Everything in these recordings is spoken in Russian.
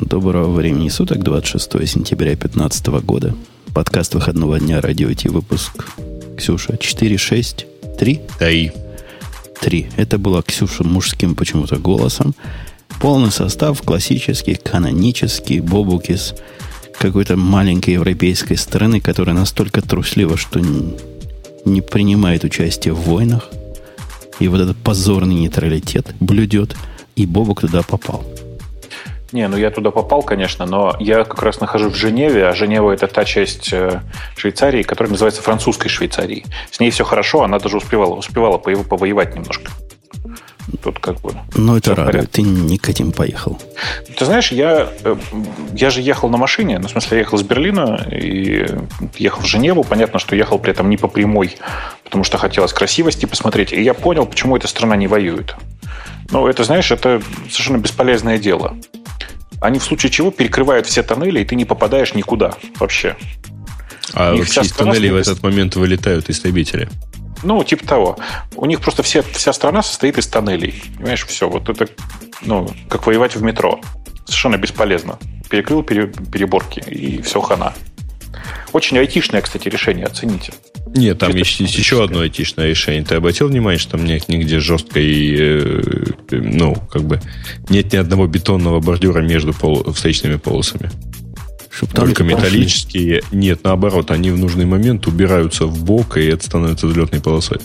Доброго времени суток, 26 сентября 2015 года. Подкаст выходного дня радио Ти выпуск. Ксюша, 4, 6, 3? 3. 3. Это было Ксюша мужским почему-то голосом. Полный состав классический, канонический, бобукис какой-то маленькой европейской страны, которая настолько труслива, что не, не принимает участие в войнах. И вот этот позорный нейтралитет блюдет, и Бобок туда попал. Не, ну я туда попал, конечно, но я как раз нахожусь в Женеве, а Женева это та часть э, Швейцарии, которая называется французской Швейцарией. С ней все хорошо, она даже успевала, успевала повоевать немножко. Тут как бы... Ну, это радует. Ты не к этим поехал. Ты знаешь, я, э, я же ехал на машине. Ну, в смысле, я ехал из Берлина и ехал в Женеву. Понятно, что ехал при этом не по прямой, потому что хотелось красивости посмотреть. И я понял, почему эта страна не воюет. Ну, это, знаешь, это совершенно бесполезное дело. Они в случае чего перекрывают все тоннели, и ты не попадаешь никуда вообще. А вообще из тоннелей в этот момент вылетают истребители. Ну, типа того. У них просто все, вся страна состоит из тоннелей. Понимаешь, все. Вот это, ну, как воевать в метро. Совершенно бесполезно. Перекрыл пере, переборки, и все хана. Очень айтишное, кстати, решение, оцените. Нет, там есть, есть еще одно айтишное решение. Ты обратил внимание, что там нет нигде жесткой, э, ну, как бы, нет ни одного бетонного бордюра между пол, встречными полосами? Чтобы Только металлические. Пошли. Нет, наоборот, они в нужный момент убираются в бок, и это становится взлетной полосой.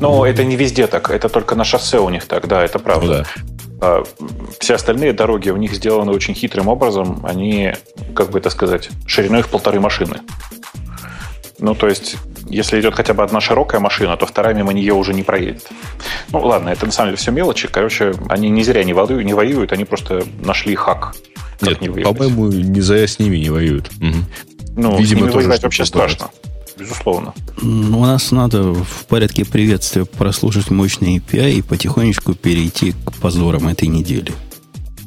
Но это не везде так. Это только на шоссе у них так, да, это правда. Ну, да. А, все остальные дороги у них сделаны очень хитрым образом. Они, как бы это сказать, шириной в полторы машины. Ну, то есть, если идет хотя бы одна широкая машина, то вторая мимо нее уже не проедет. Ну, ладно, это на самом деле все мелочи. Короче, они не зря не воюют, не воюют они просто нашли хак. Нет, не по-моему, не зря с ними не воюют. Угу. Ну, Видимо, с ними воевать вообще страшно. Безусловно. У нас надо в порядке приветствия прослушать мощный API и потихонечку перейти к позорам этой недели.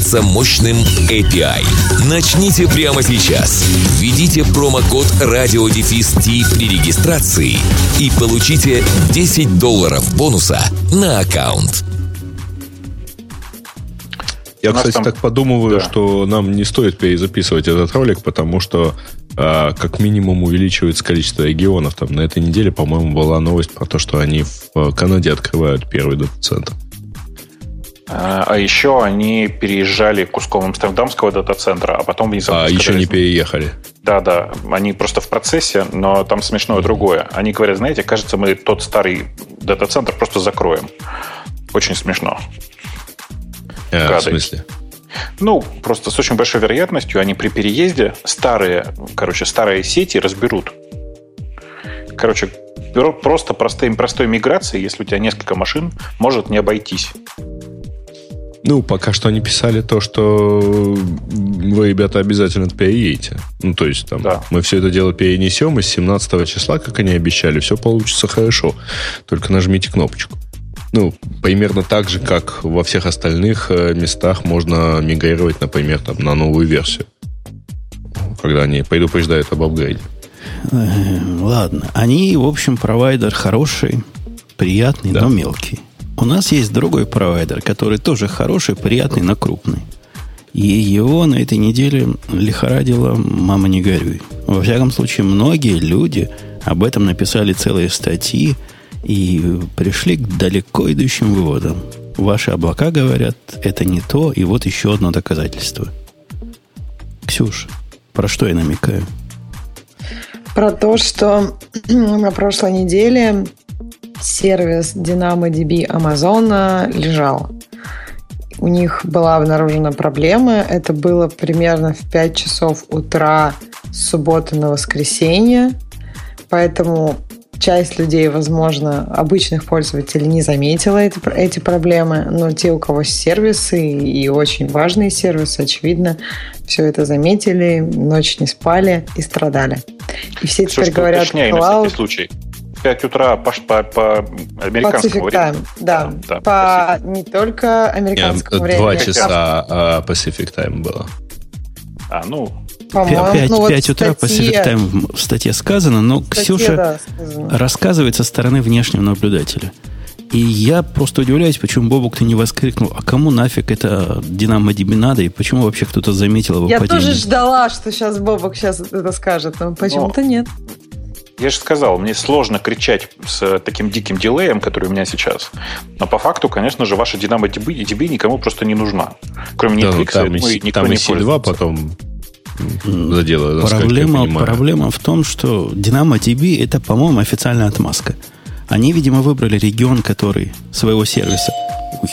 пользоваться мощным API. Начните прямо сейчас. Введите промокод радиодефис при регистрации и получите 10 долларов бонуса на аккаунт. Я, кстати, там... так подумываю, да. что нам не стоит перезаписывать этот ролик, потому что а, как минимум увеличивается количество регионов. Там на этой неделе, по-моему, была новость про то, что они в Канаде открывают первый дата-центр. А, а еще они переезжали куском Амстердамского дата-центра, а потом внезапно... А сказали, еще не переехали. Да, да. Они просто в процессе, но там смешное другое. Они говорят, знаете, кажется, мы тот старый дата-центр просто закроем. Очень смешно. А, в смысле? Ну, просто с очень большой вероятностью они при переезде старые, короче, старые сети разберут. Короче, просто простой, простой миграцией, если у тебя несколько машин, может не обойтись. Ну, пока что они писали то, что вы, ребята, обязательно переедете. Ну, то есть, там, да. мы все это дело перенесем, и с 17 числа, как они обещали, все получится хорошо. Только нажмите кнопочку. Ну, примерно так же, как во всех остальных э, местах можно мигрировать, например, там, на новую версию. Когда они предупреждают об апгрейде. Ладно. Они, в общем, провайдер хороший, приятный, да. но мелкий. У нас есть другой провайдер, который тоже хороший, приятный, но крупный. И его на этой неделе лихорадило «Мама, не горюй». Во всяком случае, многие люди об этом написали целые статьи и пришли к далеко идущим выводам. Ваши облака говорят, это не то, и вот еще одно доказательство. Ксюш, про что я намекаю? Про то, что на прошлой неделе сервис DynamoDB Amazon лежал. У них была обнаружена проблема. Это было примерно в 5 часов утра с субботы на воскресенье. Поэтому часть людей, возможно, обычных пользователей не заметила эти, эти проблемы, но те, у кого сервисы и очень важные сервисы, очевидно, все это заметили, ночь не спали и страдали. И все Все, теперь говорят, cloud... на случай. 5 утра по, по, по американскому Pacific времени. Time, да. да, да по Pacific. не только американскому Нет, времени. Два часа а, Pacific Time было. А, ну, по-моему. 5, ну, 5 вот утра статье... Pacific Time в статье сказано, но статье, Ксюша да, рассказывает со стороны внешнего наблюдателя. И я просто удивляюсь, почему Бобук ты не воскликнул, а кому нафиг это Динамо Диби надо, и почему вообще кто-то заметил его Я падение? тоже ждала, что сейчас Бобук сейчас это скажет, но почему-то нет. Я же сказал, мне сложно кричать с таким диким дилеем, который у меня сейчас. Но по факту, конечно же, ваша Динамо DB, DB никому просто не нужна. Кроме да, Netflix, ну, там, и, никто там не и C2 потом задело. Проблема, проблема в том, что Dynamo DB это, по-моему, официальная отмазка. Они, видимо, выбрали регион, который своего сервиса, уй,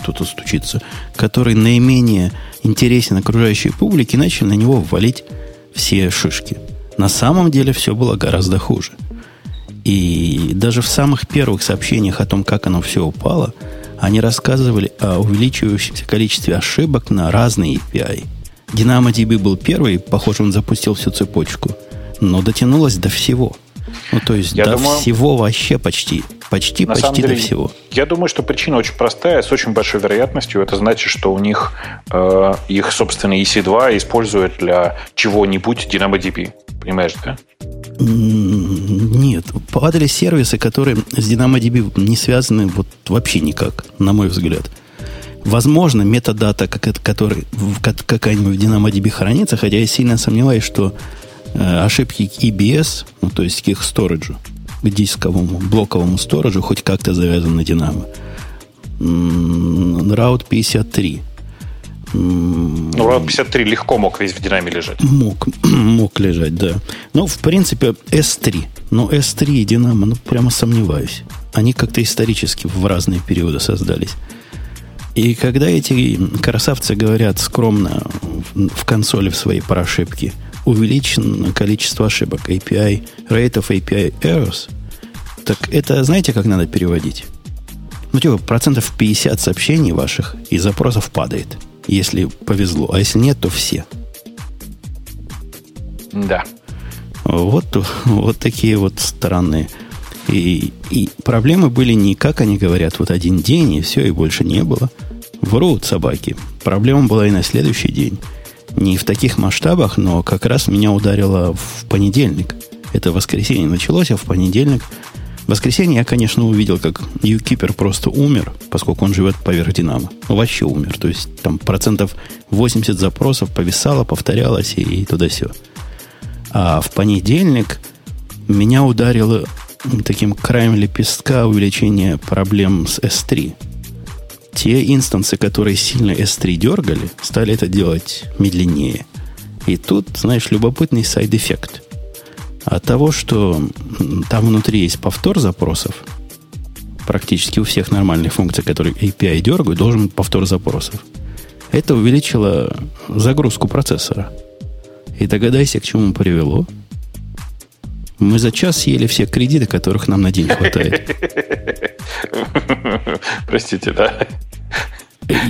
кто-то стучится, который наименее интересен окружающей публике, и начали на него ввалить все шишки. На самом деле все было гораздо хуже. И даже в самых первых сообщениях о том, как оно все упало, они рассказывали о увеличивающемся количестве ошибок на разные API – DynamoDB был первый, похоже, он запустил всю цепочку, но дотянулось до всего. Ну, то есть я до думаю, всего вообще почти. Почти, почти деле, до всего. Я думаю, что причина очень простая, с очень большой вероятностью. Это значит, что у них э, их, собственно, EC2 используют для чего-нибудь DynamoDB. Понимаешь, да? Нет. Падали сервисы, которые с DynamoDB не связаны вот вообще никак, на мой взгляд. Возможно, метадата, как, это, который, какая-нибудь в DynamoDB хранится, хотя я сильно сомневаюсь, что ошибки к EBS, ну, то есть к их сториджу, к дисковому, блоковому сториджу, хоть как-то завязан на Dynamo. Route 53. Ну, Route 53 легко мог весь в динаме лежать. Мог, мог лежать, да. Ну, в принципе, S3. Но S3 и Dynamo, ну, прямо сомневаюсь. Они как-то исторически в разные периоды создались. И когда эти красавцы говорят скромно в консоли в своей про ошибки, увеличено количество ошибок API, rate of API errors, так это знаете, как надо переводить? Ну, типа, процентов 50 сообщений ваших и запросов падает, если повезло. А если нет, то все. Да. Вот, вот такие вот странные. И, и проблемы были не, как они говорят, вот один день, и все, и больше не было – Врут собаки. Проблема была и на следующий день. Не в таких масштабах, но как раз меня ударило в понедельник. Это воскресенье началось, а в понедельник... В воскресенье я, конечно, увидел, как uKeeper просто умер, поскольку он живет поверх Динамо. Вообще умер. То есть там процентов 80 запросов повисало, повторялось и, и туда-сё. А в понедельник меня ударило таким краем лепестка увеличение проблем с S3 те инстансы, которые сильно S3 дергали, стали это делать медленнее. И тут, знаешь, любопытный side effect. От того, что там внутри есть повтор запросов, практически у всех нормальных функций, которые API дергают, должен быть повтор запросов. Это увеличило загрузку процессора. И догадайся, к чему привело. Мы за час съели все кредиты, которых нам на день хватает. Простите, да.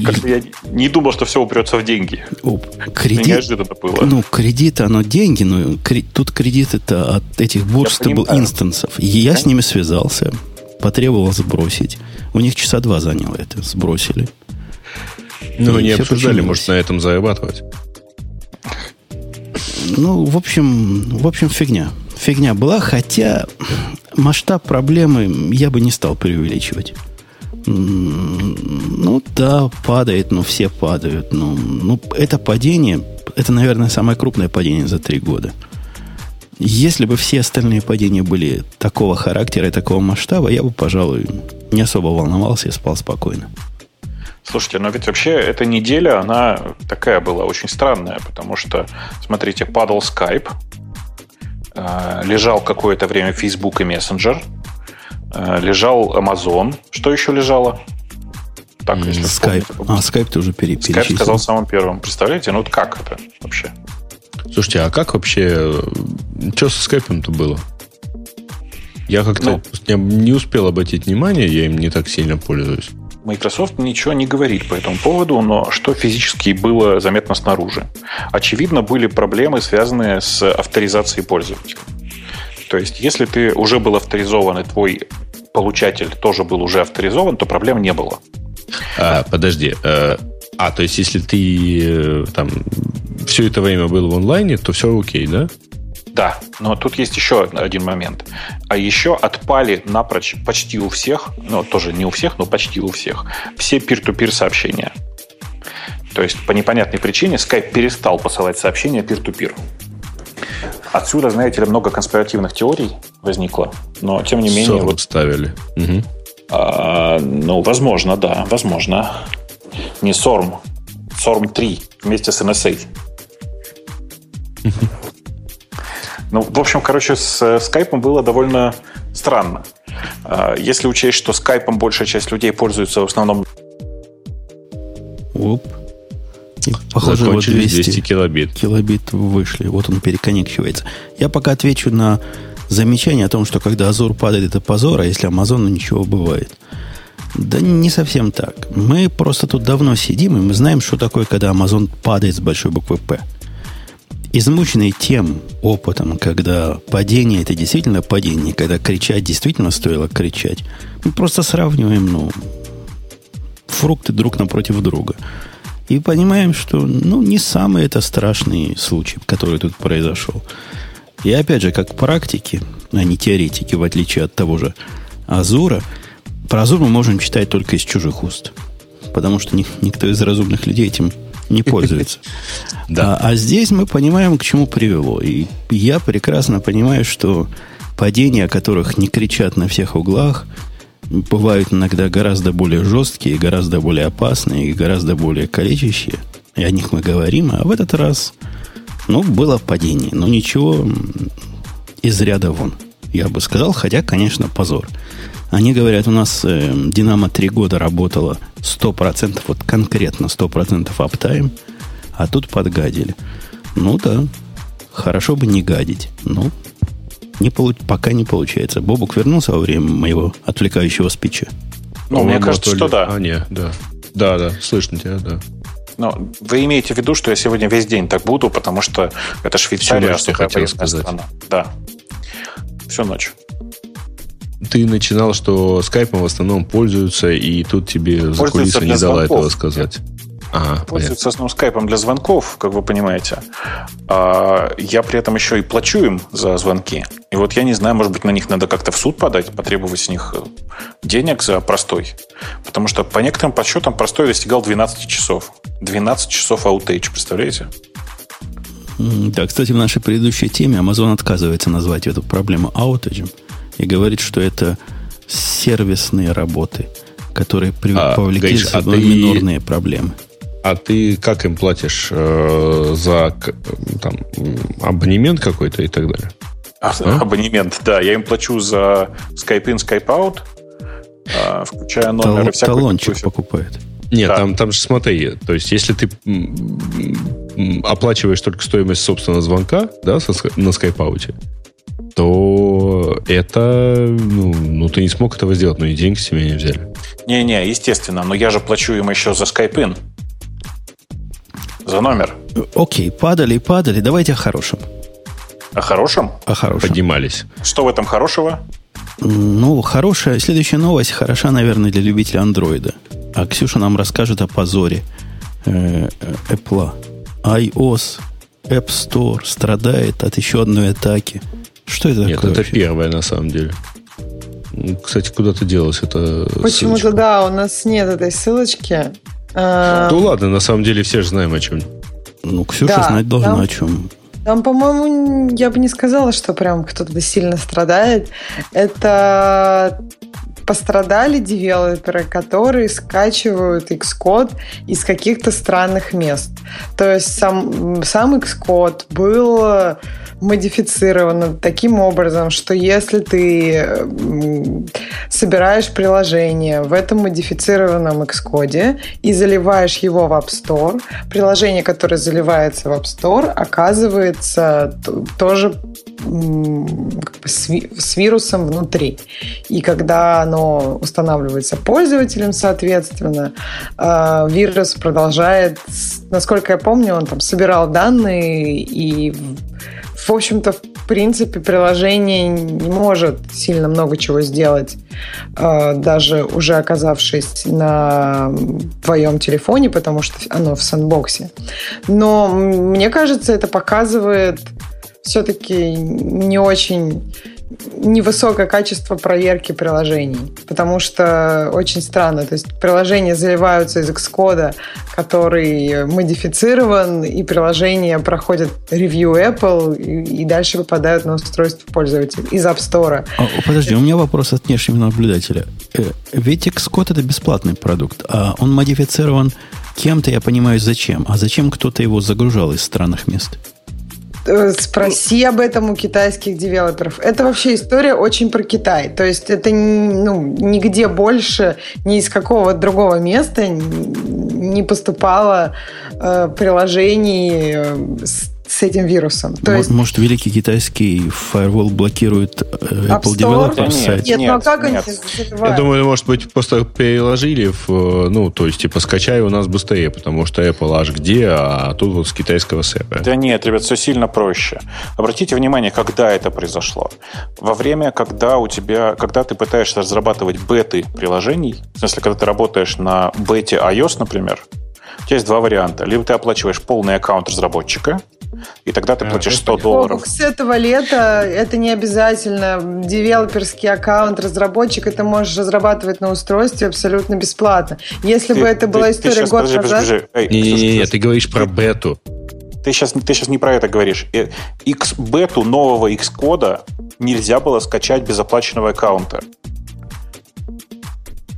Как-то я не думал, что все упрется в деньги. О, кредит, неожиданно было. Ну, кредит, оно деньги, но кре, тут кредит это от этих бурстабл инстансов. И я с ними связался, потребовал сбросить. У них часа два заняло это, сбросили. Ну, не обсуждали, может, на этом зарабатывать. Ну, в общем, в общем, фигня. Фигня была, хотя масштаб проблемы я бы не стал преувеличивать. Ну да, падает, но все падают. Ну, ну, это падение, это, наверное, самое крупное падение за три года. Если бы все остальные падения были такого характера и такого масштаба, я бы, пожалуй, не особо волновался и спал спокойно. Слушайте, но ведь вообще эта неделя, она такая была очень странная, потому что, смотрите, падал Skype, э, лежал какое-то время Facebook и Messenger – лежал Amazon. Что еще лежало? Так, если Skype. А, Skype ты уже пере- Skype сказал самым первым. Представляете? Ну вот как это вообще? Слушайте, а как вообще... Что со скайпом-то было? Я как-то ну, не успел обратить внимание, я им не так сильно пользуюсь. Microsoft ничего не говорит по этому поводу, но что физически было заметно снаружи. Очевидно, были проблемы, связанные с авторизацией пользователя. То есть, если ты уже был авторизован, и твой получатель тоже был уже авторизован, то проблем не было. А, подожди. А, а, то есть, если ты э, там все это время был в онлайне, то все окей, да? Да, но тут есть еще один момент. А еще отпали напрочь почти у всех, ну, тоже не у всех, но почти у всех, все peer-to-peer сообщения. То есть по непонятной причине Skype перестал посылать сообщения peer-to-peer. Отсюда, знаете ли, много конспиративных теорий возникло, но тем не менее... вот ставили. Угу. А, ну, возможно, да, возможно. Не SORM, SORM 3 вместе с NSA. Ну, в общем, короче, с скайпом было довольно странно. А, если учесть, что скайпом большая часть людей пользуется в основном... Оп. Похоже, вот 200, 200 килобит. килобит вышли. Вот он переконнекчивается. Я пока отвечу на замечание о том, что когда Азур падает, это позор, а если Амазон, ничего бывает. Да не совсем так. Мы просто тут давно сидим, и мы знаем, что такое, когда Амазон падает с большой буквы «П» измученный тем опытом, когда падение это действительно падение, когда кричать действительно стоило кричать, мы просто сравниваем, ну, фрукты друг напротив друга. И понимаем, что, ну, не самый это страшный случай, который тут произошел. И опять же, как практики, а не теоретики, в отличие от того же Азура, про Азур мы можем читать только из чужих уст. Потому что никто из разумных людей этим не пользуется. Да. А, а здесь мы понимаем, к чему привело. И я прекрасно понимаю, что падения, о которых не кричат на всех углах, бывают иногда гораздо более жесткие, гораздо более опасные и гораздо более калечащие. И о них мы говорим. А в этот раз, ну, было падение. Но ничего из ряда вон, я бы сказал. Хотя, конечно, позор. Они говорят, у нас э, Динамо три года работала 100%, вот конкретно 100% аптайм, а тут подгадили. Ну да, хорошо бы не гадить. Ну, не получ... пока не получается. Бобук вернулся во время моего отвлекающего спича? Ну, мне кажется, что да. А, нет, да. Да, да, слышно тебя, да. Но вы имеете в виду, что я сегодня весь день так буду, потому что это Швейцария, Всю ночь хотел сказать. Страна. Да. Всю ночь ты начинал, что скайпом в основном пользуются, и тут тебе за кулисы не дала этого сказать. Ага, пользуются в основном скайпом для звонков, как вы понимаете. А я при этом еще и плачу им за звонки. И вот я не знаю, может быть, на них надо как-то в суд подать, потребовать с них денег за простой. Потому что по некоторым подсчетам простой достигал 12 часов. 12 часов аутейдж, представляете? Да, кстати, в нашей предыдущей теме Amazon отказывается назвать эту проблему аутеджем и говорит, что это сервисные работы, которые а, повлекли а ты, минорные проблемы. А ты как им платишь э, за там, абонемент какой-то и так далее? А, а? Абонемент, да. Я им плачу за Skype in, Skype out, э, включая номер Тал- и всякую Талончик покупает. Нет, да. там, там же смотри, то есть если ты оплачиваешь только стоимость собственного звонка да, со, на скайпауте, то это, ну, ну, ты не смог этого сделать, но и деньги себе не взяли. Не-не, естественно, но я же плачу им еще за скайпин. За номер. Окей, падали, падали. Давайте о хорошем. О хорошем? О хорошем. Поднимались. Что в этом хорошего? Ну, хорошая, следующая новость хороша, наверное, для любителей андроида. А Ксюша нам расскажет о позоре э, э Apple. iOS, App Store страдает от еще одной атаки – что это Нет, такое? это вообще? первое, на самом деле. Ну, кстати, куда-то делось это Почему-то, да, у нас нет этой ссылочки. А, ну ладно, на самом деле все же знаем о чем. Ну, Ксюша да, знать должна там, о чем. Там, по-моему, я бы не сказала, что прям кто-то сильно страдает. Это пострадали девелоперы, которые скачивают Xcode из каких-то странных мест. То есть сам, сам Xcode был модифицировано таким образом, что если ты собираешь приложение в этом модифицированном Xcode и заливаешь его в App Store, приложение, которое заливается в App Store, оказывается тоже с вирусом внутри. И когда оно устанавливается пользователем, соответственно, э, вирус продолжает, насколько я помню, он там собирал данные и в общем-то, в принципе, приложение не может сильно много чего сделать, э, даже уже оказавшись на твоем телефоне, потому что оно в сэндбоксе. Но мне кажется, это показывает все-таки не очень невысокое качество проверки приложений, потому что очень странно. То есть приложения заливаются из Xcode, который модифицирован, и приложения проходят ревью Apple и, и дальше выпадают на устройство пользователя из App Store. А, подожди, у меня вопрос от внешнего наблюдателя. Э, ведь Xcode это бесплатный продукт, а он модифицирован кем-то, я понимаю, зачем. А зачем кто-то его загружал из странных мест? Э, спроси об этом у китайских девелоперов. Это вообще история очень про Китай. То есть это ну, нигде больше, ни из какого другого места не поступало э, приложений э, с с этим вирусом. То может, есть... может, великий китайский фаервол блокирует э, Apple Developer сайт? Нет, нет, ну а как нет. они Я думаю, может быть, просто переложили в, э, ну, то есть, типа, скачай у нас быстрее, потому что Apple аж где, а тут вот с китайского сервера. Да нет, ребят, все сильно проще. Обратите внимание, когда это произошло. Во время, когда у тебя, когда ты пытаешься разрабатывать беты приложений, в смысле, когда ты работаешь на бете iOS, например, у тебя есть два варианта. Либо ты оплачиваешь полный аккаунт разработчика, и тогда ты платишь 100 долларов. С этого лета это не обязательно. Девелоперский аккаунт, разработчик, это можешь разрабатывать на устройстве абсолютно бесплатно. Если ты, бы это была ты, история ты сейчас, год подожди, назад... Подожди, подожди. Эй, не, не, не, ты говоришь про бету. Ты сейчас, ты сейчас не про это говоришь. Э, X, бету нового Xcode нельзя было скачать без оплаченного аккаунта.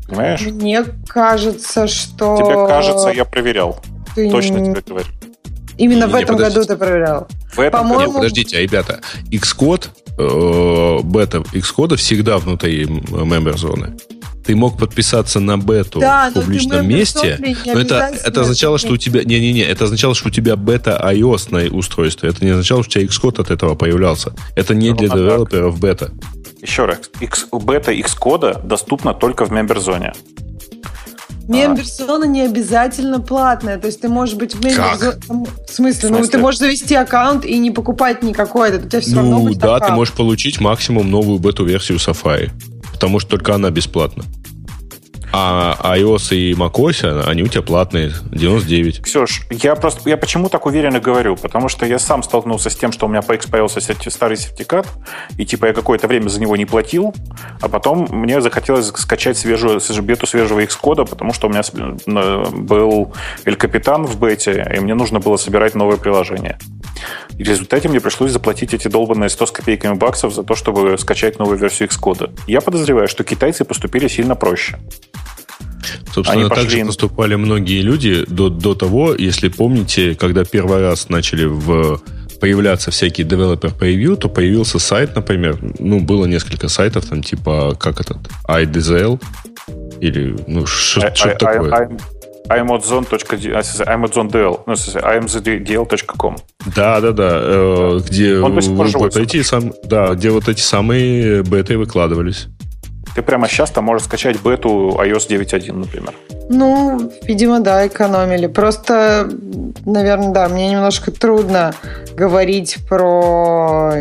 Понимаешь? Мне кажется, что... Тебе кажется, я проверял. Ты Точно тебе говорю. Именно не, в этом подождите. году ты проверял. В этом По-моему... Нет, подождите, а, ребята, Xcode, э, бета Xcode всегда внутри мембер-зоны. Ты мог подписаться на бету да, в публичном месте, но это, это означало, что у тебя... Не-не-не, это означало, что у тебя бета iOS на устройстве. Это не означало, что у тебя Xcode от этого появлялся. Это не ну, для а девелоперов бета. Еще раз, X, бета Xcode доступна только в мембер-зоне. Мемберзона не обязательно платная. То есть ты можешь быть в мемберзоне... В смысле? Ну, ты можешь завести аккаунт и не покупать никакой. У тебя все ну, равно будет да, ты можешь получить максимум новую бету-версию Safari. Потому что только она бесплатна. А iOS и macOS, они у тебя платные, 99. Ксюш, я просто, я почему так уверенно говорю? Потому что я сам столкнулся с тем, что у меня появился старый сертификат, и типа я какое-то время за него не платил, а потом мне захотелось скачать свежую, бету свежего Xcode, потому что у меня был Эль Капитан в бете, и мне нужно было собирать новое приложение. И в результате мне пришлось заплатить эти долбанные 100 с копейками баксов за то, чтобы скачать новую версию Xcode. Я подозреваю, что китайцы поступили сильно проще. Собственно, Они так же поступали многие люди до, до того, если помните, когда первый раз начали в появляться всякие developer preview, то появился сайт, например, ну, было несколько сайтов, там, типа, как этот, iDZL, или, ну, что-то такое. imadzone.dl, ну, imzdl.com. Да, да, да, э, где вот эти сам, да, где вот эти самые беты выкладывались. Ты прямо сейчас там можешь скачать бету iOS 9.1, например. Ну, видимо, да, экономили. Просто, наверное, да, мне немножко трудно говорить про,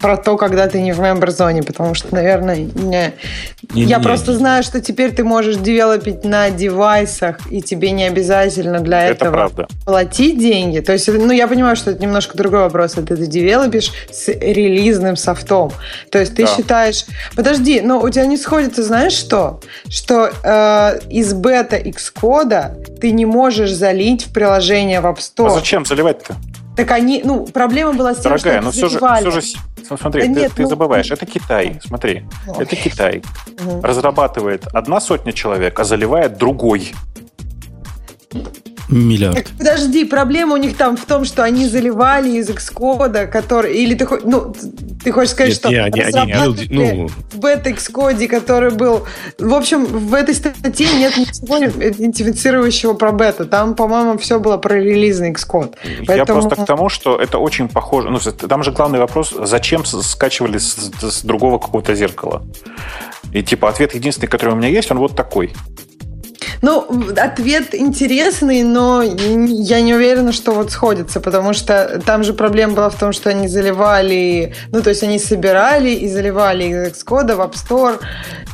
про то, когда ты не в мембер-зоне, потому что, наверное, не... Не, я не, просто не. знаю, что теперь ты можешь девелопить на девайсах, и тебе не обязательно для это этого правда. платить деньги. То есть, ну, я понимаю, что это немножко другой вопрос. Это ты девелопишь с релизным софтом. То есть, ты да. считаешь... Подожди, но у тебя не сходится, знаешь что? Что э, из бета Xcode ты не можешь залить в приложение в App Store. А зачем заливать-то? Так они, ну, проблема была с тем, Дорогая, что но все же, все же смотри, да ты, нет, ты ну... забываешь, это Китай, смотри, Ой. это Китай. Угу. Разрабатывает одна сотня человек, а заливает другой. Миллиард. Так, подожди, проблема у них там в том, что они заливали из Xcode, который... Или ты, ну, ты хочешь сказать, Нет, что не, они, они, ну... в бета Xcode, который был... В общем, в этой статье нет ничего идентифицирующего про бета. Там, по-моему, все было про релизный Xcode. Поэтому... Я просто к тому, что это очень похоже... Ну, там же главный вопрос, зачем скачивали с, с другого какого-то зеркала? И типа ответ единственный, который у меня есть, он вот такой. Ну, ответ интересный, но я не уверена, что вот сходится, потому что там же проблема была в том, что они заливали, ну, то есть они собирали и заливали из Xcode в App Store,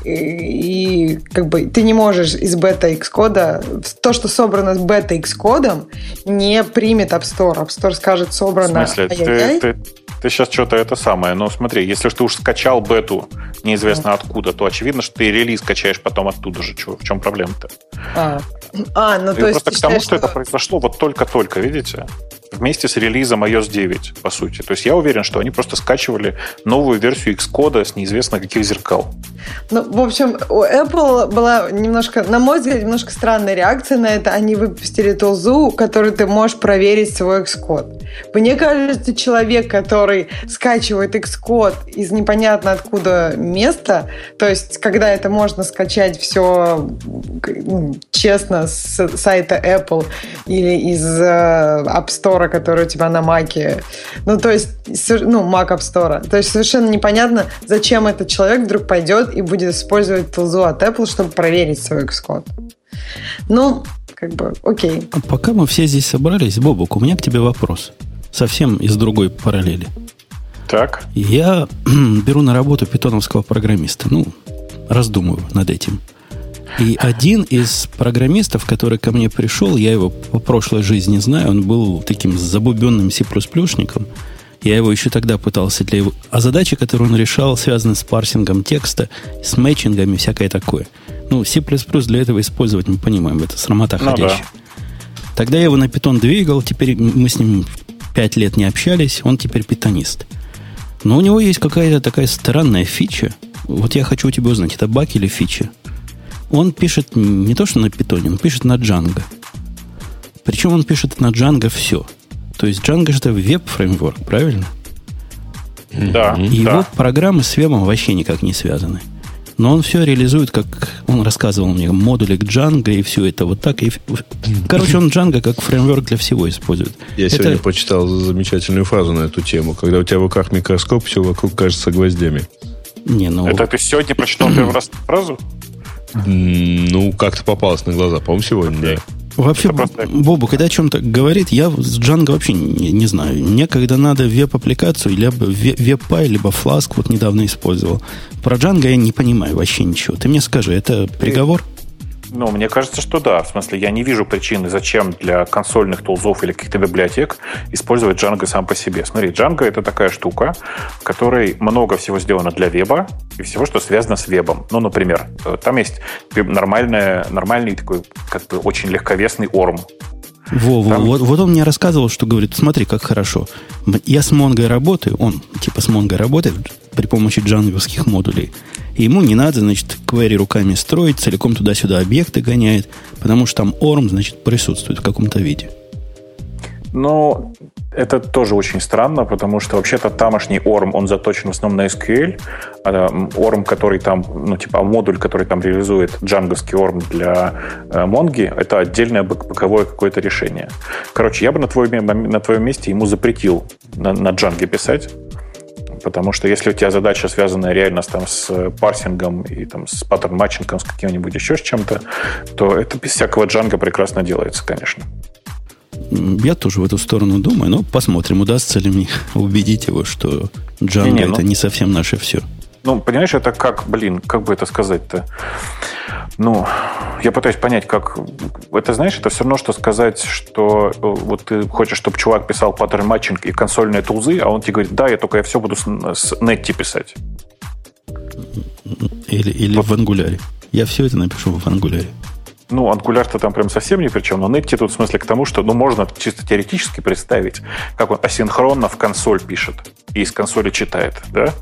и, и как бы ты не можешь из бета Xcode, то, что собрано с бета Xcode, не примет App Store. App Store скажет, собрано... В смысле? Ты, ты, ты сейчас что-то это самое. Но смотри, если ты уж скачал бету неизвестно откуда, то очевидно, что ты релиз качаешь потом оттуда же. Чего, в чем проблема-то? А, а ну ты то есть... Просто к тому, считаешь, что это произошло вот только-только, видите? вместе с релизом iOS 9, по сути. То есть я уверен, что они просто скачивали новую версию Xcode с неизвестно каких зеркал. Ну, в общем, у Apple была немножко, на мой взгляд, немножко странная реакция на это. Они выпустили тулзу, которую ты можешь проверить свой Xcode. Мне кажется, человек, который скачивает Xcode из непонятно откуда места, то есть когда это можно скачать все ну, честно с сайта Apple или из э, App Store, который у тебя на Маке, ну то есть, ну, Mac App Store, то есть совершенно непонятно, зачем этот человек вдруг пойдет и будет использовать тулзу от Apple, чтобы проверить свой Xcode. Ну, как бы, окей. А пока мы все здесь собрались, Бобок, у меня к тебе вопрос. Совсем из другой параллели. Так. Я беру на работу питоновского программиста. Ну, раздумываю над этим. И один из программистов, который ко мне пришел, я его по прошлой жизни знаю, он был таким забубенным C++шником. Я его еще тогда пытался для его... А задачи, которые он решал, связаны с парсингом текста, с мэтчингами, всякое такое. Ну, C++ для этого использовать мы понимаем, это срамота ну, ходящая. Да. Тогда я его на питон двигал, теперь мы с ним пять лет не общались, он теперь питонист. Но у него есть какая-то такая странная фича. Вот я хочу у тебя узнать, это баг или фича? Он пишет не то, что на питоне, он пишет на Django. Причем он пишет на Django все. То есть Django же это веб-фреймворк, правильно? Да. И его да. программы с вебом вообще никак не связаны. Но он все реализует, как он рассказывал мне, модулик Django и все это вот так. И, короче, он Django как фреймворк для всего использует. Я это... сегодня почитал замечательную фразу на эту тему. Когда у тебя в руках микроскоп, все вокруг кажется гвоздями. Не, ну... Это ты сегодня прочитал первый раз фразу? Ну, как-то попалось на глаза. По-моему, сегодня, да. Вообще, Бобук, когда о чем-то говорит, я с Django вообще не, не знаю. Мне, когда надо веб-аппликацию, либо web.py, либо Flask, вот недавно использовал. Про Django я не понимаю вообще ничего. Ты мне скажи, это приговор? Ну, мне кажется, что да. В смысле, я не вижу причины, зачем для консольных тулзов или каких-то библиотек использовать Django сам по себе. Смотри, Django — это такая штука, в которой много всего сделано для веба и всего, что связано с вебом. Ну, например, там есть нормальная, нормальный такой, как бы очень легковесный ORM, во, во, вот, вот он мне рассказывал, что говорит, смотри, как хорошо. Я с Монгой работаю, он типа с Монгой работает при помощи джанговских модулей. Ему не надо, значит, query руками строить, целиком туда-сюда объекты гоняет, потому что там ORM, значит, присутствует в каком-то виде. Ну, это тоже очень странно, потому что вообще-то тамошний ORM, он заточен в основном на SQL. А ORM, который там, ну, типа модуль, который там реализует джанговский ORM для э, Монги, это отдельное боковое какое-то решение. Короче, я бы на твоем, на твоем месте ему запретил на, на Django писать, Потому что если у тебя задача связанная реально там, с парсингом и там, с паттерн-матчингом, с каким-нибудь еще с чем-то, то это без всякого джанга прекрасно делается, конечно. Я тоже в эту сторону думаю, но посмотрим, удастся ли мне убедить его, что Django не, не, это ну, не совсем наше все. Ну, понимаешь, это как, блин, как бы это сказать-то? Ну, я пытаюсь понять, как... Это, знаешь, это все равно, что сказать, что э, вот ты хочешь, чтобы чувак писал паттерн матчинг и консольные тулзы, а он тебе говорит, да, я только я все буду с, с Netty писать. Или, или вот. в ангуляре. Я все это напишу в ангуляре. ну, Angular-то там прям совсем ни при чем, но Netty тут в смысле к тому, что, ну, можно чисто теоретически представить, как он асинхронно в консоль пишет и из консоли читает, да?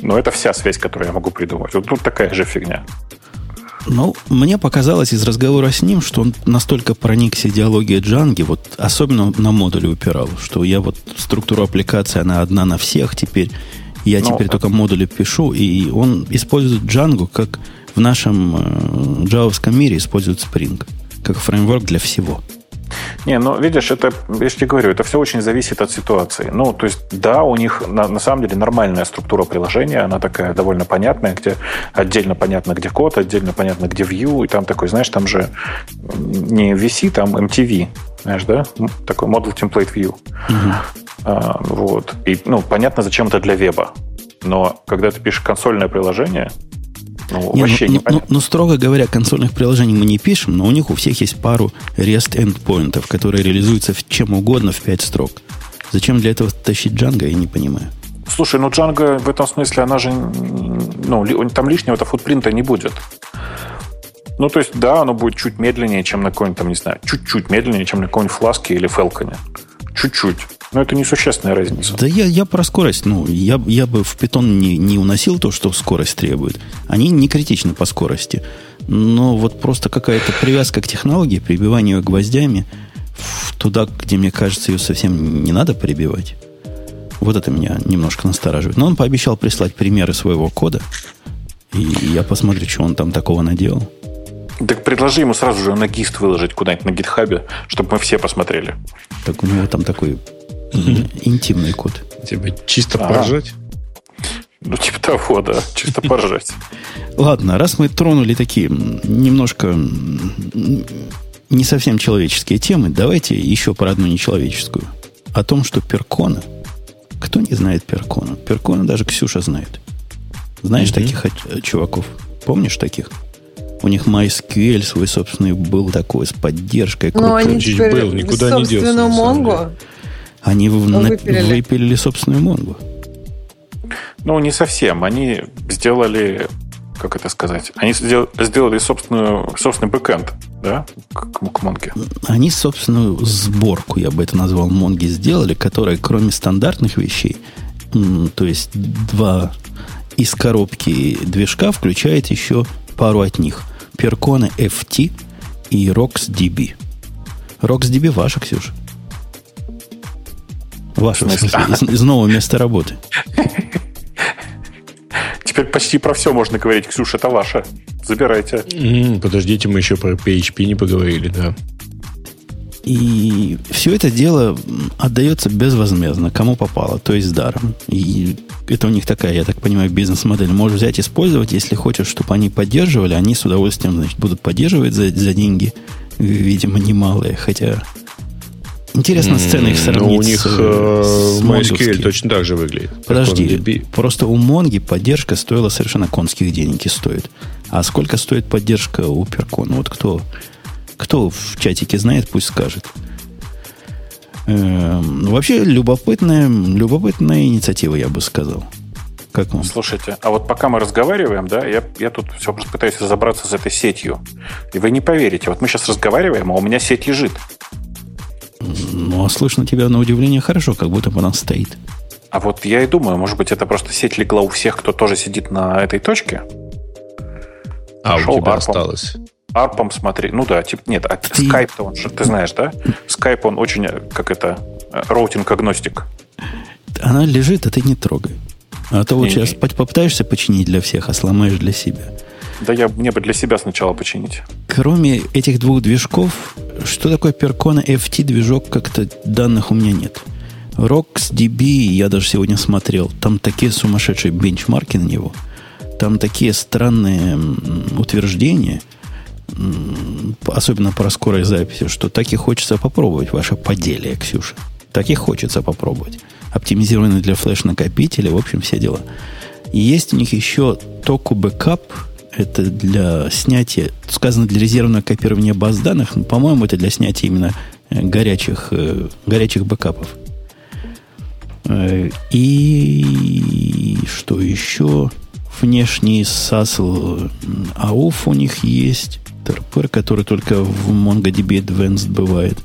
Но это вся связь, которую я могу придумать. Вот тут такая же фигня. Ну, мне показалось из разговора с ним, что он настолько проникся идеологией Джанги, вот особенно на модуле упирал, что я вот структуру аппликации, она одна на всех теперь. Я ну, теперь только модули пишу, и он использует Django как в нашем э, джавовском мире используют Spring, как фреймворк для всего. Не, ну, видишь, это, я же тебе говорю, это все очень зависит от ситуации. Ну, то есть, да, у них на, на самом деле нормальная структура приложения, она такая довольно понятная, где отдельно понятно, где код, отдельно понятно, где view, и там такой, знаешь, там же не VC, там MTV, знаешь, да? Такой Model Template View. Угу. А, вот. И, ну, понятно, зачем это для веба. Но когда ты пишешь консольное приложение, ну, не, вообще ну, ну, ну, ну, строго говоря, консольных приложений мы не пишем, но у них у всех есть пару REST endpointов, которые реализуются в чем угодно в 5 строк. Зачем для этого тащить Django, я не понимаю. Слушай, ну Django в этом смысле, она же, ну, там лишнего-то футпринта не будет. Ну, то есть, да, оно будет чуть медленнее, чем на какой-нибудь, там, не знаю, чуть-чуть медленнее, чем на какой-нибудь фласке или фелконе. Чуть-чуть. Но это несущественная разница. Да я, я про скорость. Ну, я, я бы в питон не, не уносил то, что скорость требует. Они не критичны по скорости. Но вот просто какая-то привязка к технологии, прибивание ее гвоздями туда, где, мне кажется, ее совсем не надо прибивать. Вот это меня немножко настораживает. Но он пообещал прислать примеры своего кода. И я посмотрю, что он там такого наделал. Так предложи ему сразу же на гист выложить куда-нибудь на гитхабе, чтобы мы все посмотрели. Так у него там такой интимный код. Тебе чисто а. поржать? Ну, типа того, да. Чисто поржать. Ладно, раз мы тронули такие немножко не совсем человеческие темы, давайте еще про одну нечеловеческую. О том, что Перкона... Кто не знает Перкона? Перкона даже Ксюша знает. Знаешь mm-hmm. таких э, чуваков? Помнишь таких? У них MySQL свой собственный был такой с поддержкой. Ну, они теперь был, никуда не делся. Монгу они выпилили. выпилили собственную Монгу. Ну, не совсем. Они сделали, как это сказать, они сделали собственную, собственный бэкэнд, да, к, к Монге. Они собственную сборку, я бы это назвал, Монги сделали, которая, кроме стандартных вещей, то есть два из коробки движка, включает еще пару от них. Percona FT и RocksDB. RocksDB ваша, Ксюша. Ваше, в смысле, из, из нового места работы. Теперь почти про все можно говорить. Ксюша, это ваше. Забирайте. Подождите, мы еще про PHP не поговорили, да. И все это дело отдается безвозмездно, кому попало, то есть даром. И это у них такая, я так понимаю, бизнес-модель. Можешь взять, использовать, если хочешь, чтобы они поддерживали, они с удовольствием значит, будут поддерживать за, за деньги, видимо, немалые. Хотя Интересно сцена их сравнить Но у них с, э, с MySQL точно так же выглядит. Подожди, просто у Монги поддержка стоила совершенно конских денег и стоит. А сколько стоит поддержка у Перкона? Вот кто, кто в чатике знает, пусть скажет. Эм, вообще любопытная, любопытная инициатива, я бы сказал. Как вам? Слушайте, а вот пока мы разговариваем, да, я, я тут все просто пытаюсь разобраться с этой сетью. И вы не поверите, вот мы сейчас разговариваем, а у меня сеть лежит. Ну, а слышно тебя на удивление хорошо, как будто бы она стоит. А вот я и думаю, может быть, это просто сеть легла у всех, кто тоже сидит на этой точке. А Шел у тебя арпом. осталось. Арпом смотри. Ну да, типа, нет, а ты... скайп-то он же, ты знаешь, да? Скайп, он очень, как это, роутинг-агностик. Она лежит, а ты не трогай. А то вот не, сейчас не. попытаешься починить для всех, а сломаешь для себя. Да я мне бы для себя сначала починить. Кроме этих двух движков, что такое Percona FT движок, как-то данных у меня нет. RocksDB я даже сегодня смотрел. Там такие сумасшедшие бенчмарки на него. Там такие странные утверждения, особенно про скорость записи, что так и хочется попробовать ваше поделие, Ксюша. Так и хочется попробовать. Оптимизированы для флеш-накопителя, в общем, все дела. Есть у них еще Toku Backup – это для снятия, сказано для резервного копирования баз данных, но, по-моему, это для снятия именно э, горячих, э, горячих бэкапов. Э, и что еще? Внешний SASL AUF у них есть. ТРП, который только в MongoDB Advanced бывает.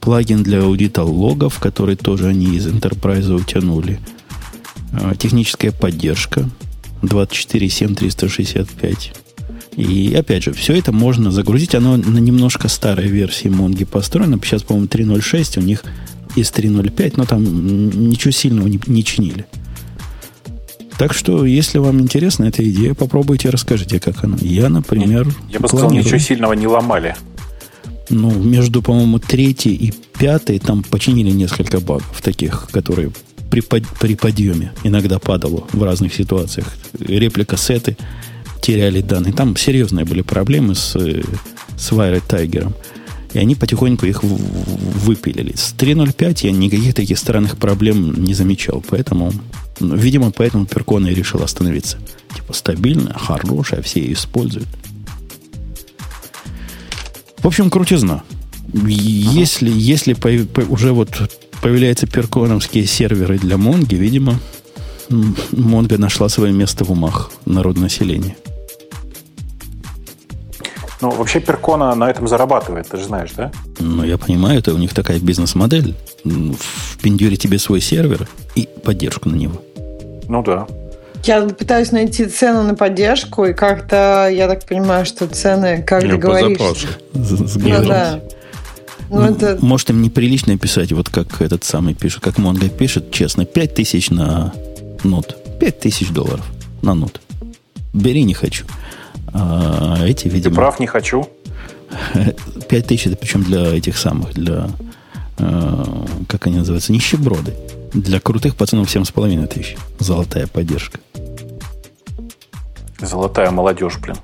Плагин для аудита логов, который тоже они из Enterprise утянули. Техническая поддержка 24.7 365. И опять же, все это можно загрузить. Оно на немножко старой версии Монги построено. Сейчас, по-моему, 3.06, у них из 3.05, но там ничего сильного не, не чинили. Так что, если вам интересна эта идея, попробуйте, расскажите, как она. Я, например... Я бы сказал, ничего сильного не ломали. Ну, между, по-моему, третьей и пятой там починили несколько багов таких, которые при, под, при подъеме иногда падало в разных ситуациях. Реплика сеты теряли данные. Там серьезные были проблемы с, с Wired Tiger. И они потихоньку их выпилили. С 3.05 я никаких таких странных проблем не замечал. Поэтому, ну, видимо, поэтому Перкона и решил остановиться. Типа стабильная, хорошая, все ее используют. В общем, крутизна. Если, если по, по, уже вот появляются перконовские серверы для Монги, видимо, Монга нашла свое место в умах народного населения. Ну, вообще Перкона на этом зарабатывает, ты же знаешь, да? Ну, я понимаю, это у них такая бизнес-модель. В Пиндюре тебе свой сервер и поддержку на него. Ну да. Я пытаюсь найти цену на поддержку, и как-то я так понимаю, что цены, как ты говоришь... Ну, да. Ну, это... Может, им неприлично писать, вот как этот самый пишет, как Монго пишет, честно, 5 тысяч на нот. 5 тысяч долларов на нот. Бери, не хочу. А эти, видимо... Ты прав, не хочу. 5 тысяч, это причем для этих самых, для, э, как они называются, нищеброды. Для крутых пацанов 7,5 тысяч. Золотая поддержка. Золотая молодежь, блин.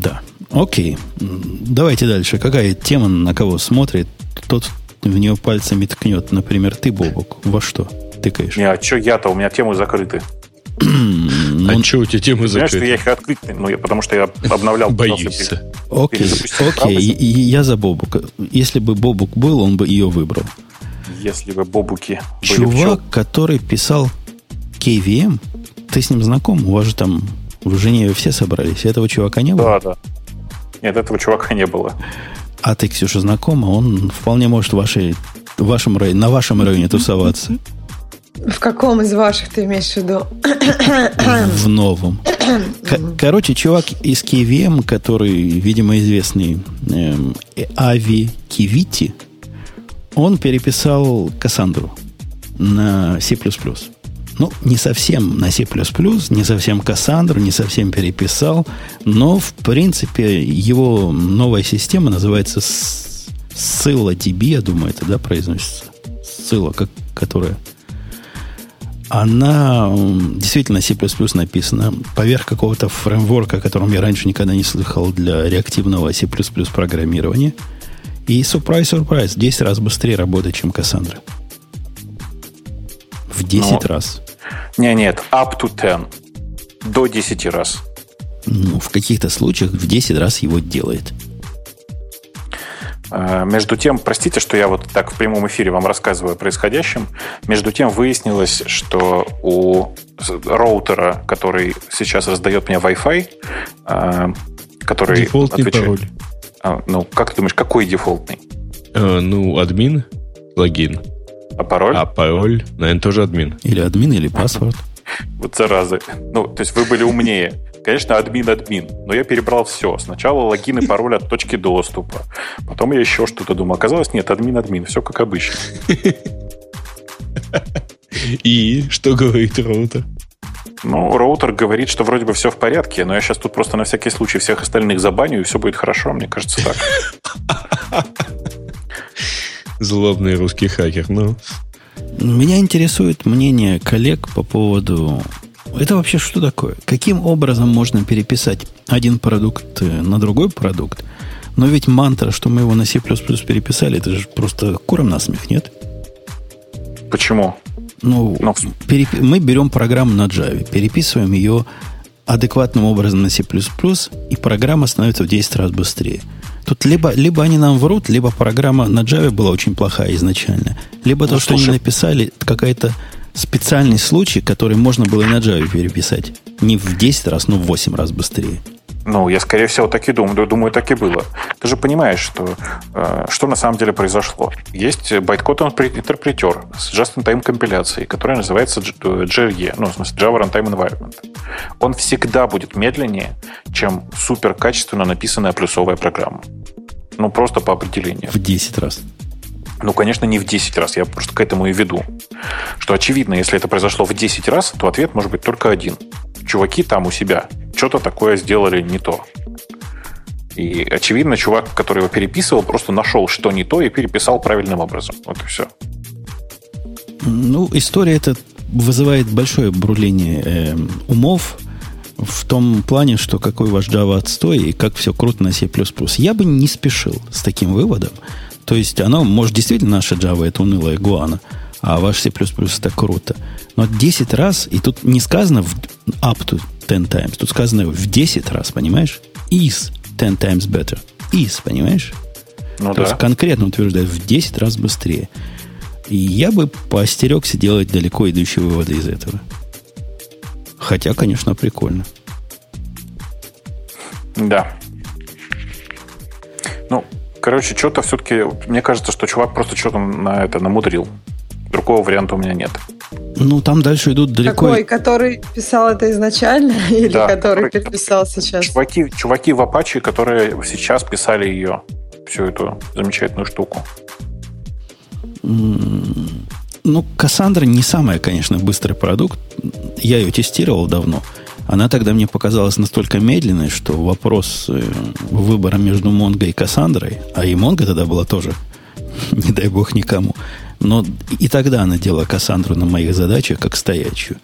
Да. Окей. Давайте дальше. Какая тема на кого смотрит, тот в нее пальцами ткнет. Например, ты, Бобок, во что тыкаешь? Не, а что я-то? У меня темы закрыты. Ну, а что у тебя темы закрыты? что я их открыть, ну, я, потому что я обновлял. Боишься. Окей, окей, я за Бобука. Если бы Бобук был, он бы ее выбрал. Если бы Бобуки Чувак, который писал KVM, ты с ним знаком? У вас же там в Женеве все собрались. Этого чувака не было? Да, да. Нет, этого чувака не было. А ты, Ксюша, знакома? Он вполне может в, вашей, в вашем районе, на вашем районе тусоваться. В каком из ваших ты имеешь в виду? В новом. Короче, чувак из KVM, который, видимо, известный эм, Ави Кивити, он переписал Кассандру на C++. Ну, не совсем на C++, не совсем Кассандру, не совсем переписал, но, в принципе, его новая система называется ScyllaDB, я думаю, это, да, произносится? Scylla, как, которая она действительно C++ написана поверх какого-то фреймворка, о котором я раньше никогда не слыхал для реактивного C++ программирования. И surprise, surprise, 10 раз быстрее работает, чем Cassandra. В 10 Но... раз. Не, нет, up to 10. До 10 раз. Ну, в каких-то случаях в 10 раз его делает. А, между тем, простите, что я вот так в прямом эфире вам рассказываю о происходящем. Между тем выяснилось, что у роутера, который сейчас раздает мне Wi-Fi, а, который Дефолтный отвечает... пароль. А, ну, как ты думаешь, какой дефолтный? А, ну, админ, логин. А пароль? А пароль, наверное, тоже админ. Или админ, или паспорт. Вот зараза. Ну, то есть вы были умнее. Конечно, админ-админ, но я перебрал все. Сначала логин и пароль от точки доступа. Потом я еще что-то думал. Оказалось, нет, админ-админ. Все как обычно. И что говорит роутер? Ну, роутер говорит, что вроде бы все в порядке, но я сейчас тут просто на всякий случай всех остальных забаню, и все будет хорошо, мне кажется так. Злобный русский хакер, ну. Меня интересует мнение коллег по поводу... Это вообще что такое? Каким образом можно переписать один продукт э, на другой продукт? Но ведь мантра, что мы его на C++ переписали, это же просто куром насмех, нет? Почему? Ну, Но... Ну, переп... мы берем программу на Java, переписываем ее адекватным образом на C++, и программа становится в 10 раз быстрее. Тут либо, либо они нам врут, либо программа на Java была очень плохая изначально, либо ну, то, что слушай. они написали, какая-то специальный случай, который можно было и на Java переписать. Не в 10 раз, но в 8 раз быстрее. Ну, я, скорее всего, так и думаю. Думаю, так и было. Ты же понимаешь, что, э, что на самом деле произошло. Есть байткод интерпретер с just-in-time компиляцией, которая называется JRE, ну, в смысле Java Runtime Environment. Он всегда будет медленнее, чем супер качественно написанная плюсовая программа. Ну, просто по определению. В 10 раз. Ну, конечно, не в 10 раз. Я просто к этому и веду. Что очевидно, если это произошло в 10 раз, то ответ может быть только один. Чуваки там у себя что-то такое сделали не то. И, очевидно, чувак, который его переписывал, просто нашел, что не то, и переписал правильным образом. Вот и все. Ну, история эта вызывает большое бурление э, умов в том плане, что какой ваш Java отстой и как все круто на C++. Я бы не спешил с таким выводом. То есть оно, может, действительно наша Java это унылая гуана, а ваш C++ это круто. Но 10 раз, и тут не сказано в up to 10 times, тут сказано в 10 раз, понимаешь? Is 10 times better. Is, понимаешь? Ну, То да. есть конкретно утверждает в 10 раз быстрее. И я бы поостерегся делать далеко идущие выводы из этого. Хотя, конечно, прикольно. Да. Ну, короче, что-то все-таки... Мне кажется, что чувак просто что-то на это намудрил. Другого варианта у меня нет. Ну, там дальше идут далеко. Какой, который писал это изначально или да, который переписал сейчас? Чуваки, чуваки в Apache, которые сейчас писали ее, всю эту замечательную штуку. Ну, Кассандра не самый, конечно, быстрый продукт. Я ее тестировал давно. Она тогда мне показалась настолько медленной, что вопрос выбора между Монго и Кассандрой, а и Монго тогда была тоже, не дай бог никому, но и тогда она делала Кассандру на моих задачах как стоячую.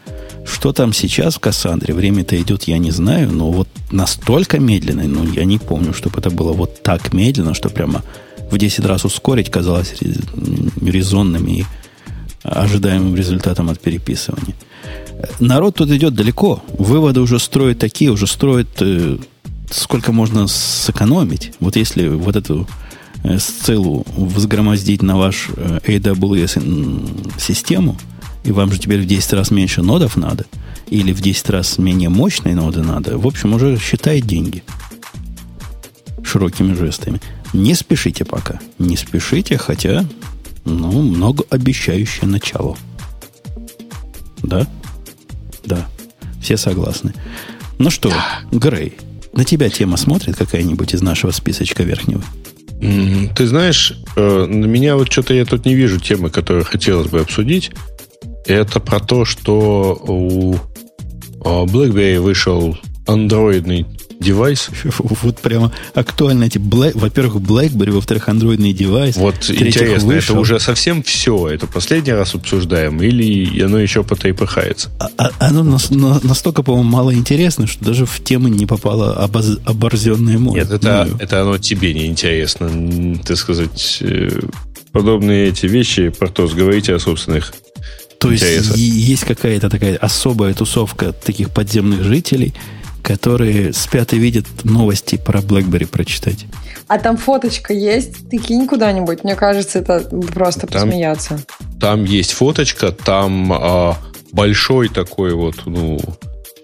Что там сейчас в Кассандре? Время-то идет, я не знаю, но вот настолько медленной, ну, я не помню, чтобы это было вот так медленно, что прямо в 10 раз ускорить казалось резонным и ожидаемым результатом от переписывания. Народ тут идет далеко. Выводы уже строят такие, уже строят, э, сколько можно сэкономить. Вот если вот эту Э, с целью взгромоздить на ваш э, AWS систему, и вам же теперь в 10 раз меньше нодов надо, или в 10 раз менее мощные ноды надо, в общем, уже считает деньги широкими жестами. Не спешите пока. Не спешите, хотя, ну, многообещающее начало. Да? Да. Все согласны. Ну что, Грей, на тебя тема смотрит какая-нибудь из нашего списочка верхнего? Ты знаешь, э, на меня вот что-то я тут не вижу темы, которую хотелось бы обсудить. Это про то, что у а, BlackBerry вышел андроидный девайс. Вот прямо актуально эти, Black, во-первых, BlackBerry, во-вторых, андроидный девайс. Вот интересно, вышел. это уже совсем все, это последний раз обсуждаем, или оно еще потрепыхается? А, а, оно нас, на, настолько, по-моему, мало интересно, что даже в темы не попало обоз, оборзенное море. Нет, это, это оно тебе не интересно, так сказать, э, подобные эти вещи, Портос, говорите о собственных то есть есть какая-то такая особая тусовка таких подземных жителей, которые спят и видят новости про BlackBerry прочитать. А там фоточка есть? Ты кинь куда-нибудь. Мне кажется, это просто там, посмеяться. Там есть фоточка, там а, большой такой вот, ну,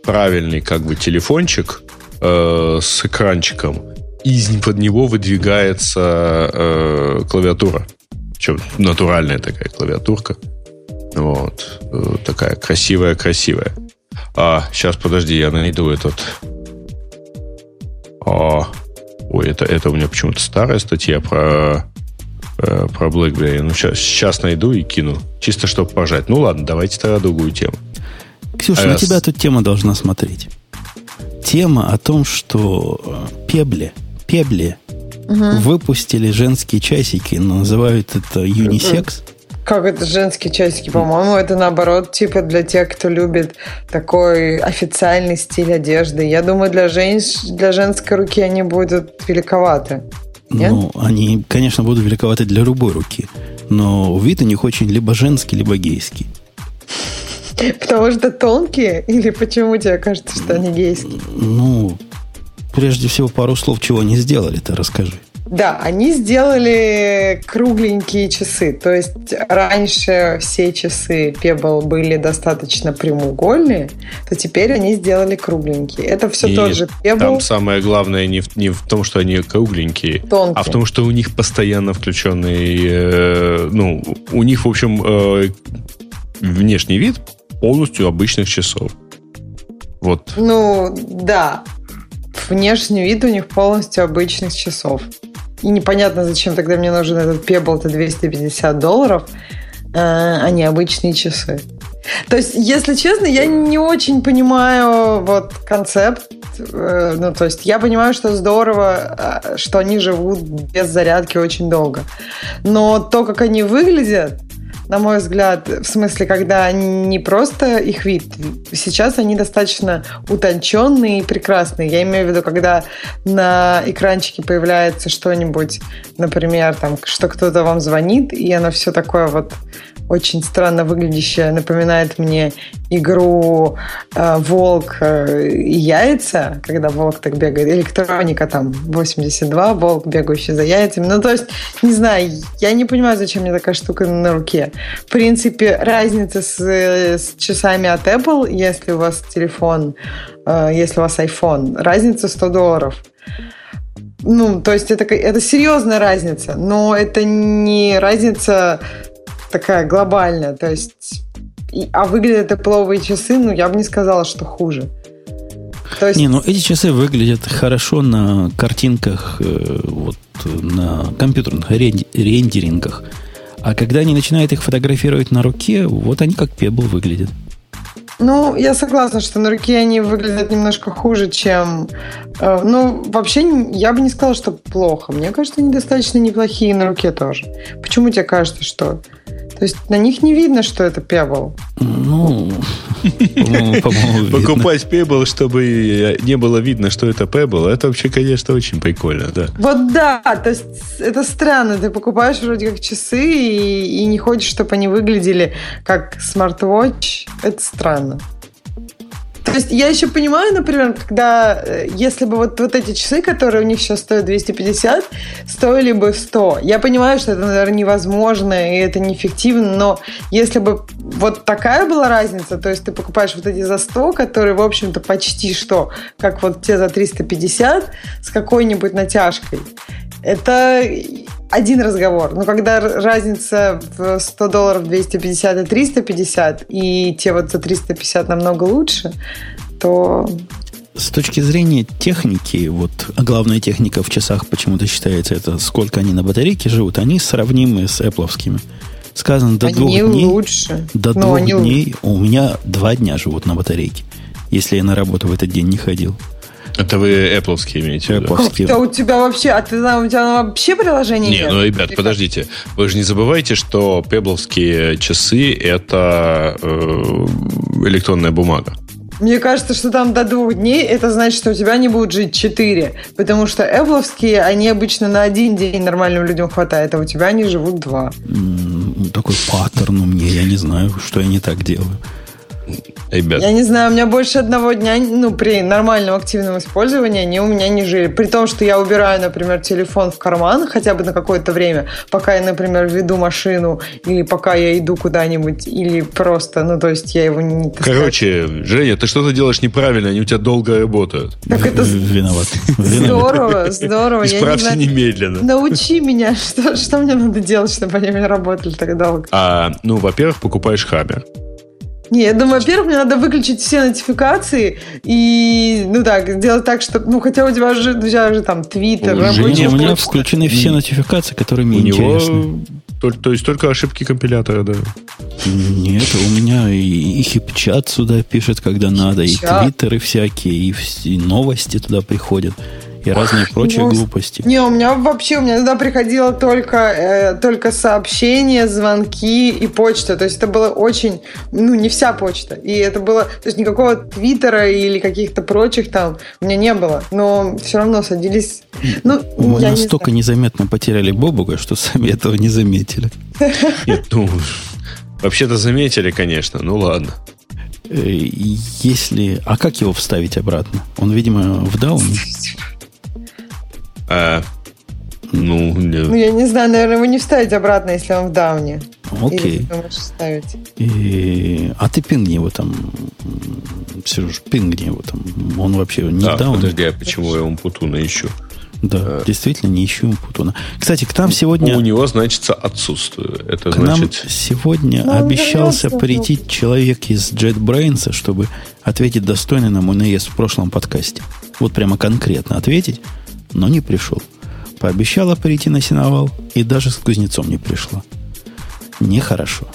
правильный как бы телефончик э, с экранчиком, и под него выдвигается э, клавиатура. Причем натуральная такая клавиатурка. Вот. Э, такая красивая-красивая. А, сейчас, подожди, я найду этот. А, ой, это, это у меня почему-то старая статья про, э, про BlackBerry. Ну, сейчас, сейчас найду и кину. Чисто чтобы пожать. Ну, ладно, давайте тогда другую тему. Ксюша, а на тебя тут тема должна смотреть. Тема о том, что э, Пебле, Пебле угу. выпустили женские часики, но называют это юнисекс. Как это женские часики? По-моему, это наоборот, типа для тех, кто любит такой официальный стиль одежды. Я думаю, для, жен... для женской руки они будут великоваты. Нет? Ну, они, конечно, будут великоваты для любой руки. Но вид у них очень либо женский, либо гейский. Потому что тонкие? Или почему тебе кажется, что они гейские? Ну, прежде всего, пару слов, чего они сделали-то, расскажи. Да, они сделали кругленькие часы. То есть раньше все часы Pebble были достаточно прямоугольные, то теперь они сделали кругленькие. Это все И тот же Pebble. Там самое главное не в, не в том, что они кругленькие, Тонкие. а в том, что у них постоянно включенный, э, ну, у них, в общем, э, внешний вид полностью обычных часов. Вот. Ну, да. Внешний вид у них полностью обычных часов. И непонятно, зачем тогда мне нужен этот Pebble-то 250 долларов, э, а не обычные часы. То есть, если честно, я не очень понимаю вот концепт. э, Ну, то есть, я понимаю, что здорово, э, что они живут без зарядки очень долго. Но то, как они выглядят, на мой взгляд, в смысле, когда не просто их вид, сейчас они достаточно утонченные и прекрасные. Я имею в виду, когда на экранчике появляется что-нибудь, например, там, что кто-то вам звонит, и оно все такое вот очень странно выглядящее, напоминает мне игру э, «Волк и яйца», когда волк так бегает, электроника там 82, волк, бегающий за яйцами. Ну, то есть, не знаю, я не понимаю, зачем мне такая штука на руке. В принципе, разница с, с часами от Apple, если у вас телефон, э, если у вас iPhone, разница 100 долларов. Ну, то есть это, это серьезная разница, но это не разница такая глобальная. То есть, и, а выглядят Apple часы, ну, я бы не сказала, что хуже. То есть... Не, ну эти часы выглядят хорошо на картинках, э, вот на компьютерных рендерингах. А когда они начинают их фотографировать на руке, вот они как Pebble выглядят. Ну, я согласна, что на руке они выглядят немножко хуже, чем... Э, ну, вообще, я бы не сказала, что плохо. Мне кажется, они достаточно неплохие на руке тоже. Почему тебе кажется, что... То есть на них не видно, что это Pebble. Ну, по-моему, Покупать Pebble, чтобы не было видно, что это Pebble, это вообще, конечно, очень прикольно, да. Вот да, то есть это странно. Ты покупаешь вроде как часы и, и не хочешь, чтобы они выглядели как смарт-вотч. Это странно. То есть я еще понимаю, например, когда, э, если бы вот, вот эти часы, которые у них сейчас стоят 250, стоили бы 100. Я понимаю, что это, наверное, невозможно, и это неэффективно, но если бы вот такая была разница, то есть ты покупаешь вот эти за 100, которые, в общем-то, почти что, как вот те за 350, с какой-нибудь натяжкой, это один разговор. Но когда разница в 100 долларов 250 и 350, и те вот за 350 намного лучше, то... С точки зрения техники, вот а главная техника в часах почему-то считается, это сколько они на батарейке живут, они сравнимы с Apple. Сказано до они двух дней. лучше. До Но двух дней. У меня два дня живут на батарейке, если я на работу в этот день не ходил. Это вы Apple имеете в виду? У тебя вообще, а ты у тебя вообще приложение Не, ну, ребят, Или подождите. Вы же не забывайте, что пебловские часы – это э, электронная бумага. Мне кажется, что там до двух дней это значит, что у тебя не будет жить четыре. Потому что эбловские, они обычно на один день нормальным людям хватает, а у тебя они живут два. М-м, такой паттерн у меня, я не знаю, что я не так делаю. Ребят. Я не знаю, у меня больше одного дня, ну, при нормальном активном использовании они у меня не жили. При том, что я убираю, например, телефон в карман хотя бы на какое-то время, пока я, например, веду машину, или пока я иду куда-нибудь, или просто, ну, то есть я его не... Короче, Женя, ты что-то делаешь неправильно, они у тебя долго работают. Так это... Виноват. Здорово, здорово. Исправься немедленно. Научи меня, что, что мне надо делать, чтобы они у меня работали так долго. А, ну, во-первых, покупаешь хаммер. Не, я думаю, во-первых, мне надо выключить все нотификации и, ну так, сделать так, чтобы, ну, хотя у тебя же, у тебя же там твиттер, рабочий. У меня включены все нотификации, которые мне у интересны. Него, то, то есть только ошибки компилятора, да? Нет, у меня и, и хип-чат сюда пишет, когда надо, и твиттеры всякие, и, и новости туда приходят и разные прочие ну, глупости. Не, у меня вообще, у меня туда приходило только, э, только сообщения, звонки и почта. То есть это было очень, ну, не вся почта. И это было, то есть никакого твиттера или каких-то прочих там у меня не было. Но все равно садились... Ну, Мы настолько не незаметно потеряли Бобуга, что сами этого не заметили. Нет, ну, вообще-то заметили, конечно. Ну, ладно. Э, если... А как его вставить обратно? Он, видимо, в дауне. А, Ну, нет. ну, я не знаю, наверное, его не вставить обратно, если он в дауне. Окей. Или ты ставить. И... А ты пингни его там, Сереж, пингни его там. Он вообще не да, в дауне. подожди, а почему я Умпутуна ищу? Да, а, действительно, не ищу Умпутуна. Кстати, к нам сегодня... У него, значится, отсутствие. Это к значит... нам сегодня ну, обещался прийти человек из JetBrains, чтобы ответить достойно на мой наезд в прошлом подкасте. Вот прямо конкретно ответить, но не пришел. Пообещала прийти на сеновал и даже с кузнецом не пришла. Нехорошо.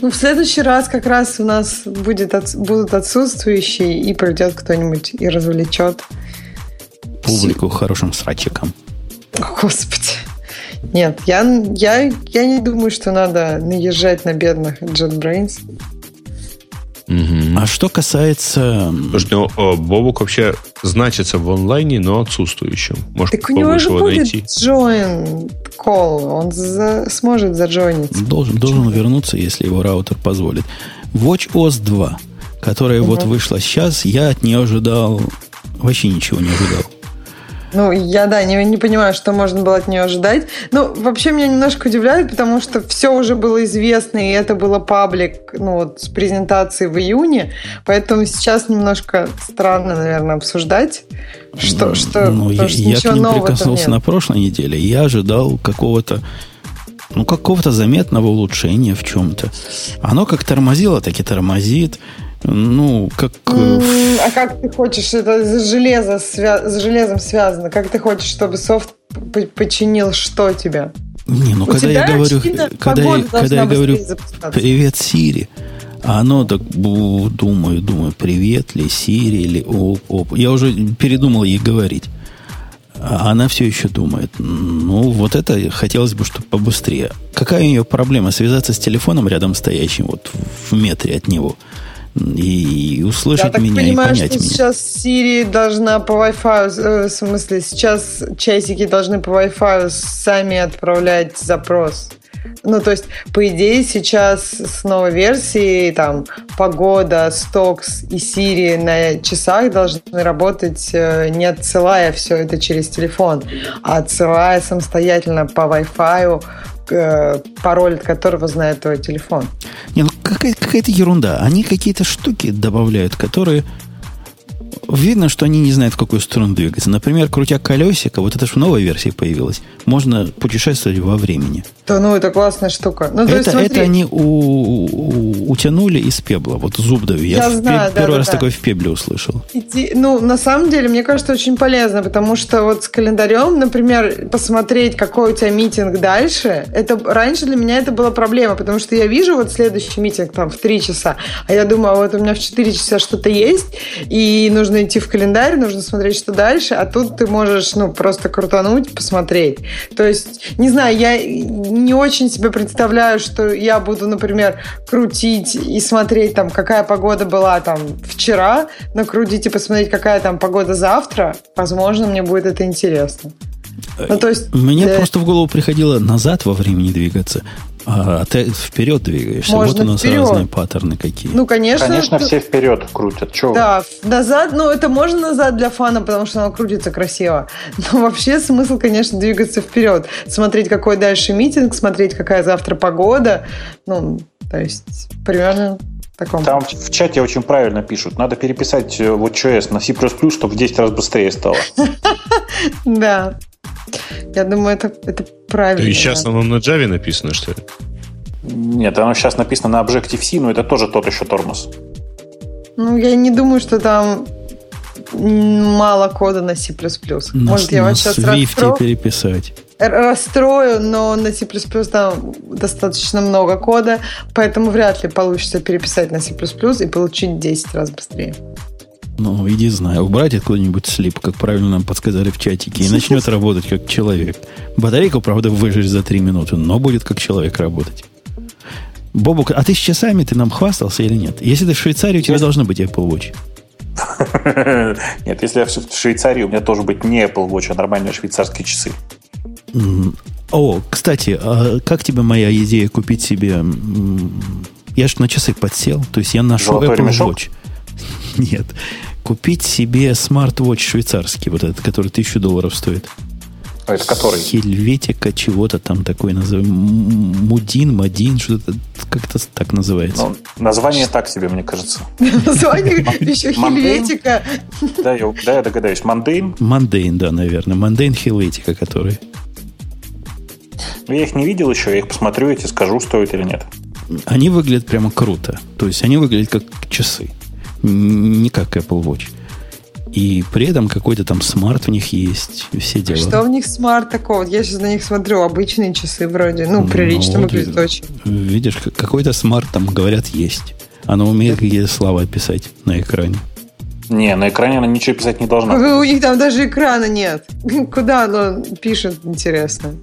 Ну, в следующий раз как раз у нас будет, от, будут отсутствующие, и придет кто-нибудь и развлечет. Публику хорошим срачиком. Господи. Нет, я, я, я не думаю, что надо наезжать на бедных JetBrains. Угу. А что касается... Слушайте, ну, э, Бобук вообще значится в онлайне, но отсутствующим. Может, так у него же будет найти? join call. Он за... сможет заджойниться. Должен, должен вернуться, если его раутер позволит. Watch OS 2, которая угу. вот вышла сейчас, я от нее ожидал... Вообще ничего не ожидал. Ну, я, да, не, не понимаю, что можно было от нее ожидать. Ну, вообще меня немножко удивляет, потому что все уже было известно, и это было паблик, ну, вот, с презентацией в июне, поэтому сейчас немножко странно, наверное, обсуждать, что, ну, что, ну, я, что я к ним прикоснулся на прошлой неделе, я ожидал какого-то ну, какого-то заметного улучшения в чем-то. Оно как тормозило, так и тормозит. Ну, как... Э, а как ты хочешь, это за, железо, за железом связано, как ты хочешь, чтобы софт починил что тебя? Не, ну, У когда я говорю, когда я, когда я говорю «Привет, Сири», а оно так думаю, думаю, привет ли, Сири или оп, оп. Я уже передумал ей говорить. А она все еще думает. Ну, вот это хотелось бы, чтобы побыстрее. Какая у нее проблема? Связаться с телефоном рядом стоящим, вот в метре от него – и услышать Я так меня понимаю, и понять что меня. сейчас Siri должна по Wi-Fi, э, в смысле, сейчас часики должны по Wi-Fi сами отправлять запрос. Ну, то есть, по идее, сейчас с новой версией там погода, стокс и Siri на часах должны работать, э, не отсылая все это через телефон, а отсылая самостоятельно по Wi-Fi Э, пароль от которого знает твой телефон. Не, ну какая- какая-то ерунда. Они какие-то штуки добавляют, которые видно, что они не знают, в какую сторону двигаться. Например, крутя колесико, вот это же в новой версии появилось, можно путешествовать во времени. Да, ну это классная штука. Ну, это, есть, это они у, у, утянули из пебла. Вот зуб даю. Я, Я знаю, первый да, раз да. такой в пебле услышал. Иди, ну, на самом деле, мне кажется, очень полезно, потому что вот с календарем, например, посмотреть, какой у тебя митинг дальше, это раньше для меня это была проблема, потому что я вижу вот следующий митинг там в 3 часа, а я думаю, а вот у меня в 4 часа что-то есть, и нужно идти в календарь, нужно смотреть, что дальше, а тут ты можешь, ну, просто крутануть, посмотреть. То есть, не знаю, я не очень себе представляю, что я буду, например, крутить и смотреть, там, какая погода была там вчера, накрутить и посмотреть, какая там погода завтра. Возможно, мне будет это интересно. Ну, то есть, Мне э... просто в голову приходило назад во времени двигаться. А ты вперед двигаешься. Можно вот у нас вперед. разные паттерны какие. Ну, конечно. Конечно, все вперед крутят. Чего? Да, назад, ну, это можно назад для фана, потому что оно крутится красиво. Но вообще смысл, конечно, двигаться вперед. Смотреть, какой дальше митинг, смотреть, какая завтра погода. Ну, то есть, примерно таком. Там в чате очень правильно пишут. Надо переписать э, вот WatchOS на C++, чтобы в 10 раз быстрее стало. Да. Я думаю, это, это правильно. И сейчас оно на Java написано, что ли? Нет, оно сейчас написано на Objective-C, но это тоже тот еще тормоз. Ну, я не думаю, что там мало кода на C++. Может, я вас сейчас расстрою, переписать. Расстрою, но на C++ там достаточно много кода, поэтому вряд ли получится переписать на C++ и получить 10 раз быстрее. Ну, иди знаю. Убрать откуда-нибудь слип, как правильно нам подсказали в чатике, и начнет работать как человек. Батарейку, правда, выжечь за 3 минуты, но будет как человек работать. Бобук, а ты с часами ты нам хвастался или нет? Если ты в Швейцарии, у тебя должно быть Apple Watch. Нет, если я в Швейцарии, у меня тоже быть не Apple Watch, а нормальные швейцарские часы. О, кстати, а как тебе моя идея купить себе... Я же на часы подсел, то есть я нашел Apple ремешок? Watch. Нет. Купить себе смарт-вотч швейцарский, вот этот, который тысячу долларов стоит. А это который? Helvetica чего-то там такое называем. Мудин, Мадин, что-то как-то так называется. Ну, название так себе, мне кажется. Название еще Helvetica. Да, я догадаюсь. Mondaine? Mondaine, да, наверное. Mondaine Helvetica, который. Ну, я их не видел еще, я их посмотрю и тебе скажу, стоит или нет. Они выглядят прямо круто. То есть они выглядят как часы. Не как Apple Watch. И при этом какой-то там smart в них есть, все дела. Что в них smart такого? Я сейчас на них смотрю, обычные часы вроде, ну, прилично ну, выглядит очень. Видишь, какой-то smart там, говорят, есть. Оно умеет какие-то слова писать на экране. Не, на экране она ничего писать не должна. У них там даже экрана нет. Куда оно пишет, интересно?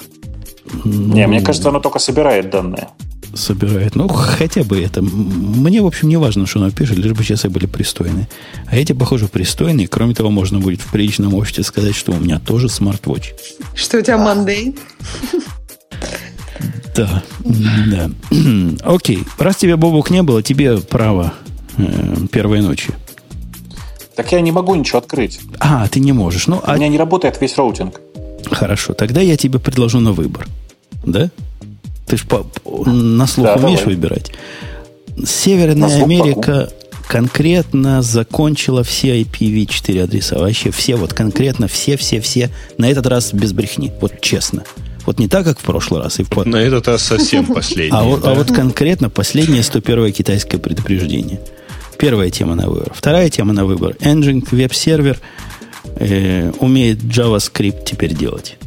Не, мне кажется, оно только собирает данные собирает. Ну, хотя бы это. Мне, в общем, не важно, что оно пишет, лишь бы часы были пристойные. А эти, похоже, пристойные. Кроме того, можно будет в приличном обществе сказать, что у меня тоже smart watch. Что у тебя Mondaine? Да, да. Окей. Раз тебе, Бобук, не было, тебе право э, первой ночи. Так я не могу ничего открыть. А, ты не можешь. Ну, у а... меня не работает весь роутинг. Хорошо. Тогда я тебе предложу на выбор. Да? Ты ж по, на слух да, умеешь давай. выбирать. Северная Америка конкретно закончила все IPv4 адреса. Вообще все, вот конкретно все-все-все. На этот раз без брехни. Вот честно. Вот не так, как в прошлый раз. И в... На этот раз совсем последний. А вот, а вот конкретно последнее 101 китайское предупреждение. Первая тема на выбор. Вторая тема на выбор. Engine веб-сервер э, умеет JavaScript теперь делать.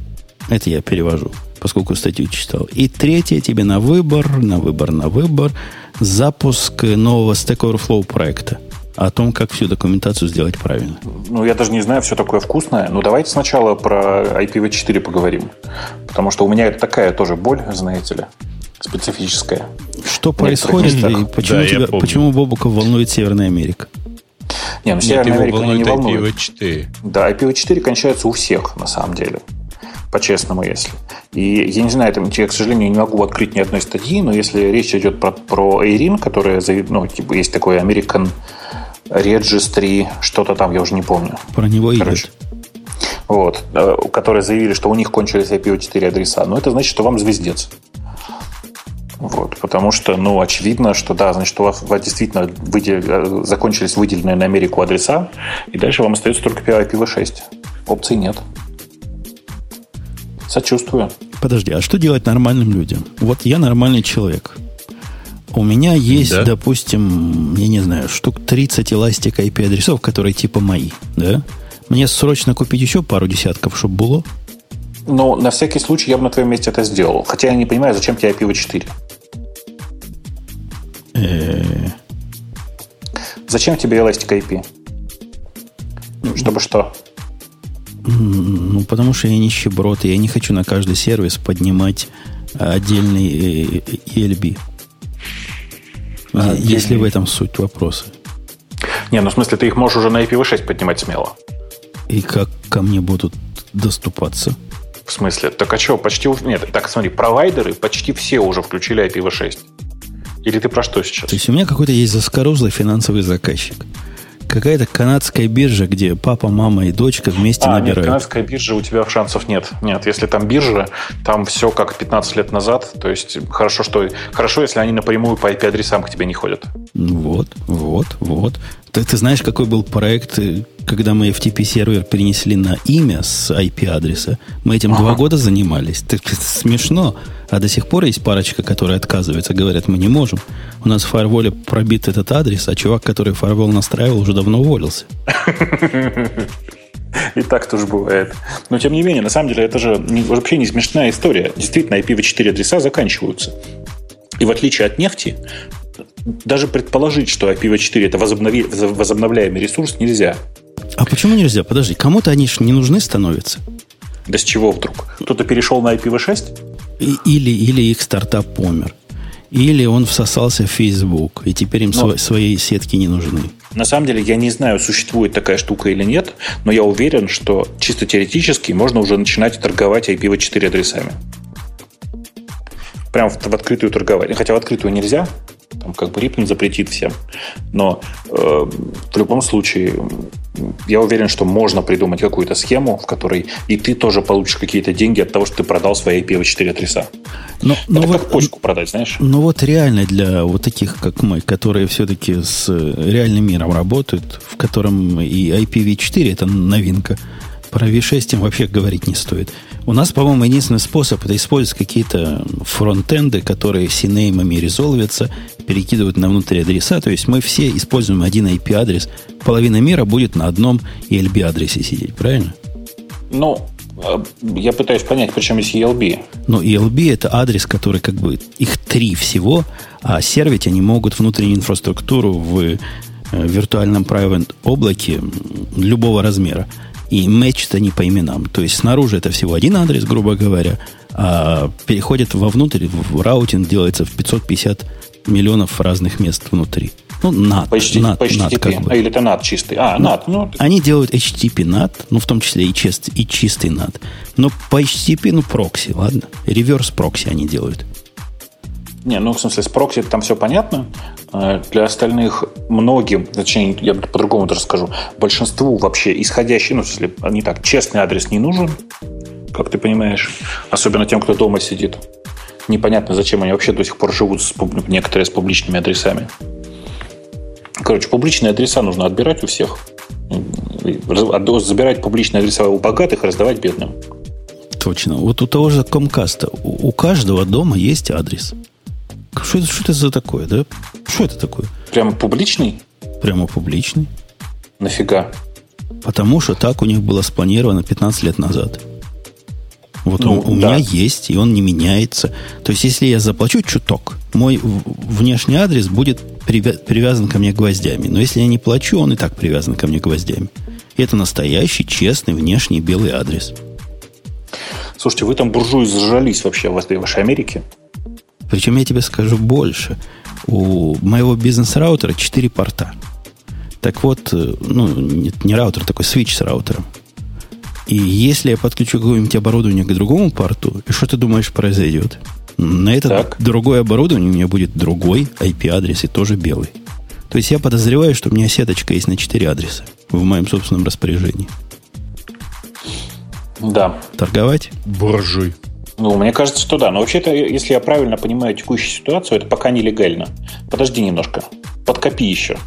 Это я перевожу поскольку статью читал. И третье тебе на выбор, на выбор, на выбор запуск нового Stack Overflow проекта о том, как всю документацию сделать правильно. Ну, я даже не знаю, все такое вкусное. Но давайте сначала про IPv4 поговорим. Потому что у меня это такая тоже боль, знаете ли, специфическая. Что происходит и почему, да, тебя, почему Бобуков волнует Северная Америка? Не, ну Северная Америка не волнует. IPv4. Да, IPv4 кончается у всех, на самом деле по-честному, если. И я не знаю, там, я, к сожалению, не могу открыть ни одной статьи, но если речь идет про, про Airin, которая, ну, типа, есть такой American Registry, что-то там, я уже не помню. Про него Короче. идет. Вот, э, которые заявили, что у них кончились IPv4 адреса. Но это значит, что вам звездец. Вот, потому что, ну, очевидно, что да, значит, у вас, у вас действительно выдел, э, закончились выделенные на Америку адреса, и дальше вам остается только IPv6. Опций нет. Сочувствую. Подожди, а что делать нормальным людям? Вот я нормальный человек. У меня есть, да? допустим, я не знаю, штук 30 эластик IP-адресов, которые типа мои, да? Мне срочно купить еще пару десятков, чтобы было? Ну, на всякий случай я бы на твоем месте это сделал. Хотя я не понимаю, зачем тебе IPv4. Э. Зачем тебе Elastic IP? Чтобы что? Ну, потому что я нищеброд, и я не хочу на каждый сервис поднимать отдельный ELB. А, если в этом суть вопроса. Не, ну в смысле, ты их можешь уже на IPv6 поднимать смело. И как ко мне будут доступаться? В смысле? Так а что, почти... Нет, так смотри, провайдеры почти все уже включили IPv6. Или ты про что сейчас? То есть у меня какой-то есть заскорузлый финансовый заказчик какая-то канадская биржа, где папа, мама и дочка вместе а, набирают. Нет, канадская биржа, у тебя шансов нет. Нет, если там биржа, там все как 15 лет назад. То есть хорошо, что хорошо, если они напрямую по IP-адресам к тебе не ходят. Вот, вот, вот. Ты, ты знаешь, какой был проект, э, когда мы FTP-сервер перенесли на имя с IP-адреса? Мы этим ага. два года занимались. Это смешно. А до сих пор есть парочка, которые отказываются, говорят, мы не можем. У нас в фаерволе пробит этот адрес, а чувак, который фаервол настраивал, уже давно уволился. И так тоже бывает. Но, тем не менее, на самом деле, это же вообще не смешная история. Действительно, IPv4 адреса заканчиваются. И в отличие от нефти, даже предположить, что IPv4 это возобновляемый ресурс, нельзя. А почему нельзя? Подожди, кому-то они же не нужны становятся. Да с чего вдруг? Кто-то перешел на IPv6? И, или, или их стартап помер. Или он всосался в Facebook, и теперь им но, свои сетки не нужны. На самом деле, я не знаю, существует такая штука или нет, но я уверен, что чисто теоретически можно уже начинать торговать IPv4 адресами. Прям в, в открытую торговать. Хотя в открытую нельзя, там как бы Ripple запретит всем. Но э, в любом случае я уверен, что можно придумать какую-то схему, в которой и ты тоже получишь какие-то деньги от того, что ты продал свои IPv4 адреса. Но, но Это вот, как почку продать, знаешь? Ну вот реально для вот таких, как мы, которые все-таки с реальным миром работают, в котором и IPv4 это новинка, про V6 им вообще говорить не стоит. У нас, по-моему, единственный способ это использовать какие-то фронтенды, которые синеймами резолвятся, перекидывают на внутрь адреса. То есть мы все используем один IP-адрес. Половина мира будет на одном ELB-адресе сидеть, правильно? Ну, э, я пытаюсь понять, почему есть ELB. Ну, ELB это адрес, который как бы... Их три всего, а сервить они могут внутреннюю инфраструктуру в э, виртуальном private облаке любого размера и мэчат они по именам. То есть снаружи это всего один адрес, грубо говоря, а переходит вовнутрь, в раутинг делается в 550 миллионов разных мест внутри. Ну, NAT. Почти, NAT, почти NAT как бы. А, или это NAT чистый? А, NAT. Ну, они делают HTTP NAT, ну, в том числе и, чист, и чистый NAT. Но по HTTP, ну, прокси, ладно. Реверс прокси они делают. Не, ну, в смысле, с прокси там все понятно. Э, для остальных многим, точнее, я по-другому даже скажу, большинству вообще исходящий, ну, смысле, не так, честный адрес не нужен, как ты понимаешь, особенно тем, кто дома сидит. Непонятно, зачем они вообще до сих пор живут с, некоторые с публичными адресами. Короче, публичные адреса нужно отбирать у всех. Забирать публичные адреса у богатых, раздавать бедным. Точно. Вот у того же Комкаста у каждого дома есть адрес. Что это, что это за такое, да? Что это такое? Прямо публичный? Прямо публичный. Нафига? Потому что так у них было спланировано 15 лет назад. Вот ну, он, у да. меня есть, и он не меняется. То есть, если я заплачу чуток, мой внешний адрес будет привязан ко мне гвоздями. Но если я не плачу, он и так привязан ко мне гвоздями. И это настоящий, честный, внешний белый адрес. Слушайте, вы там буржуи зажались вообще в вашей Америке? Причем я тебе скажу больше. У моего бизнес-раутера 4 порта. Так вот, э, ну, нет, не раутер, такой свич с раутером. И если я подключу какое-нибудь оборудование к другому порту, и что ты думаешь произойдет? На это так. другое оборудование у меня будет другой IP-адрес и тоже белый. То есть я подозреваю, что у меня сеточка есть на 4 адреса в моем собственном распоряжении. Да. Торговать? Буржуй. Ну, мне кажется, что да. Но вообще-то, если я правильно понимаю текущую ситуацию, это пока нелегально. Подожди немножко. Подкопи еще.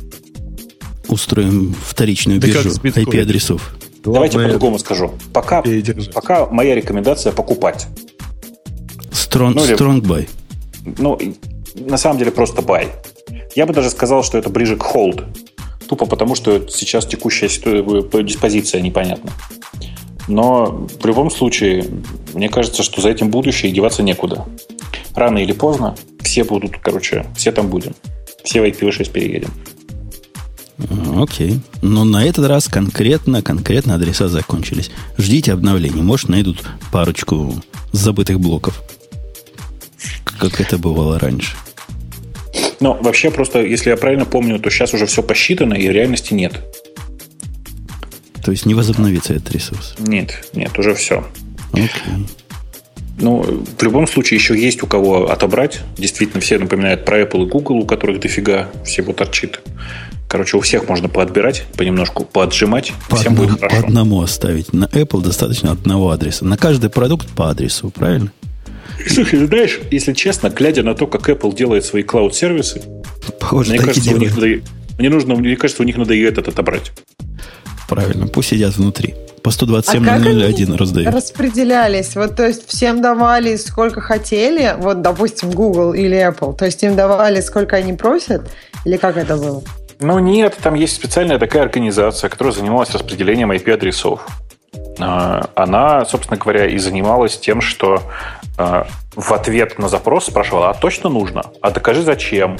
Устроим вторичную да биржу IP-адресов. Давайте по-другому скажу. Пока, пока моя рекомендация покупать. Strong, ну, strong buy. Ну, на самом деле просто buy. Я бы даже сказал, что это ближе к hold. Тупо потому, что сейчас текущая диспозиция непонятна. Но в любом случае, мне кажется, что за этим будущее деваться некуда. Рано или поздно все будут, короче, все там будем. Все в IPv6 переедем. Окей. Но на этот раз конкретно, конкретно адреса закончились. Ждите обновлений. Может, найдут парочку забытых блоков. Как это бывало раньше. Ну, вообще просто, если я правильно помню, то сейчас уже все посчитано, и реальности нет. То есть не возобновится этот ресурс? Нет, нет, уже все. Окей. Ну, в любом случае, еще есть у кого отобрать. Действительно, все напоминают про Apple и Google, у которых дофига всего торчит. Короче, у всех можно поотбирать, понемножку поотжимать, по всем одному, будет хорошо. По одному оставить. На Apple достаточно одного адреса. На каждый продукт по адресу, правильно? Слушай, знаешь, если честно, глядя на то, как Apple делает свои клауд-сервисы, Похоже, мне кажется, у них надо, мне нужно, мне кажется, у них надо и этот отобрать. Правильно, пусть сидят внутри. По 127 а 001 раздают. распределялись? Вот, то есть, всем давали сколько хотели, вот, допустим, Google или Apple, то есть, им давали сколько они просят, или как это было? Ну, нет, там есть специальная такая организация, которая занималась распределением IP-адресов. А, она, собственно говоря, и занималась тем, что а, в ответ на запрос спрашивала, а точно нужно? А докажи зачем?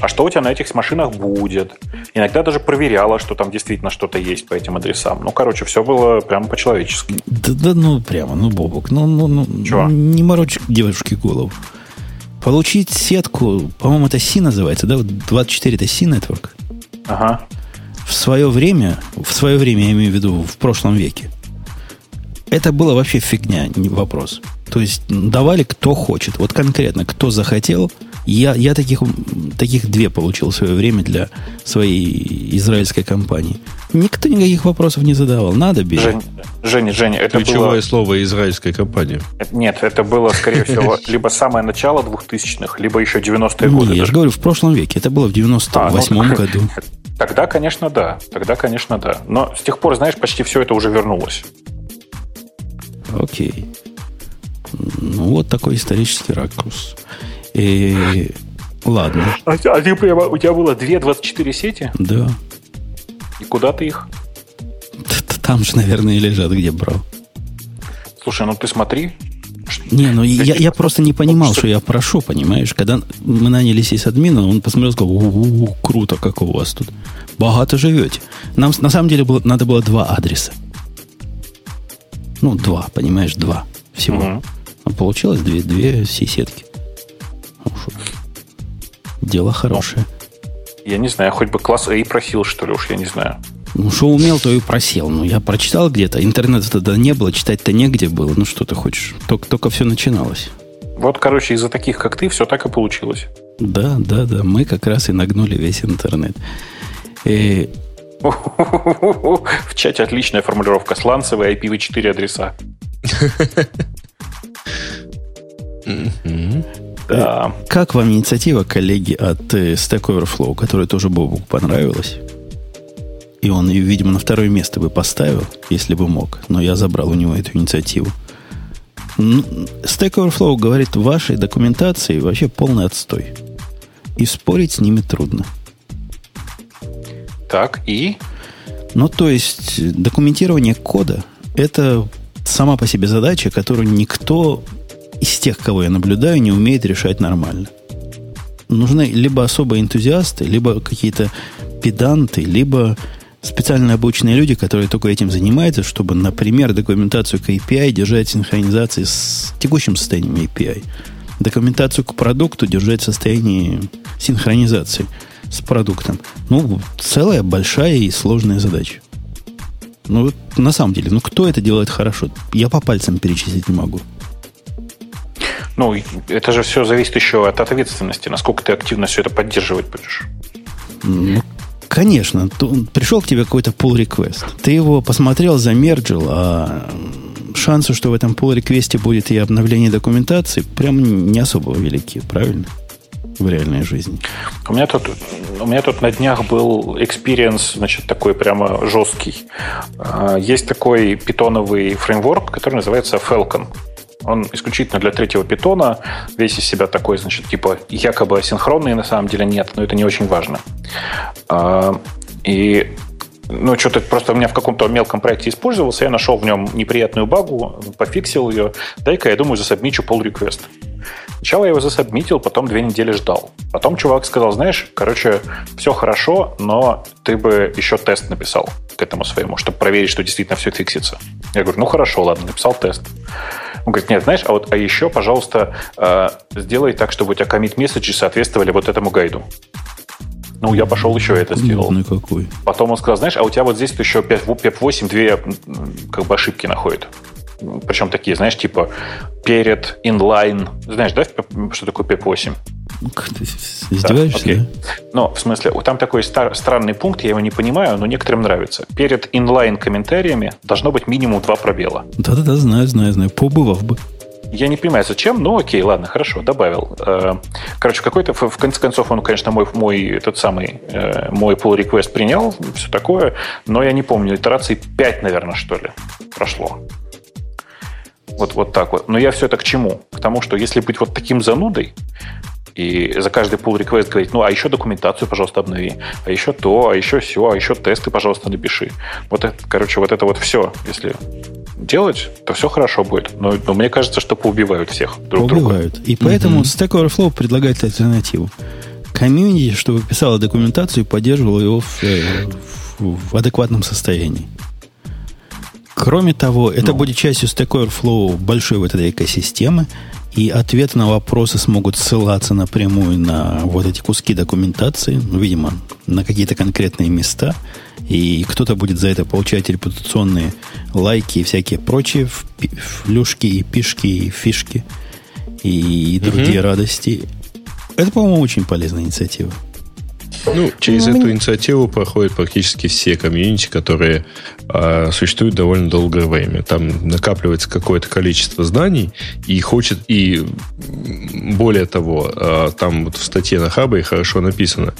А что у тебя на этих машинах будет? Иногда даже проверяла, что там действительно что-то есть по этим адресам. Ну, короче, все было прямо по-человечески. Да, да ну, прямо, ну, Бобок, ну, ну, ну Чего? не морочь девушке голову. Получить сетку, по-моему, это C называется, да? 24 это C Network. Ага. В свое время, в свое время, я имею в виду, в прошлом веке, это было вообще фигня, не вопрос. То есть давали кто хочет. Вот конкретно, кто захотел. Я, я таких, таких две получил в свое время для своей израильской компании. Никто никаких вопросов не задавал. Надо бить. Жень, Женя, Женя, это Ключевое было... слово израильской компании. Нет, это было, скорее всего, либо самое начало 2000-х, либо еще 90-е годы. Я же говорю, в прошлом веке. Это было в 98-м а, ну, году. Тогда, конечно, да. Тогда, конечно, да. Но с тех пор, знаешь, почти все это уже вернулось. Окей. Ну, вот такой исторический ракурс. И... Ладно. А, а ты прямо, у тебя было две 24 сети? Да. И куда ты их? Там же, наверное, и лежат, где брал. Слушай, ну ты смотри. Не, ну я, я просто не понимал, что я прошу, понимаешь? Когда мы нанялись из админа, он посмотрел и сказал, у-у-у, круто, как у вас тут. Богато живете. Нам на самом деле было, надо было два адреса. Ну, два, понимаешь, два всего. Угу. А получилось две, две сетки. Дело хорошее. Я не знаю, хоть бы класс А просил, что ли, уж я не знаю. Ну, что умел, то и просел. Ну, я прочитал где-то. Интернета тогда не было, читать-то негде было. Ну, что ты хочешь? Только, только все начиналось. Вот, короче, из-за таких, как ты, все так и получилось. Да, да, да. Мы как раз и нагнули весь интернет. И... В чате отличная формулировка. Сланцевые IPv4 адреса. Да. Как вам инициатива, коллеги, от э, Stack Overflow, которая тоже Бобу понравилась? И он ее, видимо, на второе место бы поставил, если бы мог. Но я забрал у него эту инициативу. Stack Overflow говорит, в вашей документации вообще полный отстой. И спорить с ними трудно. Так, и? Ну, то есть, документирование кода – это сама по себе задача, которую никто из тех, кого я наблюдаю, не умеет решать нормально. Нужны либо особые энтузиасты, либо какие-то педанты, либо специально обученные люди, которые только этим занимаются, чтобы, например, документацию к API держать в синхронизации с текущим состоянием API. Документацию к продукту держать в состоянии синхронизации с продуктом. Ну, целая большая и сложная задача. Ну, на самом деле, ну кто это делает хорошо? Я по пальцам перечислить не могу. Ну, это же все зависит еще от ответственности, насколько ты активно все это поддерживать будешь. Ну, Конечно, пришел к тебе какой-то pull request. Ты его посмотрел, замерджил, а шансы, что в этом pull реквесте будет и обновление документации, прям не особо велики, правильно? В реальной жизни. У меня тут, у меня тут на днях был experience, значит, такой прямо жесткий. А, есть такой питоновый фреймворк, который называется Falcon. Он исключительно для третьего питона, весь из себя такой, значит, типа якобы асинхронный, на самом деле нет, но это не очень важно. А, и ну, что-то просто у меня в каком-то мелком проекте использовался, я нашел в нем неприятную багу, пофиксил ее, дай-ка, я думаю, засобмичу request. Сначала я его засобмитил, потом две недели ждал. Потом чувак сказал, знаешь, короче, все хорошо, но ты бы еще тест написал к этому своему, чтобы проверить, что действительно все фиксится. Я говорю, ну хорошо, ладно, написал тест. Он говорит, нет, знаешь, а вот а еще, пожалуйста, э, сделай так, чтобы у тебя commit месседжи соответствовали вот этому гайду. Ну, я пошел еще это сделал. Ну, какой. Потом он сказал, знаешь, а у тебя вот здесь еще PEP8 две как бы ошибки находит. Причем такие, знаешь, типа перед, inline. Знаешь, да, что такое PEP8? Ты издеваешься, да? да? Но, в смысле, там такой стар- странный пункт, я его не понимаю, но некоторым нравится. Перед inline комментариями должно быть минимум два пробела. Да-да-да, знаю, знаю, знаю. Побывав бы. Я не понимаю, зачем, но окей, ладно, хорошо, добавил. Э, короче, какой-то, в конце концов, он, конечно, мой, мой этот самый, э, мой pull request принял, все такое, но я не помню, итерации 5, наверное, что ли, прошло. Вот, вот так вот. Но я все это к чему? К тому, что если быть вот таким занудой, и за каждый pull request говорить, ну, а еще документацию, пожалуйста, обнови, а еще то, а еще все, а еще тесты, пожалуйста, напиши. Вот это, короче, вот это вот все, если делать, то все хорошо будет. Но, но мне кажется, что поубивают всех друг поубивают. друга. И поэтому mm-hmm. Stack Overflow предлагает альтернативу. Комьюнити, чтобы писала документацию и поддерживала его в, э, в, в адекватном состоянии. Кроме того, это ну. будет частью Stack Overflow большой вот этой экосистемы, и ответы на вопросы смогут ссылаться напрямую на вот эти куски документации, ну, видимо, на какие-то конкретные места, и кто-то будет за это получать репутационные лайки и всякие прочие флюшки и пишки и фишки и другие угу. радости. Это, по-моему, очень полезная инициатива. Ну, через ну, эту инициативу проходят практически все комьюнити, которые э, существуют довольно долгое время. Там накапливается какое-то количество знаний, и хочет, и более того, э, там вот в статье на Хабре хорошо написано,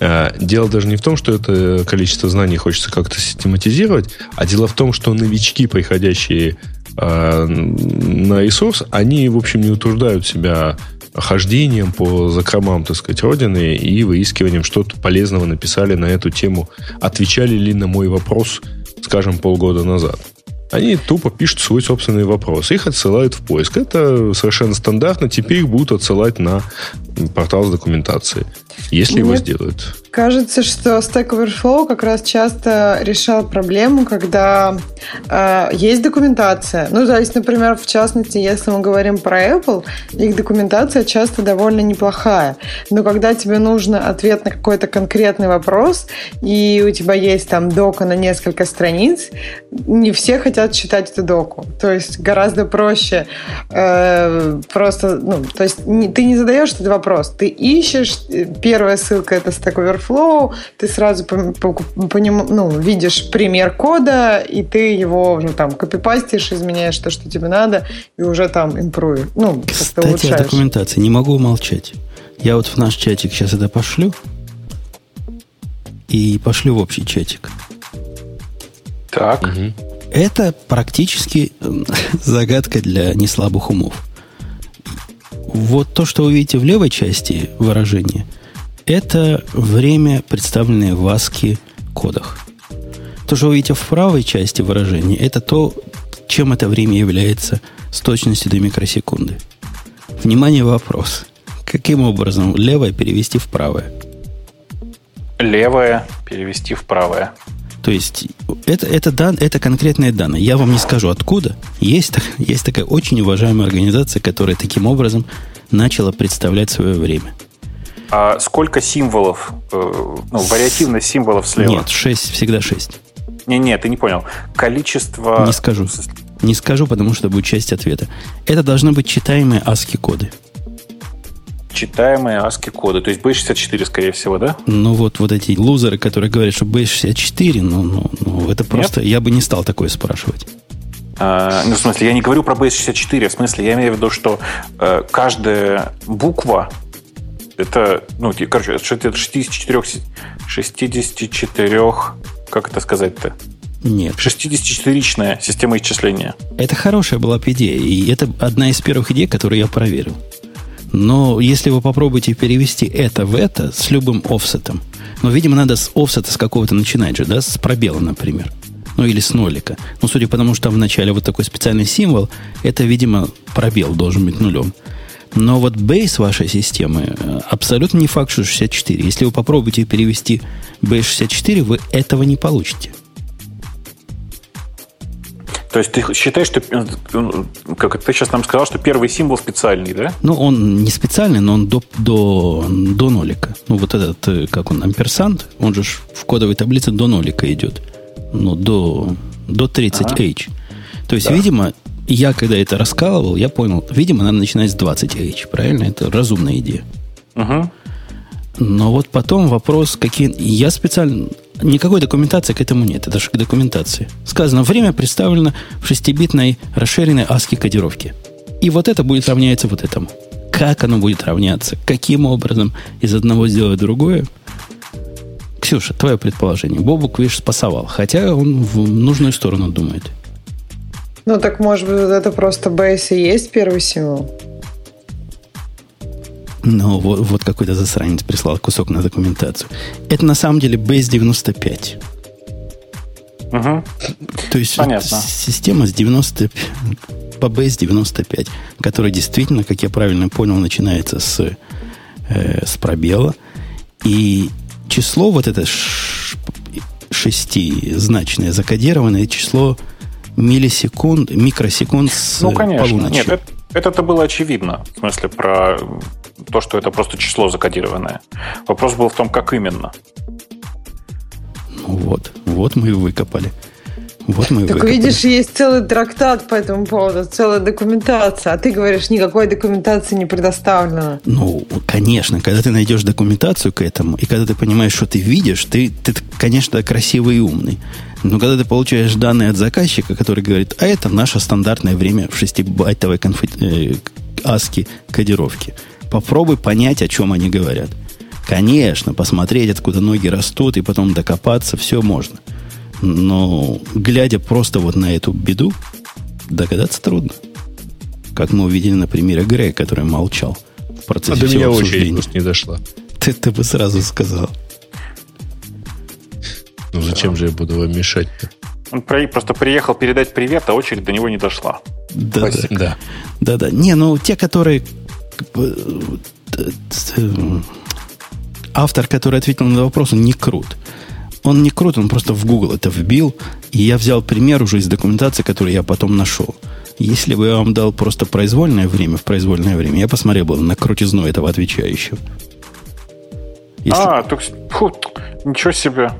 э, Дело даже не в том, что это количество знаний хочется как-то систематизировать, а дело в том, что новички, приходящие э, на ресурс, они, в общем, не утруждают себя хождением по закромам, так сказать, Родины и выискиванием, что-то полезного написали на эту тему, отвечали ли на мой вопрос, скажем, полгода назад. Они тупо пишут свой собственный вопрос. Их отсылают в поиск. Это совершенно стандартно. Теперь их будут отсылать на портал с документацией, если Мне его сделают. Кажется, что Stack Overflow как раз часто решал проблему, когда э, есть документация. Ну, то есть, например, в частности, если мы говорим про Apple, их документация часто довольно неплохая. Но когда тебе нужен ответ на какой-то конкретный вопрос, и у тебя есть там дока на несколько страниц, не все хотят читать эту доку. То есть гораздо проще э, просто, ну, то есть не, ты не задаешь этот вопрос, ты ищешь, первая ссылка это Stack Overflow, ты сразу по, по, по нему, ну, видишь пример кода, и ты его ну, там копипастишь, изменяешь то, что тебе надо, и уже там импрув. Ну, Кстати, улучшаешь. о документации. Не могу молчать. Я вот в наш чатик сейчас это пошлю. И пошлю в общий чатик. Так. Угу. Это практически загадка для неслабых умов. Вот то, что вы видите в левой части выражения, это время, представленное в ASCII кодах. То, что вы видите в правой части выражения, это то, чем это время является с точностью до микросекунды. Внимание, вопрос. Каким образом левое перевести в правое? Левое перевести в правое. То есть это, это, дан, это конкретные данные. Я вам не скажу откуда. Есть, есть такая очень уважаемая организация, которая таким образом начала представлять свое время. А сколько символов, э, ну, вариативность символов слева? Нет, 6, всегда 6. Не, нет, ты не понял. Количество... Не скажу. Не скажу, потому что будет часть ответа. Это должны быть читаемые ASCII коды читаемые ASCII коды. То есть B64, скорее всего, да? Ну вот, вот эти лузеры, которые говорят, что B64, ну, ну, ну это просто... Нет? Я бы не стал такое спрашивать. А, ну, в смысле, я не говорю про B64, в смысле, я имею в виду, что э, каждая буква это, ну, короче, это 64, 64, как это сказать-то? Нет. 64-ричная система исчисления. Это хорошая была бы идея, и это одна из первых идей, которые я проверил. Но если вы попробуете перевести это в это с любым офсетом, ну, видимо, надо с офсета с какого-то начинать же, да, с пробела, например. Ну, или с нолика. Ну, судя по тому, что там в начале вот такой специальный символ, это, видимо, пробел должен быть нулем. Но вот бейс вашей системы э, абсолютно не факт, что 64. Если вы попробуете перевести бейс 64, вы этого не получите. То есть ты считаешь, что э, как ты сейчас нам сказал, что первый символ специальный, да? Ну, он не специальный, но он до, до, до нолика. Ну, вот этот, э, как он, амперсант, он же в кодовой таблице до нолика идет. Ну, до, до 30H. Ага. То есть, да. видимо, я когда это раскалывал, я понял, видимо, надо начинать с 20H, правильно? Это разумная идея. Угу. Но вот потом вопрос, какие... Я специально... Никакой документации к этому нет. Это же к документации. Сказано, время представлено в 6-битной расширенной ASCII кодировке. И вот это будет равняться вот этому. Как оно будет равняться? Каким образом из одного сделать другое? Ксюша, твое предположение. Бобук, видишь, спасовал. Хотя он в нужную сторону думает. Ну, так, может быть, это просто бейс и есть первый символ? Ну, вот, вот какой-то засранец прислал кусок на документацию. Это на самом деле Base 95. Угу. То есть Понятно. система с 90 по Base 95, которая действительно, как я правильно понял, начинается с, э, с пробела. И число вот это шестизначное закодированное число миллисекунд, микросекунд с Ну, конечно. Полуночи. Нет, это, это-то было очевидно. В смысле, про то, что это просто число закодированное. Вопрос был в том, как именно. Ну вот, вот мы и выкопали. Вот мы Так видишь, есть целый трактат по этому поводу, целая документация, а ты говоришь, никакой документации не предоставлено. Ну, конечно, когда ты найдешь документацию к этому, и когда ты понимаешь, что ты видишь, ты, ты конечно, красивый и умный. Но когда ты получаешь данные от заказчика, который говорит, а это наше стандартное время в 6-байтовой конфи... э, ASCII кодировки, попробуй понять, о чем они говорят. Конечно, посмотреть, откуда ноги растут, и потом докопаться, все можно. Но, глядя просто вот на эту беду, догадаться трудно. Как мы увидели на примере Грея, который молчал в процессе а до меня очередь не дошла. Ты, ты бы сразу сказал. Ну зачем же я буду вам мешать-то? Он просто приехал передать привет, а очередь до него не дошла. Да, да, да. Да, да. Не, ну те, которые э, автор, который ответил на вопрос, он не крут. Он не крут, он просто в Google это вбил, и я взял пример уже из документации, которую я потом нашел. Если бы я вам дал просто произвольное время в произвольное время, я посмотрел бы на крутизну этого отвечающего. Если... А, так, фу, ничего себе.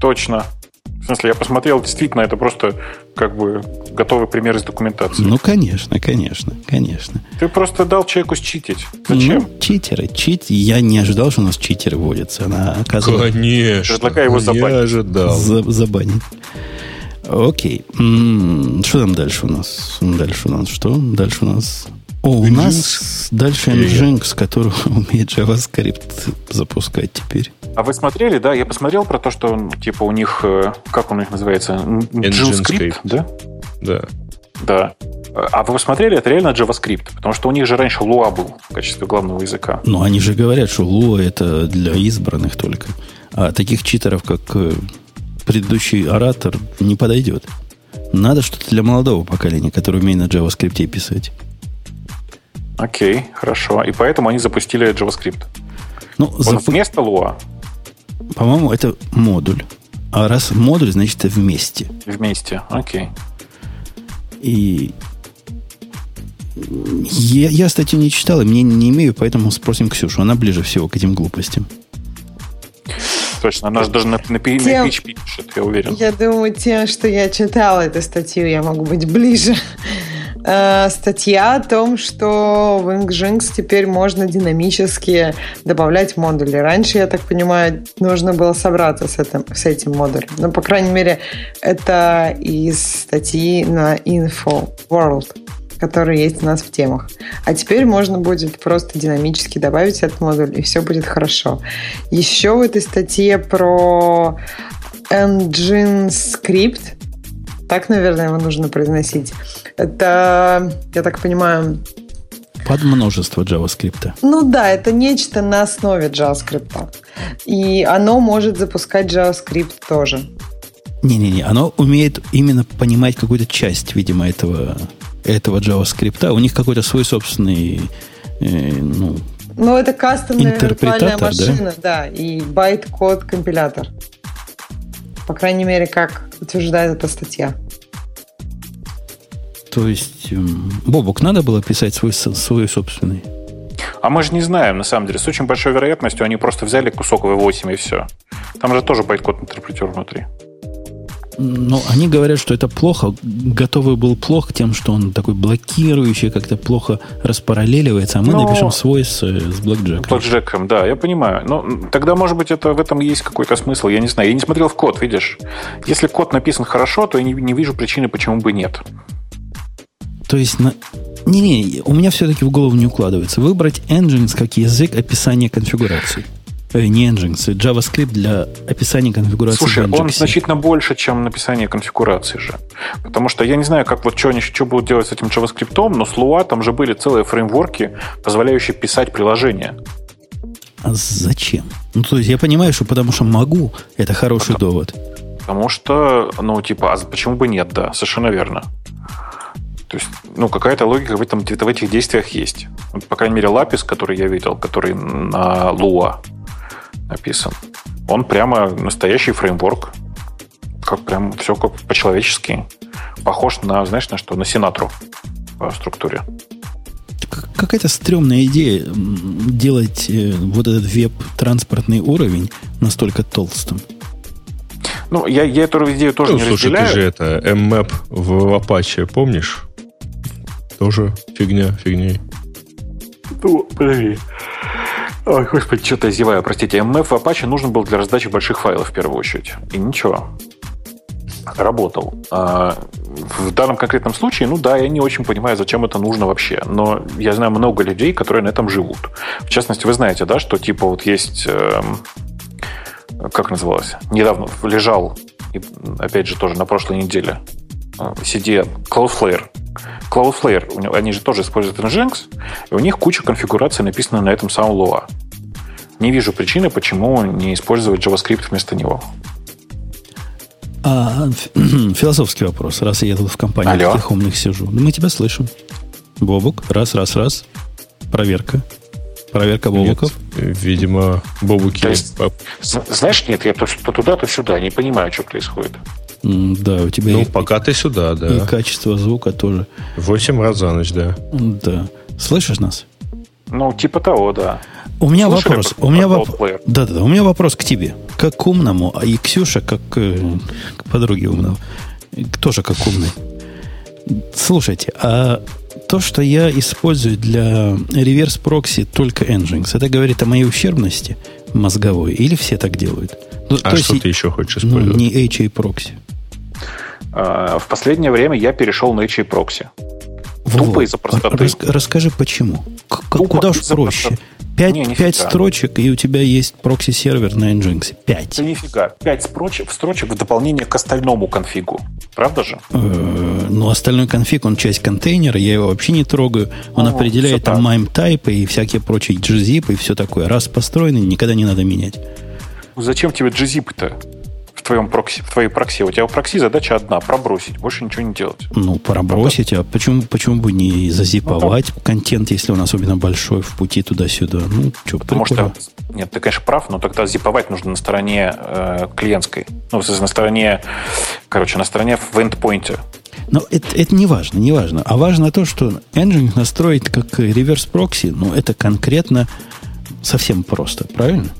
Точно. В смысле, я посмотрел, действительно, это просто как бы готовый пример из документации. Ну, конечно, конечно, конечно. Ты просто дал человеку считить. Зачем? Ну, читеры. Чит... Я не ожидал, что у нас читеры водятся. Она оказывается... Конечно. Предлагаю его забанить. Я ожидал. За, забанить. Окей. М-м, что там дальше у нас? Дальше у нас что? Дальше у нас... О, у Nginx. нас дальше Nginx, который умеет JavaScript запускать теперь. А вы смотрели, да? Я посмотрел про то, что типа у них, э, как он у них называется? JavaScript, да? Да. Да. А вы посмотрели, это реально JavaScript? Потому что у них же раньше Lua был в качестве главного языка. Ну, они же говорят, что Lua это для избранных только. А таких читеров, как э, предыдущий оратор, не подойдет. Надо что-то для молодого поколения, которое умеет на JavaScript писать. Окей, хорошо. И поэтому они запустили JavaScript. Ну, Он зап... вместо Lua? По-моему, это модуль. А раз модуль, значит, вместе. Вместе, окей. И я, я статью не читал, и мне не имею, поэтому спросим Ксюшу. Она ближе всего к этим глупостям. Точно, она же даже на, на, тем, на PHP пишет, я уверен. Я думаю, тем, что я читала эту статью, я могу быть ближе. Э, статья о том, что в Nginx теперь можно динамически добавлять модули. Раньше, я так понимаю, нужно было собраться с этим, с этим модулем. Ну, по крайней мере, это из статьи на Info World которые есть у нас в темах. А теперь можно будет просто динамически добавить этот модуль, и все будет хорошо. Еще в этой статье про Engine Script, так, наверное, его нужно произносить, это, я так понимаю... Под множество JavaScript. Ну да, это нечто на основе JavaScript. И оно может запускать JavaScript тоже. Не-не-не, оно умеет именно понимать какую-то часть, видимо, этого, этого JavaScript. У них какой-то свой собственный э, ну, ну, это кастомная виртуальная машина, да, да и байт-код компилятор. По крайней мере, как утверждает эта статья. То есть, эм, Бобук, надо было писать свой, свой собственный? А мы же не знаем, на самом деле. С очень большой вероятностью они просто взяли кусок V8 и все. Там же тоже байткод интерпретер внутри. Но они говорят, что это плохо. Готовый был плох тем, что он такой блокирующий, как-то плохо распараллеливается, а мы Но... напишем свой с, с блэкджеком. Блэкджеком, да, я понимаю. Но тогда, может быть, это, в этом есть какой-то смысл. Я не знаю. Я не смотрел в код, видишь. Если код написан хорошо, то я не, не вижу причины, почему бы нет. То есть, на... не-не, у меня все-таки в голову не укладывается. Выбрать Nginx как язык описания конфигурации. Э, не Nginx, JavaScript для описания конфигурации Слушай, он значительно больше, чем написание конфигурации же. Потому что я не знаю, как вот что они что будут делать с этим JavaScript, но с Lua там же были целые фреймворки, позволяющие писать приложения. А зачем? Ну, то есть я понимаю, что потому что могу, это хороший потому, довод. Потому что, ну, типа, а почему бы нет, да, совершенно верно. То есть, ну, какая-то логика в, этом, в этих действиях есть. Вот, по крайней мере, лапис, который я видел, который на Lua написан, он прямо настоящий фреймворк. Как прям все как по-человечески. Похож на, знаешь, на что? На Синатру по структуре. Какая-то стрёмная идея делать э, вот этот веб-транспортный уровень настолько толстым. Ну, я, я эту идею тоже ну, не слушай, разделяю. ты же это, mmap в Apache, помнишь? Тоже фигня, фигней. Ну, подожди. Ой, господи, что-то я зеваю, простите. MF в Apache нужен был для раздачи больших файлов в первую очередь. И ничего. Работал. А в данном конкретном случае, ну да, я не очень понимаю, зачем это нужно вообще. Но я знаю много людей, которые на этом живут. В частности, вы знаете, да, что типа вот есть... Э, как называлось? Недавно лежал, опять же, тоже на прошлой неделе, CD э, Cloudflare. Cloudflare, они же тоже используют Nginx, и у них куча конфигураций написана на этом самом Lua. Не вижу причины, почему не использовать JavaScript вместо него. А, философский вопрос, раз я тут в компании Алло. таких умных сижу. Ну, мы тебя слышим. Бобук, раз, раз, раз. Проверка. Проверка бобуков. Нет, видимо, бобуки... есть, знаешь, нет, я то, то туда, то сюда. Не понимаю, что происходит. Да, у тебя... Ну, и, пока ты сюда, да. И качество звука тоже. Восемь раз за ночь, да. Да. Слышишь нас? Ну, типа того, да. У меня Слушали вопрос. У меня воп... да, да, да. У меня вопрос к тебе. Как к умному, а и Ксюша как э, к подруге умного. Тоже как умный. Слушайте, а то, что я использую для reverse proxy только Nginx, это говорит о моей ущербности мозговой? Или все так делают? Ну, а что есть, ты еще хочешь ну, использовать? Ну, не HAProxy. А, в последнее время я перешел на HAProxy. Тупо из-за простоты. Рас, расскажи, почему. К- куда уж проще? Пять, не, пять строчек, и у тебя есть прокси-сервер на Nginx. Пять. Да нифига. Пять строчек, строчек в дополнение к остальному конфигу. Правда же? Э, ну, остальной конфиг, он часть контейнера, я его вообще не трогаю. Он ну, определяет там MIME type и всякие прочие gzip и все такое. Раз построенный, никогда не надо менять. Ну, зачем тебе gzip-то? В твоем прокси, в твоей прокси. У тебя в прокси задача одна – пробросить, больше ничего не делать. Ну, пробросить, а почему, почему бы не зазиповать ну, контент, если он особенно большой, в пути туда-сюда? Ну, что, Потому что, нет, ты, конечно, прав, но тогда зиповать нужно на стороне э, клиентской. Ну, на стороне, короче, на стороне в endpoint. Но это, это не важно, не важно. А важно то, что Nginx настроить как реверс прокси, ну, это конкретно совсем просто, правильно?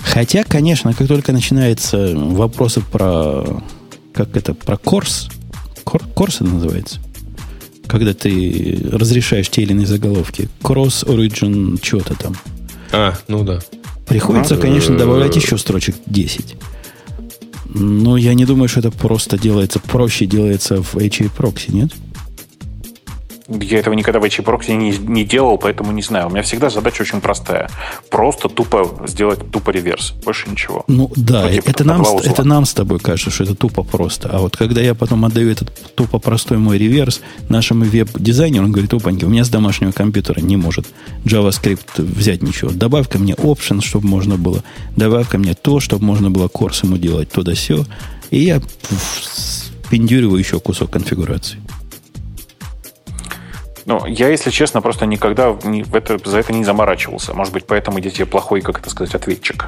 Хотя, конечно, как только начинаются вопросы про как это, про корс, кор, корс это называется, когда ты разрешаешь те или иные заголовки, cross origin что-то там. А, ну да. Приходится, конечно, добавлять еще строчек 10. Но я не думаю, что это просто делается, проще делается в HA прокси, нет? Я этого никогда в HProxy не, не делал, поэтому не знаю. У меня всегда задача очень простая. Просто тупо сделать тупо реверс. Больше ничего. Ну да, ну, типа, это, нам, это нам с тобой кажется, что это тупо просто. А вот когда я потом отдаю этот тупо простой мой реверс нашему веб-дизайнеру, он говорит, опаньки, у меня с домашнего компьютера не может JavaScript взять ничего. Добавь ко мне option, чтобы можно было. Добавь ко мне то, чтобы можно было курс ему делать туда все. И я пиндюриваю еще кусок конфигурации. Ну, я, если честно, просто никогда не, в это, за это не заморачивался. Может быть, поэтому дети плохой, как это сказать, ответчик.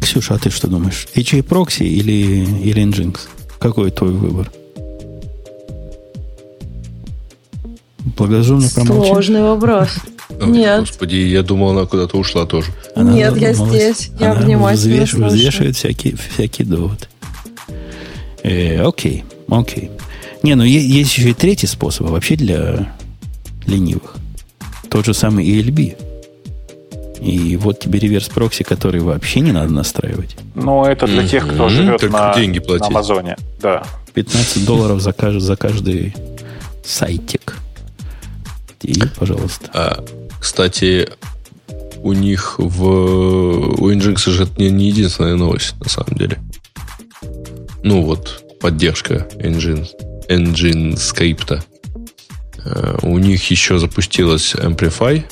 Ксюша, а ты что думаешь? HA прокси или, или Nginx? Какой твой выбор? Благоразумно промолчи. Сложный вопрос. Ой, Нет. Господи, я думал, она куда-то ушла тоже. Она Нет, я здесь. Я она внимательно взвеш, взвешивает всякие, всякие доводы. Э, окей, окей. Не, ну есть еще и третий способ. Вообще для ленивых. Тот же самый ELB. И вот тебе реверс прокси, который вообще не надо настраивать. Ну, это для тех, кто живет на, деньги на Амазоне. Да. 15 долларов за каждый, за каждый сайтик. И, пожалуйста. А, кстати, у них в... У Nginx же это не, не единственная новость, на самом деле. Ну вот, поддержка Engine, Engine скрипта. Э, у них еще запустилась Amplify.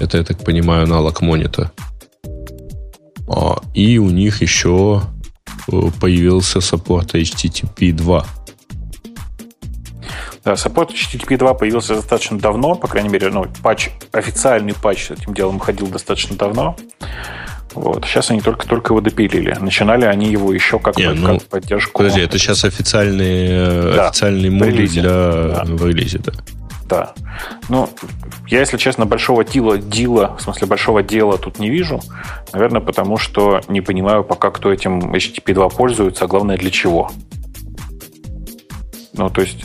Это, я так понимаю, аналог Монета. А, и у них еще э, появился support HTTP 2. Да, support HTTP 2 появился достаточно давно, по крайней мере, ну, патч, официальный патч этим делом ходил достаточно давно. Вот. Сейчас они только-только его допилили. Начинали они его еще как, Не, ну, как поддержку. Подожди, это сейчас официальный, да, официальный модуль для да. в релизе, да. да. Ну, я, если честно, большого дела, дела, в смысле большого дела тут не вижу. Наверное, потому что не понимаю пока, кто этим HTTP 2 пользуется, а главное, для чего. Ну, то есть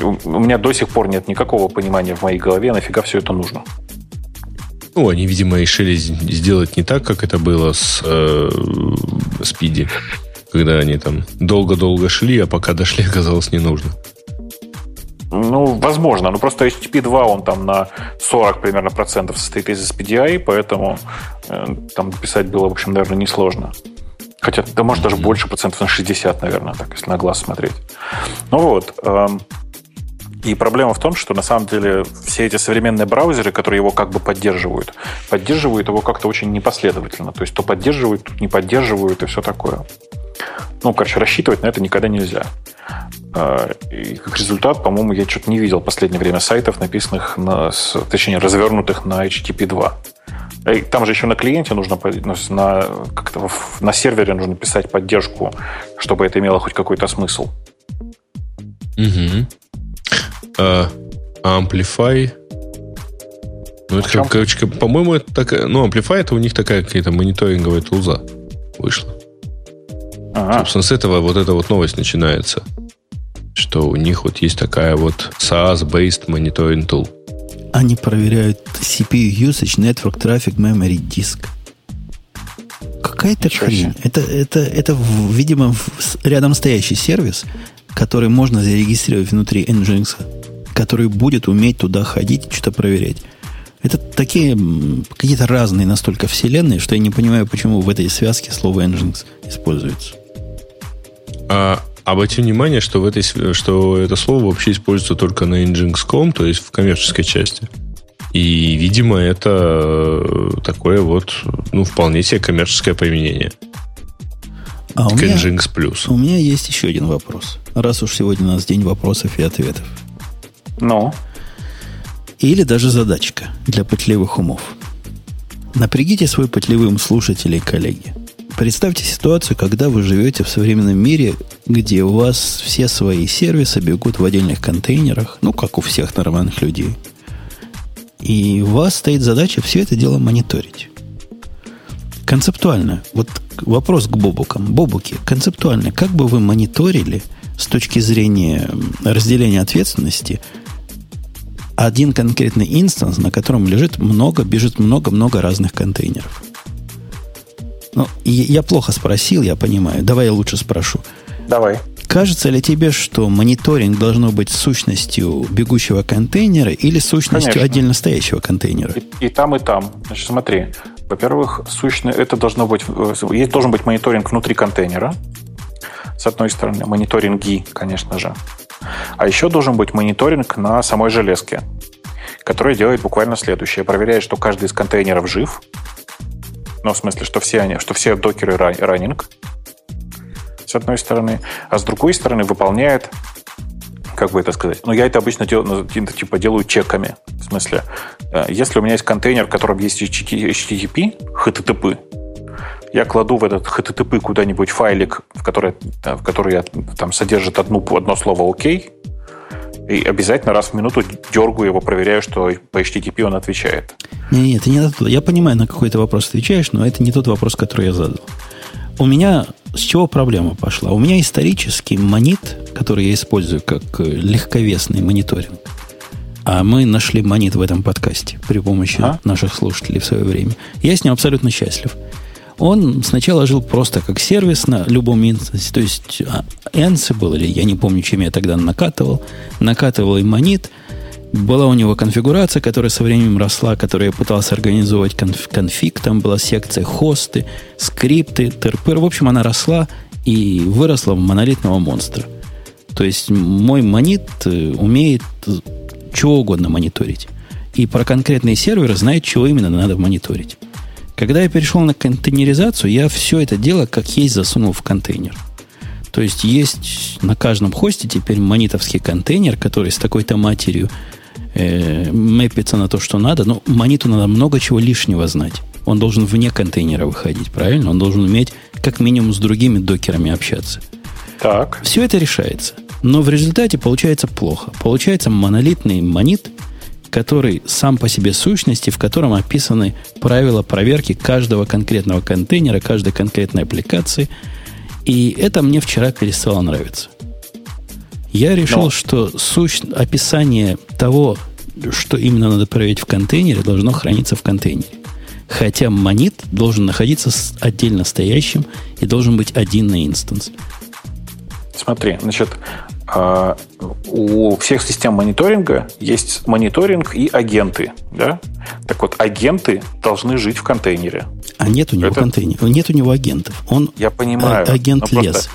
у меня до сих пор нет никакого понимания в моей голове, нафига все это нужно. Ну, они, видимо, решили сделать не так, как это было с э, Speedy, когда они там долго-долго шли, а пока дошли, оказалось не нужно. Ну, возможно. Ну, просто HTTP 2, он там на 40 примерно процентов состоит из SPDI, поэтому э, там писать было, в общем, наверное, несложно. Хотя, да, может, даже больше процентов на 60, наверное, так, если на глаз смотреть. Ну вот. Эм, и проблема в том, что на самом деле все эти современные браузеры, которые его как бы поддерживают, поддерживают его как-то очень непоследовательно. То есть то поддерживают, то не поддерживают и все такое. Ну, короче, рассчитывать на это никогда нельзя. А, и как результат, по-моему, я что-то не видел в последнее время сайтов, написанных на, точнее, развернутых на HTTP 2. Там же еще на клиенте нужно, ну, на, как-то на сервере нужно писать поддержку, чтобы это имело хоть какой-то смысл. Угу. А, Amplify. Ну, это, как, короче, по-моему, это такая, ну, Amplify это у них такая какая-то мониторинговая тулза вышла. Ага. Собственно, с этого вот эта вот новость начинается. Что у них вот есть такая вот SaaS-based monitoring tool. Они проверяют CPU usage, network traffic, memory disk. Какая-то хрень. Это, это, это, видимо, рядом стоящий сервис, который можно зарегистрировать внутри Nginx который будет уметь туда ходить и что-то проверять. Это такие какие-то разные настолько вселенные, что я не понимаю, почему в этой связке слово Nginx используется. А, обратите внимание, что, в этой, что это слово вообще используется только на Nginx.com, то есть в коммерческой части. И, видимо, это э, такое вот, ну, вполне себе коммерческое применение. А у меня, Nginx Plus. У меня есть еще один вопрос. Раз уж сегодня у нас день вопросов и ответов. Ну? Или даже задачка для пытливых умов. Напрягите свой пытливый ум слушателей и коллеги. Представьте ситуацию, когда вы живете в современном мире, где у вас все свои сервисы бегут в отдельных контейнерах, ну, как у всех нормальных людей. И у вас стоит задача все это дело мониторить. Концептуально, вот вопрос к Бобукам. Бобуки, концептуально, как бы вы мониторили с точки зрения разделения ответственности – один конкретный инстанс, на котором лежит много, бежит много-много разных контейнеров. Ну, я плохо спросил, я понимаю. Давай я лучше спрошу. Давай. Кажется ли тебе, что мониторинг должно быть сущностью бегущего контейнера или сущностью Конечно. отдельно стоящего контейнера? И, и там, и там. Значит, смотри. Во-первых, сущно, это должно быть, э, есть должен быть мониторинг внутри контейнера. С одной стороны, мониторинги, конечно же. А еще должен быть мониторинг на самой железке, который делает буквально следующее. Проверяет, что каждый из контейнеров жив. Ну, в смысле, что все, они, что все докеры раннинг, с одной стороны. А с другой стороны, выполняет как бы это сказать? Ну, я это обычно делаю, ну, типа делаю чеками. В смысле, э, если у меня есть контейнер, в котором есть HTTP, HTTP, я кладу в этот HTTP куда-нибудь файлик, в который, в который я, там содержит одну, одно слово «ОК», и обязательно раз в минуту дергаю его, проверяю, что по HTTP он отвечает. Нет, нет, не на тот. Я понимаю, на какой то вопрос отвечаешь, но это не тот вопрос, который я задал. У меня с чего проблема пошла? У меня исторический монит, который я использую как легковесный мониторинг. А мы нашли монит в этом подкасте при помощи а? наших слушателей в свое время. Я с ним абсолютно счастлив он сначала жил просто как сервис на любом инстансе, то есть Ansible, или я не помню, чем я тогда накатывал, накатывал и монит, была у него конфигурация, которая со временем росла, которую я пытался организовать конф, конфиг, там была секция хосты, скрипты, ТРПР, в общем, она росла и выросла в монолитного монстра. То есть мой монит э, умеет чего угодно мониторить. И про конкретные серверы знает, чего именно надо мониторить. Когда я перешел на контейнеризацию, я все это дело как есть засунул в контейнер. То есть есть на каждом хосте теперь монитовский контейнер, который с такой-то матерью э, на то, что надо. Но мониту надо много чего лишнего знать. Он должен вне контейнера выходить, правильно? Он должен уметь как минимум с другими докерами общаться. Так. Все это решается. Но в результате получается плохо. Получается монолитный монит, который сам по себе сущности, в котором описаны правила проверки каждого конкретного контейнера, каждой конкретной аппликации. И это мне вчера перестало нравиться. Я решил, Но... что сущ... описание того, что именно надо проверить в контейнере, должно храниться в контейнере. Хотя монит должен находиться отдельно стоящим и должен быть один на инстанс. Смотри, значит, а, у всех систем мониторинга есть мониторинг и агенты. Да? Так вот, агенты должны жить в контейнере. А нет у него Это... контейнера, нет у него агентов. Он Я понимаю. А, агент лес. Просто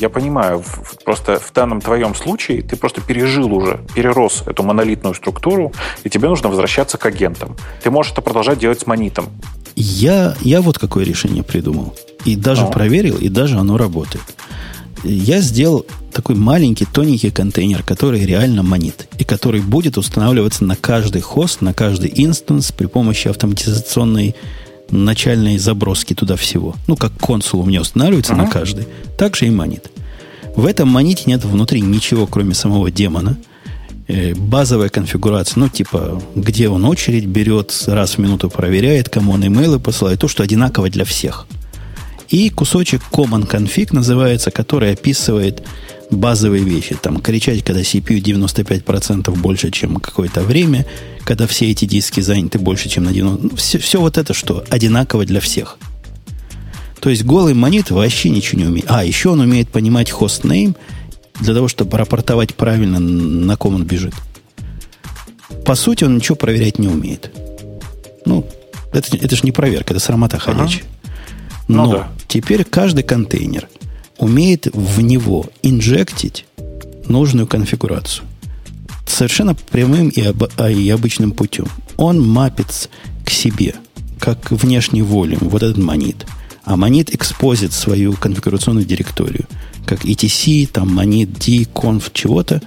я понимаю, просто в данном твоем случае ты просто пережил уже, перерос эту монолитную структуру, и тебе нужно возвращаться к агентам. Ты можешь это продолжать делать с монитом. Я, я вот какое решение придумал. И даже ну. проверил, и даже оно работает. Я сделал такой маленький, тоненький контейнер, который реально монит, и который будет устанавливаться на каждый хост, на каждый инстанс при помощи автоматизационной начальные заброски туда всего. Ну, как консул у меня устанавливается uh-huh. на каждый, так же и манит. В этом маните нет внутри ничего, кроме самого демона. Э, базовая конфигурация, ну, типа, где он очередь берет, раз в минуту проверяет, кому он имейлы посылает, то, что одинаково для всех. И кусочек common config называется, который описывает базовые вещи. Там кричать, когда CPU 95% больше, чем какое-то время, когда все эти диски заняты больше, чем на 90%. Все, все вот это что? Одинаково для всех. То есть голый монит вообще ничего не умеет. А, еще он умеет понимать хостнейм для того, чтобы рапортовать правильно, на ком он бежит. По сути, он ничего проверять не умеет. Ну, это, это же не проверка, это срамота ходячая. Ага. Но ну, да. теперь каждый контейнер – умеет в него инжектить нужную конфигурацию. Совершенно прямым и, об, а, и обычным путем. Он мапится к себе, как внешний волюм, вот этот монит. А монит экспозит свою конфигурационную директорию, как etc, там монит, d, conf, чего-то.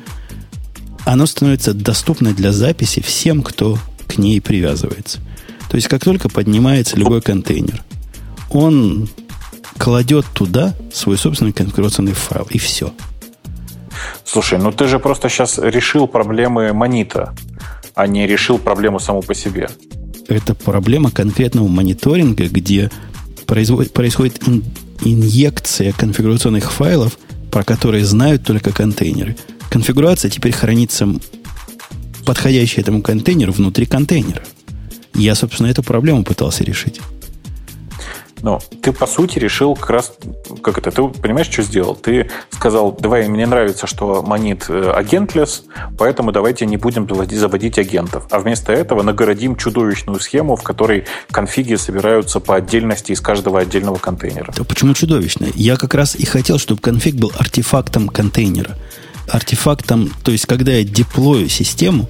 Оно становится доступно для записи всем, кто к ней привязывается. То есть, как только поднимается любой контейнер, он кладет туда свой собственный конфигурационный файл, и все. Слушай, ну ты же просто сейчас решил проблемы монита, а не решил проблему саму по себе. Это проблема конкретного мониторинга, где происходит ин, инъекция конфигурационных файлов, про которые знают только контейнеры. Конфигурация теперь хранится подходящая этому контейнеру внутри контейнера. Я, собственно, эту проблему пытался решить. Но ты, по сути, решил как раз... Как это? Ты понимаешь, что сделал? Ты сказал, давай, мне нравится, что монит э, агентлес, поэтому давайте не будем заводить агентов. А вместо этого нагородим чудовищную схему, в которой конфиги собираются по отдельности из каждого отдельного контейнера. Да почему чудовищная? Я как раз и хотел, чтобы конфиг был артефактом контейнера. Артефактом, то есть, когда я деплою систему,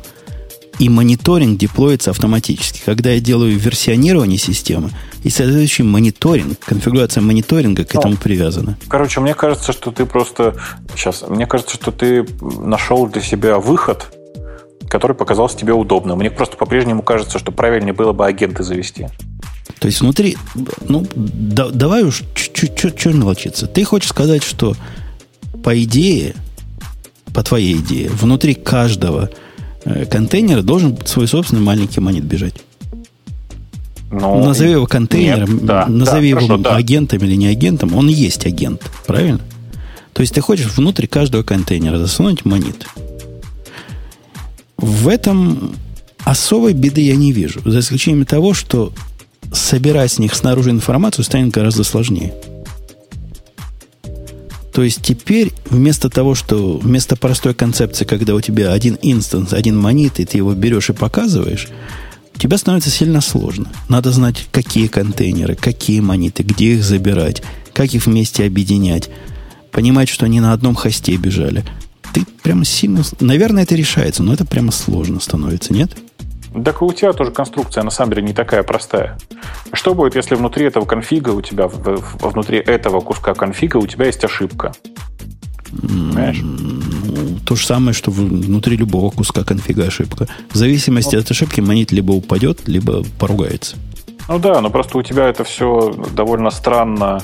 и мониторинг деплоится автоматически. Когда я делаю версионирование системы, и следующий мониторинг, конфигурация мониторинга к ну, этому привязана. Короче, мне кажется, что ты просто... Сейчас, мне кажется, что ты нашел для себя выход, который показался тебе удобным. Мне просто по-прежнему кажется, что правильнее было бы агенты завести. То есть внутри... Ну, да, давай уж чуть-чуть мелочиться. Ты хочешь сказать, что по идее, по твоей идее, внутри каждого контейнера должен свой собственный маленький монет бежать. Ну, назови его контейнером, нет, да, назови да, его хорошо, да. агентом или не агентом, он есть агент, правильно? То есть ты хочешь внутрь каждого контейнера засунуть монет. В этом особой беды я не вижу, за исключением того, что собирать с них снаружи информацию станет гораздо сложнее. То есть теперь вместо того, что вместо простой концепции, когда у тебя один инстанс, один монит, и ты его берешь и показываешь, тебя становится сильно сложно. Надо знать, какие контейнеры, какие монеты, где их забирать, как их вместе объединять, понимать, что они на одном хосте бежали. Ты прямо сильно... Наверное, это решается, но это прямо сложно становится, нет? Так и у тебя тоже конструкция на самом деле не такая простая. Что будет, если внутри этого конфига у тебя, внутри этого куска конфига у тебя есть ошибка? Понимаешь? Ну, то же самое, что внутри любого куска конфига ошибка. В зависимости вот. от ошибки монет либо упадет, либо поругается. Ну да, но просто у тебя это все довольно странно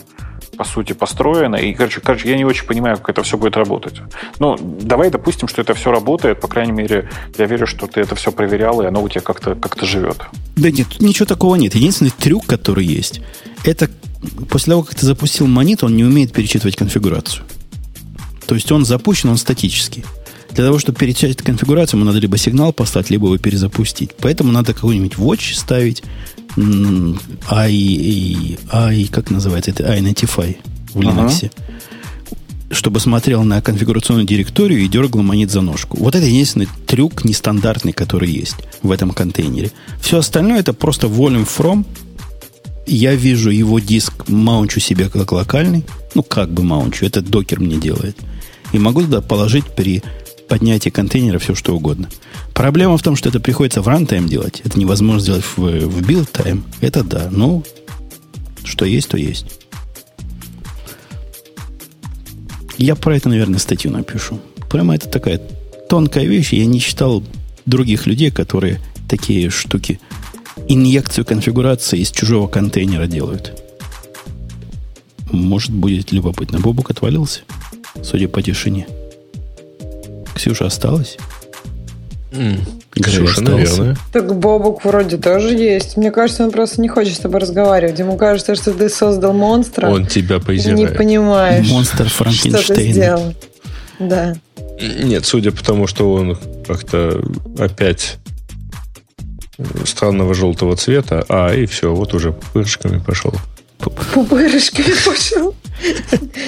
по сути, построено. И, короче, короче, я не очень понимаю, как это все будет работать. Ну, давай допустим, что это все работает. По крайней мере, я верю, что ты это все проверял, и оно у тебя как-то как живет. Да нет, ничего такого нет. Единственный трюк, который есть, это после того, как ты запустил монет, он не умеет перечитывать конфигурацию. То есть он запущен, он статический. Для того, чтобы перечислить конфигурацию, ему надо либо сигнал послать, либо его перезапустить. Поэтому надо какой-нибудь watch ставить, i, i, как называется это, i95 в Linux, ага. чтобы смотрел на конфигурационную директорию и дергал монет за ножку. Вот это единственный трюк нестандартный, который есть в этом контейнере. Все остальное это просто volume from. Я вижу его диск, маунчу себе как локальный. Ну, как бы маунчу. Это докер мне делает. И могу туда положить при поднятие контейнера, все что угодно. Проблема в том, что это приходится в рантайм делать. Это невозможно сделать в, в time. Это да. Ну, что есть, то есть. Я про это, наверное, статью напишу. Прямо это такая тонкая вещь. Я не читал других людей, которые такие штуки, инъекцию конфигурации из чужого контейнера делают. Может, будет любопытно. Бобук отвалился, судя по тишине. Ксюша осталась? Mm. Ксюша, наверное. Так Бобук вроде тоже есть. Мне кажется, он просто не хочет с тобой разговаривать. Ему кажется, что ты создал монстра. Он тебя поизирает. Не понимаешь. Монстр Франкенштейна. Что ты сделал. Да. Нет, судя по тому, что он как-то опять странного желтого цвета, а, и все, вот уже пупырышками пошел. Пупырышками пошел.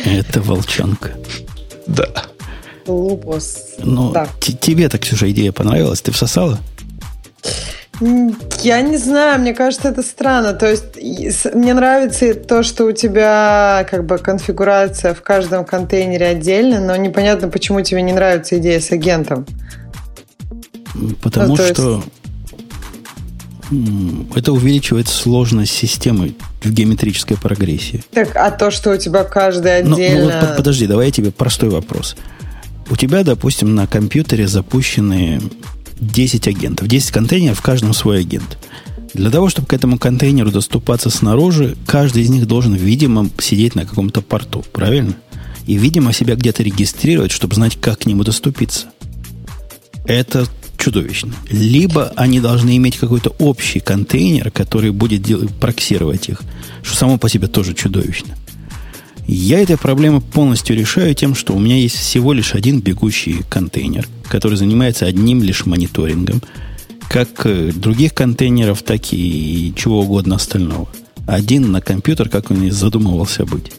Это волчонка. Да. Лупус. Ну, да. тебе-то, Ксюша, идея понравилась? Ты всосала? Я не знаю, мне кажется, это странно. То есть мне нравится то, что у тебя как бы конфигурация в каждом контейнере отдельно, но непонятно, почему тебе не нравится идея с агентом. Потому ну, что есть... это увеличивает сложность системы в геометрической прогрессии. Так, а то, что у тебя каждый отдельно... Ну, ну вот подожди, давай я тебе простой вопрос. У тебя, допустим, на компьютере запущены 10 агентов, 10 контейнеров, в каждом свой агент. Для того, чтобы к этому контейнеру доступаться снаружи, каждый из них должен, видимо, сидеть на каком-то порту, правильно? И, видимо, себя где-то регистрировать, чтобы знать, как к нему доступиться. Это чудовищно. Либо они должны иметь какой-то общий контейнер, который будет делать, проксировать их, что само по себе тоже чудовищно. Я этой проблемы полностью решаю тем, что у меня есть всего лишь один бегущий контейнер, который занимается одним лишь мониторингом, как э, других контейнеров, так и чего угодно остального. Один на компьютер, как он и задумывался быть.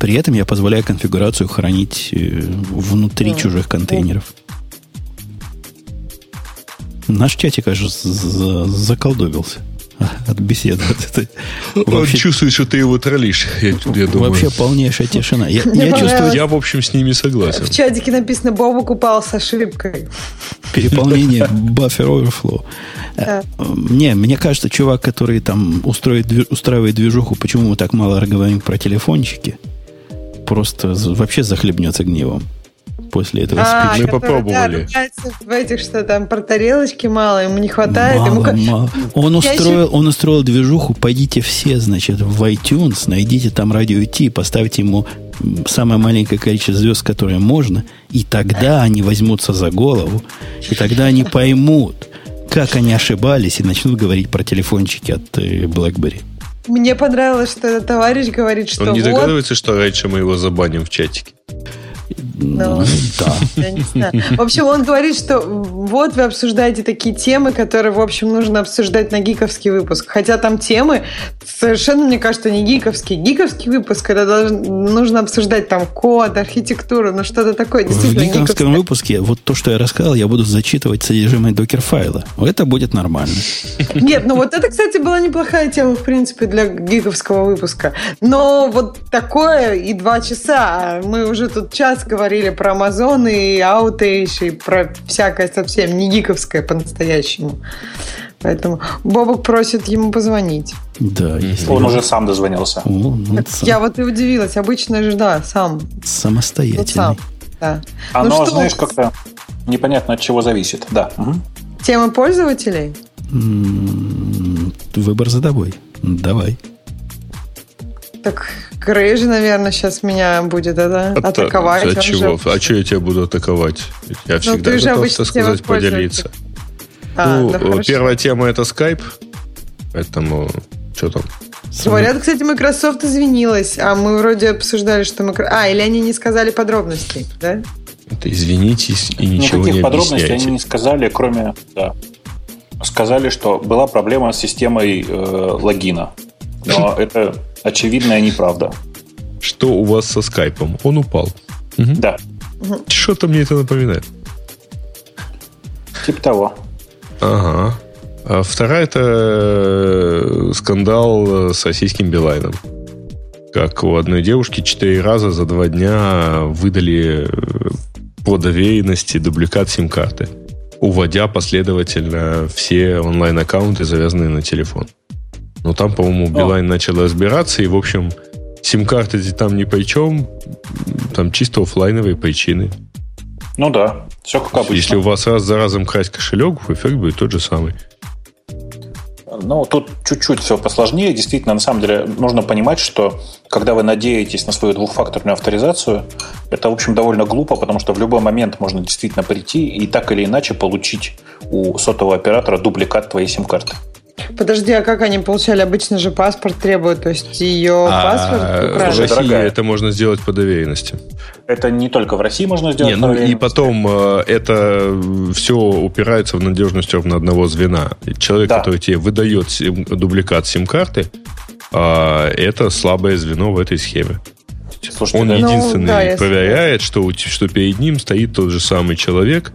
При этом я позволяю конфигурацию хранить э, внутри mm. чужих контейнеров. Наш чатик аж заколдобился от беседы. Вот Он чувствует, что ты его троллишь. Я, я думаю. Вообще полнейшая тишина. Я, я чувствую... Я, в общем, с ними согласен. В чатике написано «Бобок упал с ошибкой». Переполнение buffer overflow. Да. Не, мне кажется, чувак, который там устроит, устраивает движуху, почему мы так мало говорим про телефончики, просто вообще захлебнется гневом после этого а, спича. Мы попробовали. Да, в этих, что там про тарелочки мало, ему не хватает. Мало, ему... мало. Он, устроил, еще... он устроил движуху, пойдите все, значит, в iTunes, найдите там радио IT, поставьте ему самое маленькое количество звезд, которое можно, и тогда они возьмутся за голову, и тогда они поймут, как они ошибались, и начнут говорить про телефончики от э, BlackBerry. Мне понравилось, что этот товарищ говорит, что Он не вот... догадывается, что раньше мы его забаним в чатике. Ну, да. Я не знаю. В общем, он говорит, что вот вы обсуждаете такие темы, которые, в общем, нужно обсуждать на гиковский выпуск. Хотя там темы совершенно, мне кажется, не гиковские. Гиковский выпуск, это должен, нужно обсуждать там код, архитектуру, ну что-то такое. В гиковском гиковское. выпуске вот то, что я рассказал, я буду зачитывать содержимое докер-файла. Это будет нормально. Нет, ну вот это, кстати, была неплохая тема, в принципе, для гиковского выпуска. Но вот такое и два часа. А мы уже тут час говорили про Amazon и Outage, и про всякое совсем не гиковское по-настоящему. Поэтому Бобок просит ему позвонить. Да, если Он уже сам дозвонился. О, ну, сам. Я вот и удивилась. Обычно же, да, сам. Самостоятельный. Ну, сам, да. Оно, ну, что... знаешь, как-то непонятно от чего зависит. Да. Угу. Темы пользователей? М-м, выбор за тобой. Давай. Так Же, наверное, сейчас меня будет это, От, атаковать. А чего? Же... А что я тебя буду атаковать? Я ну, всегда ну, готов, так сказать, поделиться. А, ну, ну первая тема это Skype, поэтому что там? Говорят, кстати, Microsoft извинилась, а мы вроде обсуждали, что Microsoft... А, или они не сказали подробностей, да? Это извинитесь и ничего Никаких не подробностей объясняйте. они не сказали, кроме... Да. Сказали, что была проблема с системой э, логина. Но это очевидная неправда. Что у вас со скайпом? Он упал. Угу. Да. Что-то мне это напоминает. Типа того. Ага. А вторая это э, скандал с российским Билайном. Как у одной девушки четыре раза за два дня выдали э, по доверенности дубликат сим-карты, уводя последовательно все онлайн-аккаунты, завязанные на телефон. Но там, по-моему, Билайн начал разбираться, и, в общем, сим-карты там ни при чем, там чисто офлайновые причины. Ну да, все как обычно. Если у вас раз за разом красть кошелек, эффект будет тот же самый. Ну, тут чуть-чуть все посложнее. Действительно, на самом деле, нужно понимать, что когда вы надеетесь на свою двухфакторную авторизацию, это, в общем, довольно глупо, потому что в любой момент можно действительно прийти и так или иначе получить у сотового оператора дубликат твоей сим-карты. Подожди, а как они получали? Обычно же паспорт требуют, то есть ее а, паспорт украли. В России Дорогая. это можно сделать по доверенности. Это не только в России можно сделать. Не, ну и потом э, это все упирается в надежность ровно одного звена. Человек, да. который тебе выдает дубликат сим-карты, а, это слабое звено в этой схеме. Слушайте, Он да. единственный ну, да, проверяет, что, что перед ним стоит тот же самый человек,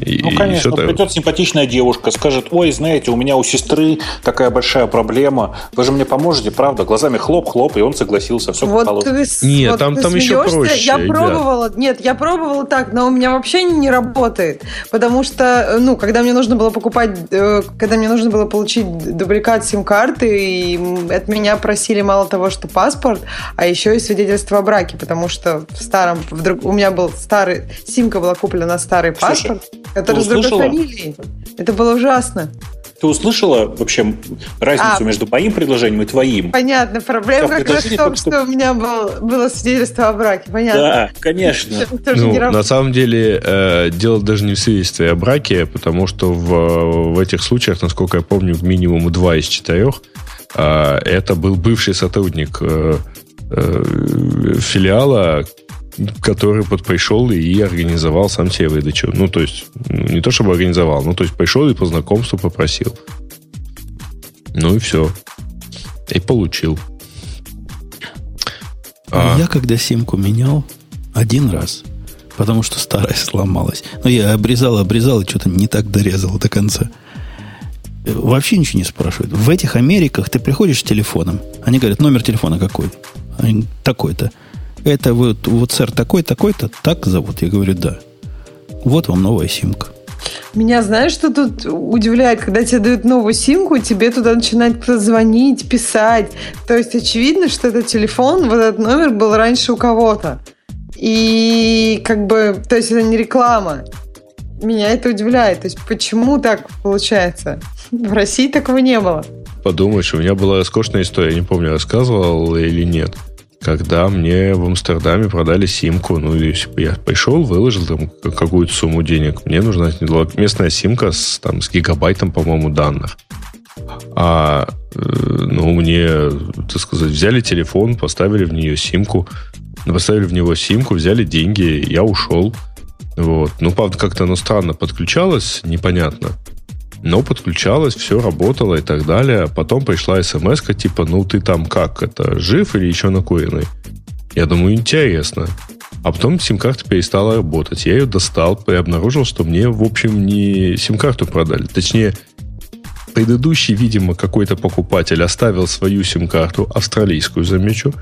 и, ну, конечно, и придет симпатичная девушка, скажет, ой, знаете, у меня у сестры такая большая проблема, вы же мне поможете, правда? Глазами хлоп-хлоп, и он согласился, все вот ты, Нет, вот там, там еще проще. Я пробовала, нет, я пробовала так, но у меня вообще не работает, потому что, ну, когда мне нужно было покупать, э, когда мне нужно было получить дубликат сим-карты, и от меня просили мало того, что паспорт, а еще и свидетельство о браке, потому что в старом, вдруг у меня был старый, симка была куплена на старый Слушай, паспорт, Другой фамилией. Это было ужасно. Ты услышала вообще разницу а, между моим предложением и твоим? Понятно. Проблема как раз в том, что у меня был, было свидетельство о браке. Понятно. Да, конечно. Ну, на самом деле, э, дело даже не в свидетельстве о браке, потому что в, в этих случаях, насколько я помню, минимум два из четырех, э, это был бывший сотрудник э, э, филиала, который вот пришел и организовал сам себе выдачу. Ну, то есть, ну, не то чтобы организовал, ну, то есть, пришел и по знакомству попросил. Ну и все. И получил. А... Я когда симку менял один раз, потому что старая сломалась. Но я обрезал, обрезал и что-то не так дорезал до конца. Вообще ничего не спрашивают. В этих Америках ты приходишь с телефоном, они говорят, номер телефона какой? Такой-то это вот, вот сэр такой, такой-то, так зовут? Я говорю, да. Вот вам новая симка. Меня знаешь, что тут удивляет, когда тебе дают новую симку, тебе туда начинает кто-то звонить, писать. То есть очевидно, что этот телефон, вот этот номер был раньше у кого-то. И как бы, то есть это не реклама. Меня это удивляет. То есть почему так получается? В России такого не было. Подумаешь, у меня была роскошная история, не помню, рассказывал или нет когда мне в Амстердаме продали симку. Ну, я пришел, выложил там какую-то сумму денег, мне нужна местная симка с, там, с гигабайтом, по-моему, данных. А, э, ну, мне, так сказать, взяли телефон, поставили в нее симку, поставили в него симку, взяли деньги, я ушел. Вот. Ну, правда, как-то оно странно подключалось, непонятно. Но подключалось, все работало и так далее. Потом пришла смс типа, ну ты там как, это жив или еще накуренный? Я думаю, интересно. А потом сим-карта перестала работать. Я ее достал и обнаружил, что мне, в общем, не сим-карту продали. Точнее, предыдущий, видимо, какой-то покупатель оставил свою сим-карту, австралийскую, замечу,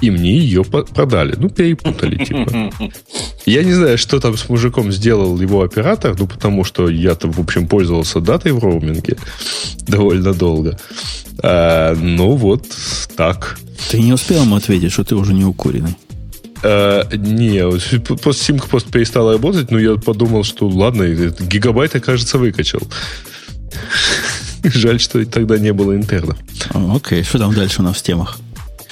и мне ее продали. Ну, перепутали, типа. Я не знаю, что там с мужиком сделал его оператор, ну, потому что я-то, в общем, пользовался датой в роуминге довольно долго. А, ну, вот так. Ты не успел ему ответить, что ты уже не укуренный? Uh, не, просто симка просто перестала работать, но я подумал, что ладно, гигабайт, кажется, выкачал. Жаль, что тогда не было интернов. Окей, что там дальше у нас в темах?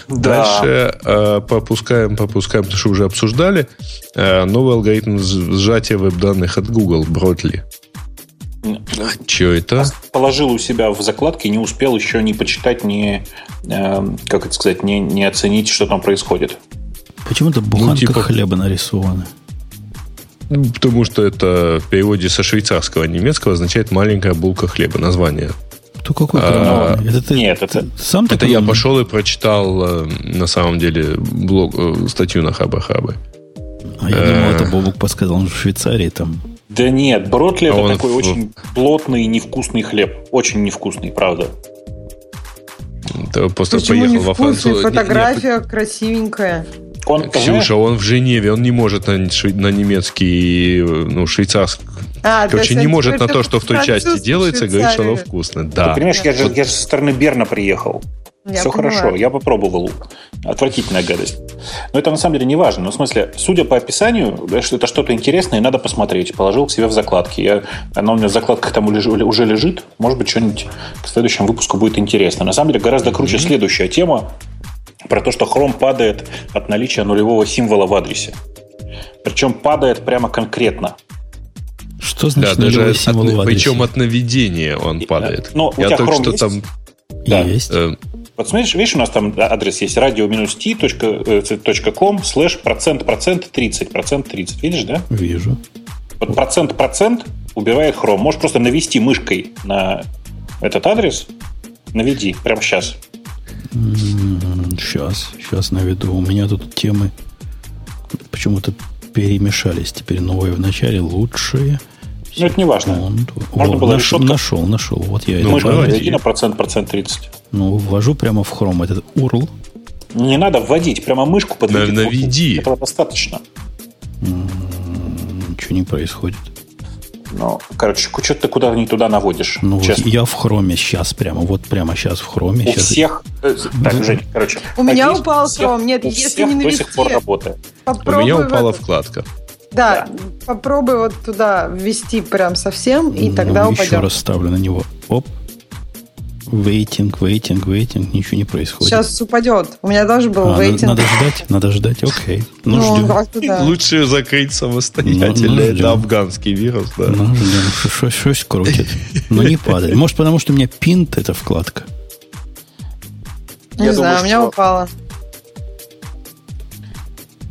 Дальше э, попускаем, попускаем, потому что уже обсуждали. Э, новый алгоритм сжатия веб-данных от Google, Бротли. А что это? Положил у себя в закладке, не успел еще не почитать, не, э, как это сказать, не, не оценить, что там происходит. Почему-то буханка ну, типа... хлеба нарисована. Ну, потому что это в переводе со швейцарского немецкого означает маленькая булка хлеба. Название. То какой а, это ты, Нет, это... Сам это я пошел и прочитал э, на самом деле блог, э, статью на Хаба Хабы. А я думал, это Бобук подсказал, он в Швейцарии там. Да нет, бротли а это такой в... очень плотный невкусный хлеб. Очень невкусный, правда. Ты просто Почему поехал во Францию. Фотография нет, красивенькая. Он, Ксюша, он в Женеве, он не может на, на немецкий, ну, швейцарский. А, Короче, не может на то, что в той части делается, говорит, что оно вкусно. Да. Ты понимаешь, я же, я же со стороны Берна приехал. Я Все поняла. хорошо, я попробовал. Отвратительная гадость. Но это на самом деле не важно. Ну, в смысле, судя по описанию, что это что-то интересное, надо посмотреть. Положил к себе в закладки. Я, она у меня в закладках там уже лежит. Может быть, что-нибудь к следующему выпуску будет интересно. На самом деле, гораздо круче mm-hmm. следующая тема про то, что Chrome падает от наличия нулевого символа в адресе. Причем падает прямо конкретно. Что значит да, даже символ от, в адресе? Причем от наведения он падает. Но Я только что есть? там... Да. Есть. Э, вот смотришь, видишь, у нас там адрес есть radio-t.com э, слэш процент процент 30, процент 30. Видишь, да? Вижу. Вот процент процент убивает Chrome. Можешь просто навести мышкой на этот адрес. Наведи прямо сейчас. Сейчас, сейчас наведу. У меня тут темы почему-то перемешались. Теперь новые в начале, лучшие. Ну, это не важно. Можно О, было нашел, нашел, нашел. Вот я ну, это вводи на процент, процент 30. Ну, ввожу прямо в Chrome этот URL. Не надо вводить, прямо мышку подведи. Наведи. Этого достаточно. Ничего не происходит. Ну, короче, что ты куда не туда наводишь? Ну, честно. я в хроме сейчас прямо, вот прямо сейчас в хроме. У сейчас... всех... Э, так, Жень, короче. У меня упал хром. Нет, если не навести... до сих пор работает. Попробуй у меня упала вкладка. Да, да, попробуй вот туда ввести прям совсем, и ну, тогда упадет. Еще раз ставлю на него. Оп. Вейтинг, вейтинг, вейтинг, ничего не происходит. Сейчас упадет. У меня тоже был а, вейтинг. Надо, ждать, надо ждать, окей. Ну, ну ждем. Да. Лучше закрыть самостоятельно. Ну, ну, Это афганский вирус, да. Ну, ждем. Что-то крутит. Но не падает. Может, потому что у меня пинт эта вкладка. Не Я знаю, думаю, у меня что... упала.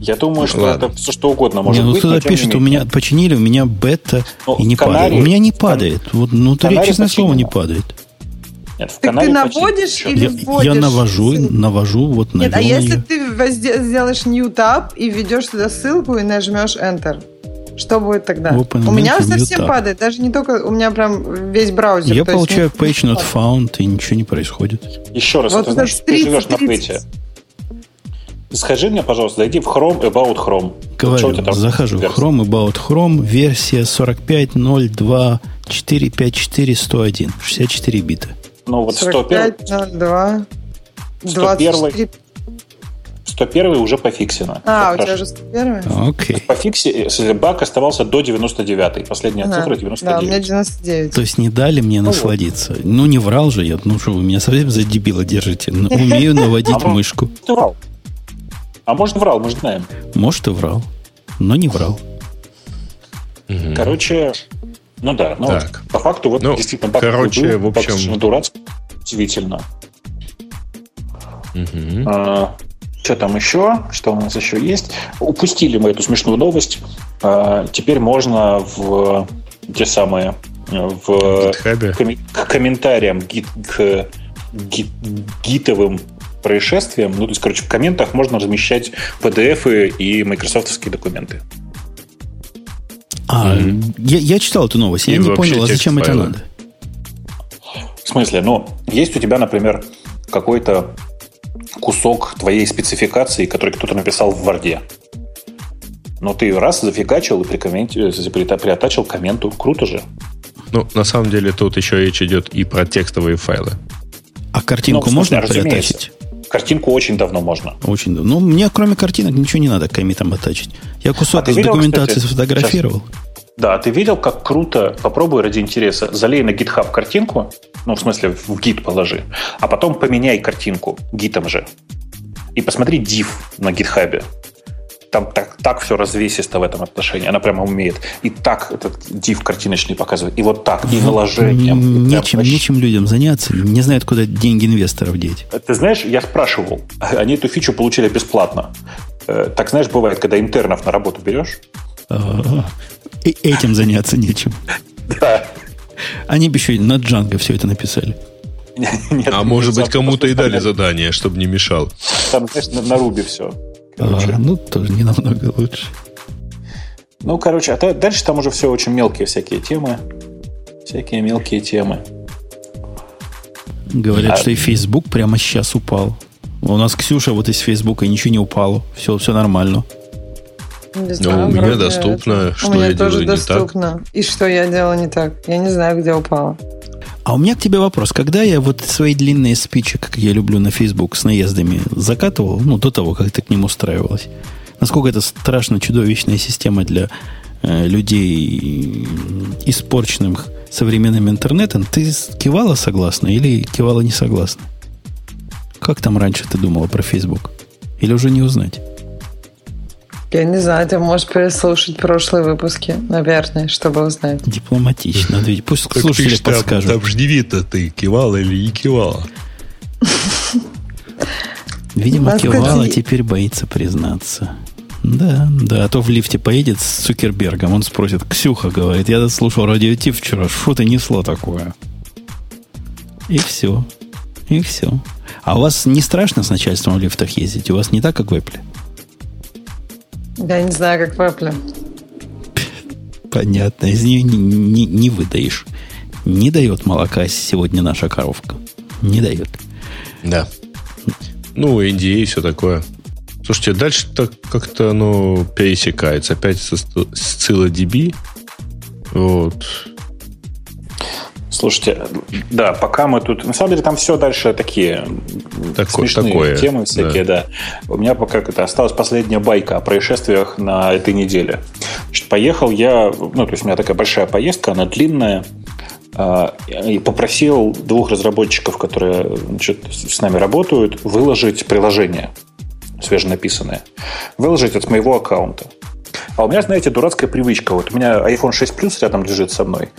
Я думаю, что Ладно. это все что угодно может не, ну, быть. Кто-то пишет, у меня починили, у меня бета ну, и не Канаре, падает. У меня не падает. Вот внутри, честное слово, не падает. Нет, в так ты наводишь или я, вводишь? Я навожу, навожу, вот Нет, а если ее. ты сделаешь new tab и введешь туда ссылку и нажмешь Enter? Что будет тогда? Open у меня совсем падает, даже не только, у меня прям весь браузер. Я получаю page not found, и ничего не происходит. Еще раз, вот это значит, 30, ты живешь 30. на пэте. Скажи мне, пожалуйста, зайди в Chrome About Chrome. Говорю, там захожу. в Chrome About Chrome, версия 45.02.454.101, 64 бита. Ну вот 101... 02, 101, 101 уже пофиксено. А, у тебя уже 101? Окей. Okay. Пофиксе, баг оставался до 99. Последняя ага, цифра 99. Да, у меня 99. То есть не дали мне ну, насладиться. Вот. Ну, не врал же я. Ну, что вы меня совсем за дебила держите. Ну, умею наводить мышку. Ты врал. А может, врал, мы же знаем. Может, и врал. Но не врал. Короче, ну да, ну, так. по факту вот ну, действительно короче, был, в общем... дурацкий, удивительно. Угу. А, что там еще? Что у нас еще есть? Упустили мы эту смешную новость. А, теперь можно в те самые в ком- к комментариям гит, к гит, гитовым происшествиям, ну, то есть, короче, в комментах можно размещать PDF и майкрософтовские документы. А, mm-hmm. я, я читал эту новость, и я не понял, а зачем это надо? В смысле? Ну, есть у тебя, например, какой-то кусок твоей спецификации, который кто-то написал в Варде. Но ты раз зафигачил и приотачил комменту. Круто же. Ну, на самом деле, тут еще речь идет и про текстовые файлы. А картинку ну, можно приотачить? Картинку очень давно можно. Очень давно. Ну, мне кроме картинок ничего не надо комитом оттачить. Я кусок а из видел, документации кстати, сфотографировал. Сейчас. Да, ты видел, как круто, попробуй ради интереса, залей на GitHub картинку, ну, в смысле, в гид положи, а потом поменяй картинку гитом же. И посмотри div на гитхабе там так, так все развесисто в этом отношении. Она прямо умеет. И так этот див картиночный показывает. И вот так, и наложением. Нечем, и нечем людям заняться. Не знают, куда деньги инвесторов деть. Ты знаешь, я спрашивал. Они эту фичу получили бесплатно. Э, так, знаешь, бывает, когда интернов на работу берешь. И этим заняться нечем. Да. Они бы еще на Django все это написали. Нет, а может быть, кому-то и дали задание, чтобы не мешал. Там, знаешь, на, на Руби все. Короче. А, ну, тоже не намного лучше. Ну, короче, а дальше там уже все очень мелкие всякие темы. Всякие мелкие темы. Говорят, а... что и Facebook прямо сейчас упал. У нас Ксюша вот из Фейсбука ничего не упало. Все, все нормально. Не знаю, Но у меня доступно, это. что у меня я тоже делаю доступно. не так. И что я делала не так. Я не знаю, где упало. А у меня к тебе вопрос. Когда я вот свои длинные спичи, как я люблю на Facebook, с наездами закатывал, ну, до того, как ты к ним устраивалась, насколько это страшно чудовищная система для э, людей, испорченных современным интернетом, ты кивала согласно или кивала не согласно? Как там раньше ты думала про Facebook? Или уже не узнать? Я не знаю, ты можешь переслушать прошлые выпуски, наверное, чтобы узнать. Дипломатично. Ведь пусть так слушатели ты, подскажут. Там, там же не видно, ты кивала или не кивала. Видимо, кивала, теперь боится признаться. Да, да, а то в лифте поедет с Цукербергом, он спросит, Ксюха, говорит, я слушал радио Ти вчера, что ты несло такое? И все. И все. А у вас не страшно с начальством в лифтах ездить? У вас не так, как в Apple? Я не знаю, как вапля. Понятно. Из нее не, не, не выдаешь. Не дает молока сегодня наша коровка. Не дает. Да. Ну, NDA и все такое. Слушайте, дальше так как-то оно пересекается. Опять с, с DB. Вот. Слушайте, да, пока мы тут... На самом деле там все дальше такие такое, смешные такое, темы всякие, да. да. У меня пока это осталась последняя байка о происшествиях на этой неделе. Значит, поехал я... Ну, то есть у меня такая большая поездка, она длинная. А, и попросил двух разработчиков, которые значит, с нами работают, выложить приложение свеженаписанное. Выложить от моего аккаунта. А у меня, знаете, дурацкая привычка. Вот у меня iPhone 6 Plus рядом лежит со мной.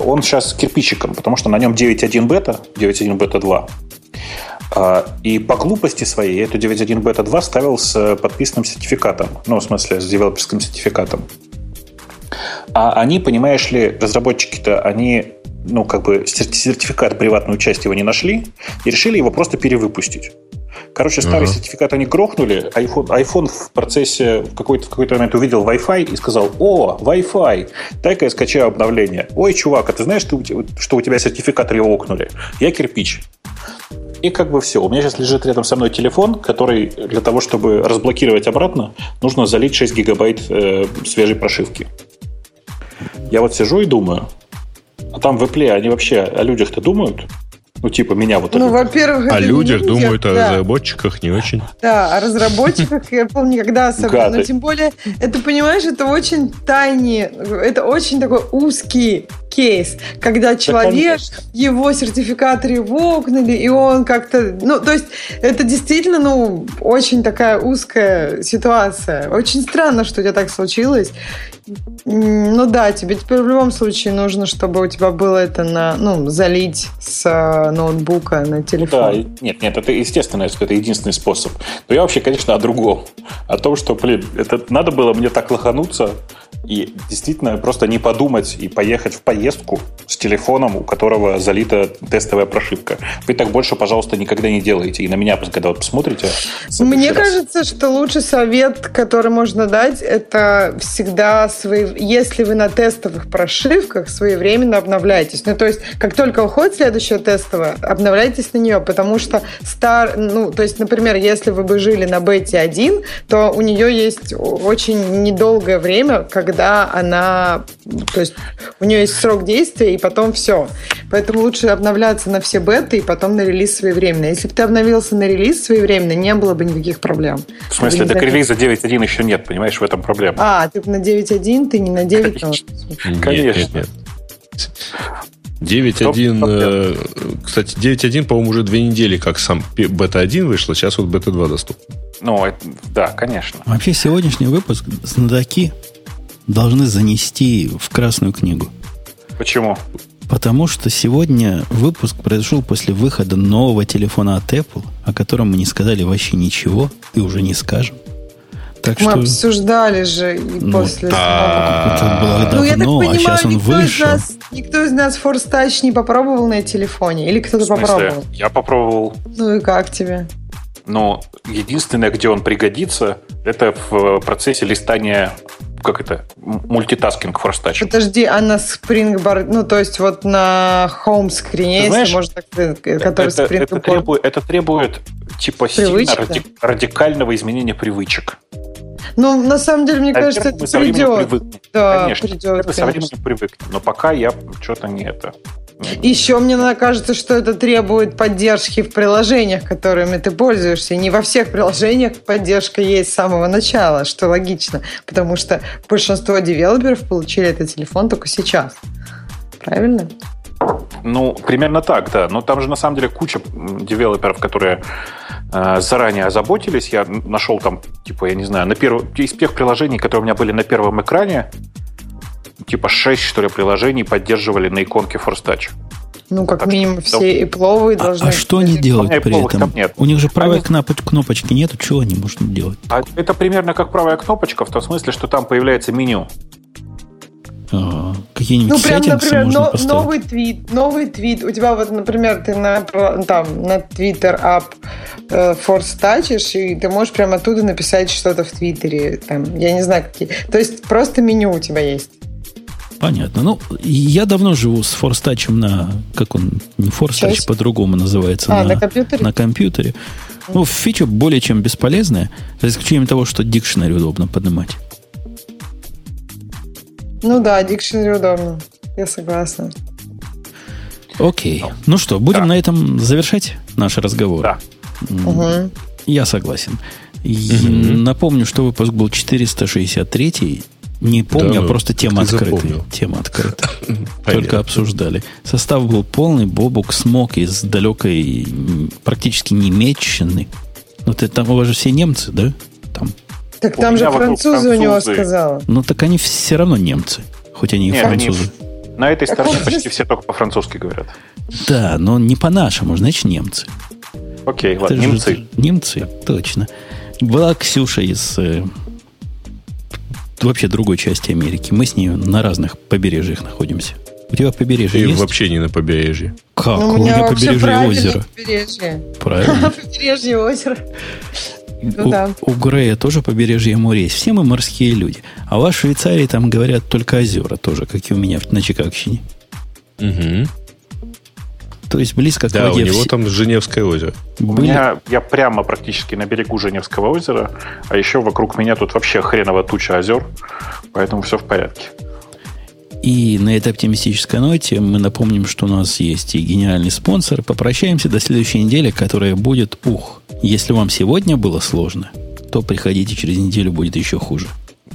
Он сейчас кирпичиком, потому что на нем 9.1 бета, 9.1 бета 2. И по глупости своей я эту 9.1 бета 2 ставил с подписанным сертификатом. Ну, в смысле, с девелоперским сертификатом. А они, понимаешь ли, разработчики-то, они ну, как бы сертификат приватной части его не нашли и решили его просто перевыпустить. Короче, старый uh-huh. сертификат они грохнули. iPhone, iPhone в процессе в какой-то, в какой-то момент увидел Wi-Fi и сказал, о, Wi-Fi, дай-ка я скачаю обновление. Ой, чувак, а ты знаешь, что у тебя сертификат ревокнули? Я кирпич. И как бы все. У меня сейчас лежит рядом со мной телефон, который для того, чтобы разблокировать обратно, нужно залить 6 гигабайт э, свежей прошивки. Я вот сижу и думаю, а там в Apple они вообще о людях-то думают? Ну, типа меня вот Ну, во-первых, О людях не думают, да. о разработчиках не очень. Да, о разработчиках я Apple никогда особенно. Но тем более, это, понимаешь, это очень тайни, это очень такой узкий кейс, когда человек, да, его сертификат ревокнули, и он как-то... Ну, то есть, это действительно, ну, очень такая узкая ситуация. Очень странно, что у тебя так случилось. Ну да, тебе теперь в любом случае нужно, чтобы у тебя было это на, ну, залить с э, ноутбука на телефон. Да, нет, нет, это естественно, это единственный способ. Но я вообще, конечно, о другом. О том, что, блин, это надо было мне так лохануться, и действительно просто не подумать и поехать в поездку с телефоном, у которого залита тестовая прошивка. Вы так больше, пожалуйста, никогда не делаете. И на меня, когда вот посмотрите... Мне кажется, раз. что лучший совет, который можно дать, это всегда, свои... если вы на тестовых прошивках, своевременно обновляйтесь. Ну, то есть, как только уходит следующая тестовая, обновляйтесь на нее, потому что стар... Ну, то есть, например, если вы бы жили на бете 1, то у нее есть очень недолгое время, когда она, то есть у нее есть срок действия, и потом все. Поэтому лучше обновляться на все беты и потом на релиз своевременно. Если бы ты обновился на релиз своевременно, не было бы никаких проблем. В смысле, до релиза 9.1 еще нет, понимаешь, в этом проблема. А, ты на 9.1, ты не на 9? Конечно. Конечно. Нет, нет. 9.1, э, кстати, 9.1, по-моему, уже две недели, как сам бета 1 вышла, сейчас вот бета 2 доступна. Ну, это, да, конечно. Вообще, сегодняшний выпуск знатоки должны занести в Красную книгу. Почему? Потому что сегодня выпуск произошел после выхода нового телефона от Apple, о котором мы не сказали вообще ничего и уже не скажем. Так мы что... обсуждали же и ну, после да. Это было давно, ну, я так понимаю, а сейчас он никто вышел. Из нас, никто из нас Force Touch не попробовал на телефоне? Или кто-то попробовал? Я попробовал. Ну и как тебе? Но единственное, где он пригодится, это в процессе листания как это, мультитаскинг форстач. Подожди, а на Springboard, ну, то есть вот на home скрине, если можно так сказать, который это, это, требует, это требует типа сильно ради, радикального изменения привычек. Ну, на самом деле, мне Наверное, кажется, это придет. Да, конечно, придет, это со временем привыкнем. Но пока я что-то не это. Еще мне кажется, что это требует поддержки в приложениях, которыми ты пользуешься. Не во всех приложениях поддержка есть с самого начала, что логично, потому что большинство девелоперов получили этот телефон только сейчас. Правильно? Ну, примерно так, да. Но там же на самом деле куча девелоперов, которые э, заранее озаботились. Я нашел там, типа, я не знаю, на перв... из тех приложений, которые у меня были на первом экране, типа 6, что ли, приложений поддерживали на иконке Force Touch. Ну, как так минимум, что, все ипловые должны... А, а что они делают при этом? Нет. У них же правой они... кнопоч- кнопочки нету, чего они могут делать? А это примерно как правая кнопочка, в том смысле, что там появляется меню. А, какие-нибудь ну, прям, например, но, новый твит, новый твит. У тебя вот, например, ты на, там, на Twitter app э, Force тачишь, и ты можешь прямо оттуда написать что-то в Твиттере. Там, я не знаю, какие. То есть просто меню у тебя есть. Понятно. Ну, я давно живу с форстачем на... Как он? Не форстач, по-другому называется. А, на, на компьютере? На компьютере. Ну, фича более чем бесполезная, за исключением того, что дикшнери удобно поднимать. Ну да, дикшнери удобно. Я согласна. Окей. Ну что, будем да. на этом завершать наш разговор? Да. Угу. Я согласен. Угу. Напомню, что выпуск был 463 не помню, да, а просто тема открыта. Тема открыта. Только обсуждали. Состав был полный. Бобук смог из далекой, практически немеччины. Ну, ты там, у вас же все немцы, да? Там. Так там же французы, у него сказал. Ну, так они все равно немцы. Хоть они и Нет, французы. Они, на этой стороне почти все только по-французски говорят. Да, но не по-нашему, значит, немцы. Окей, ладно, немцы. Немцы, точно. Была Ксюша из э, вообще другой части Америки. Мы с ней на разных побережьях находимся. У тебя побережье И есть? вообще не на побережье. Как? Ну, у, у меня, меня побережье озера. Побережье. Правильно. побережье озера. Ну, у, да. у Грея тоже побережье моря есть. Все мы морские люди. А в Швейцарии там говорят только озера тоже, как и у меня на Чикагщине. Угу. То есть близко к да, воде. у него там Женевское озеро. У Были... меня, я прямо практически на берегу Женевского озера, а еще вокруг меня тут вообще хреново туча озер, поэтому все в порядке. И на этой оптимистической ноте мы напомним, что у нас есть и гениальный спонсор. Попрощаемся до следующей недели, которая будет ух. Если вам сегодня было сложно, то приходите через неделю, будет еще хуже.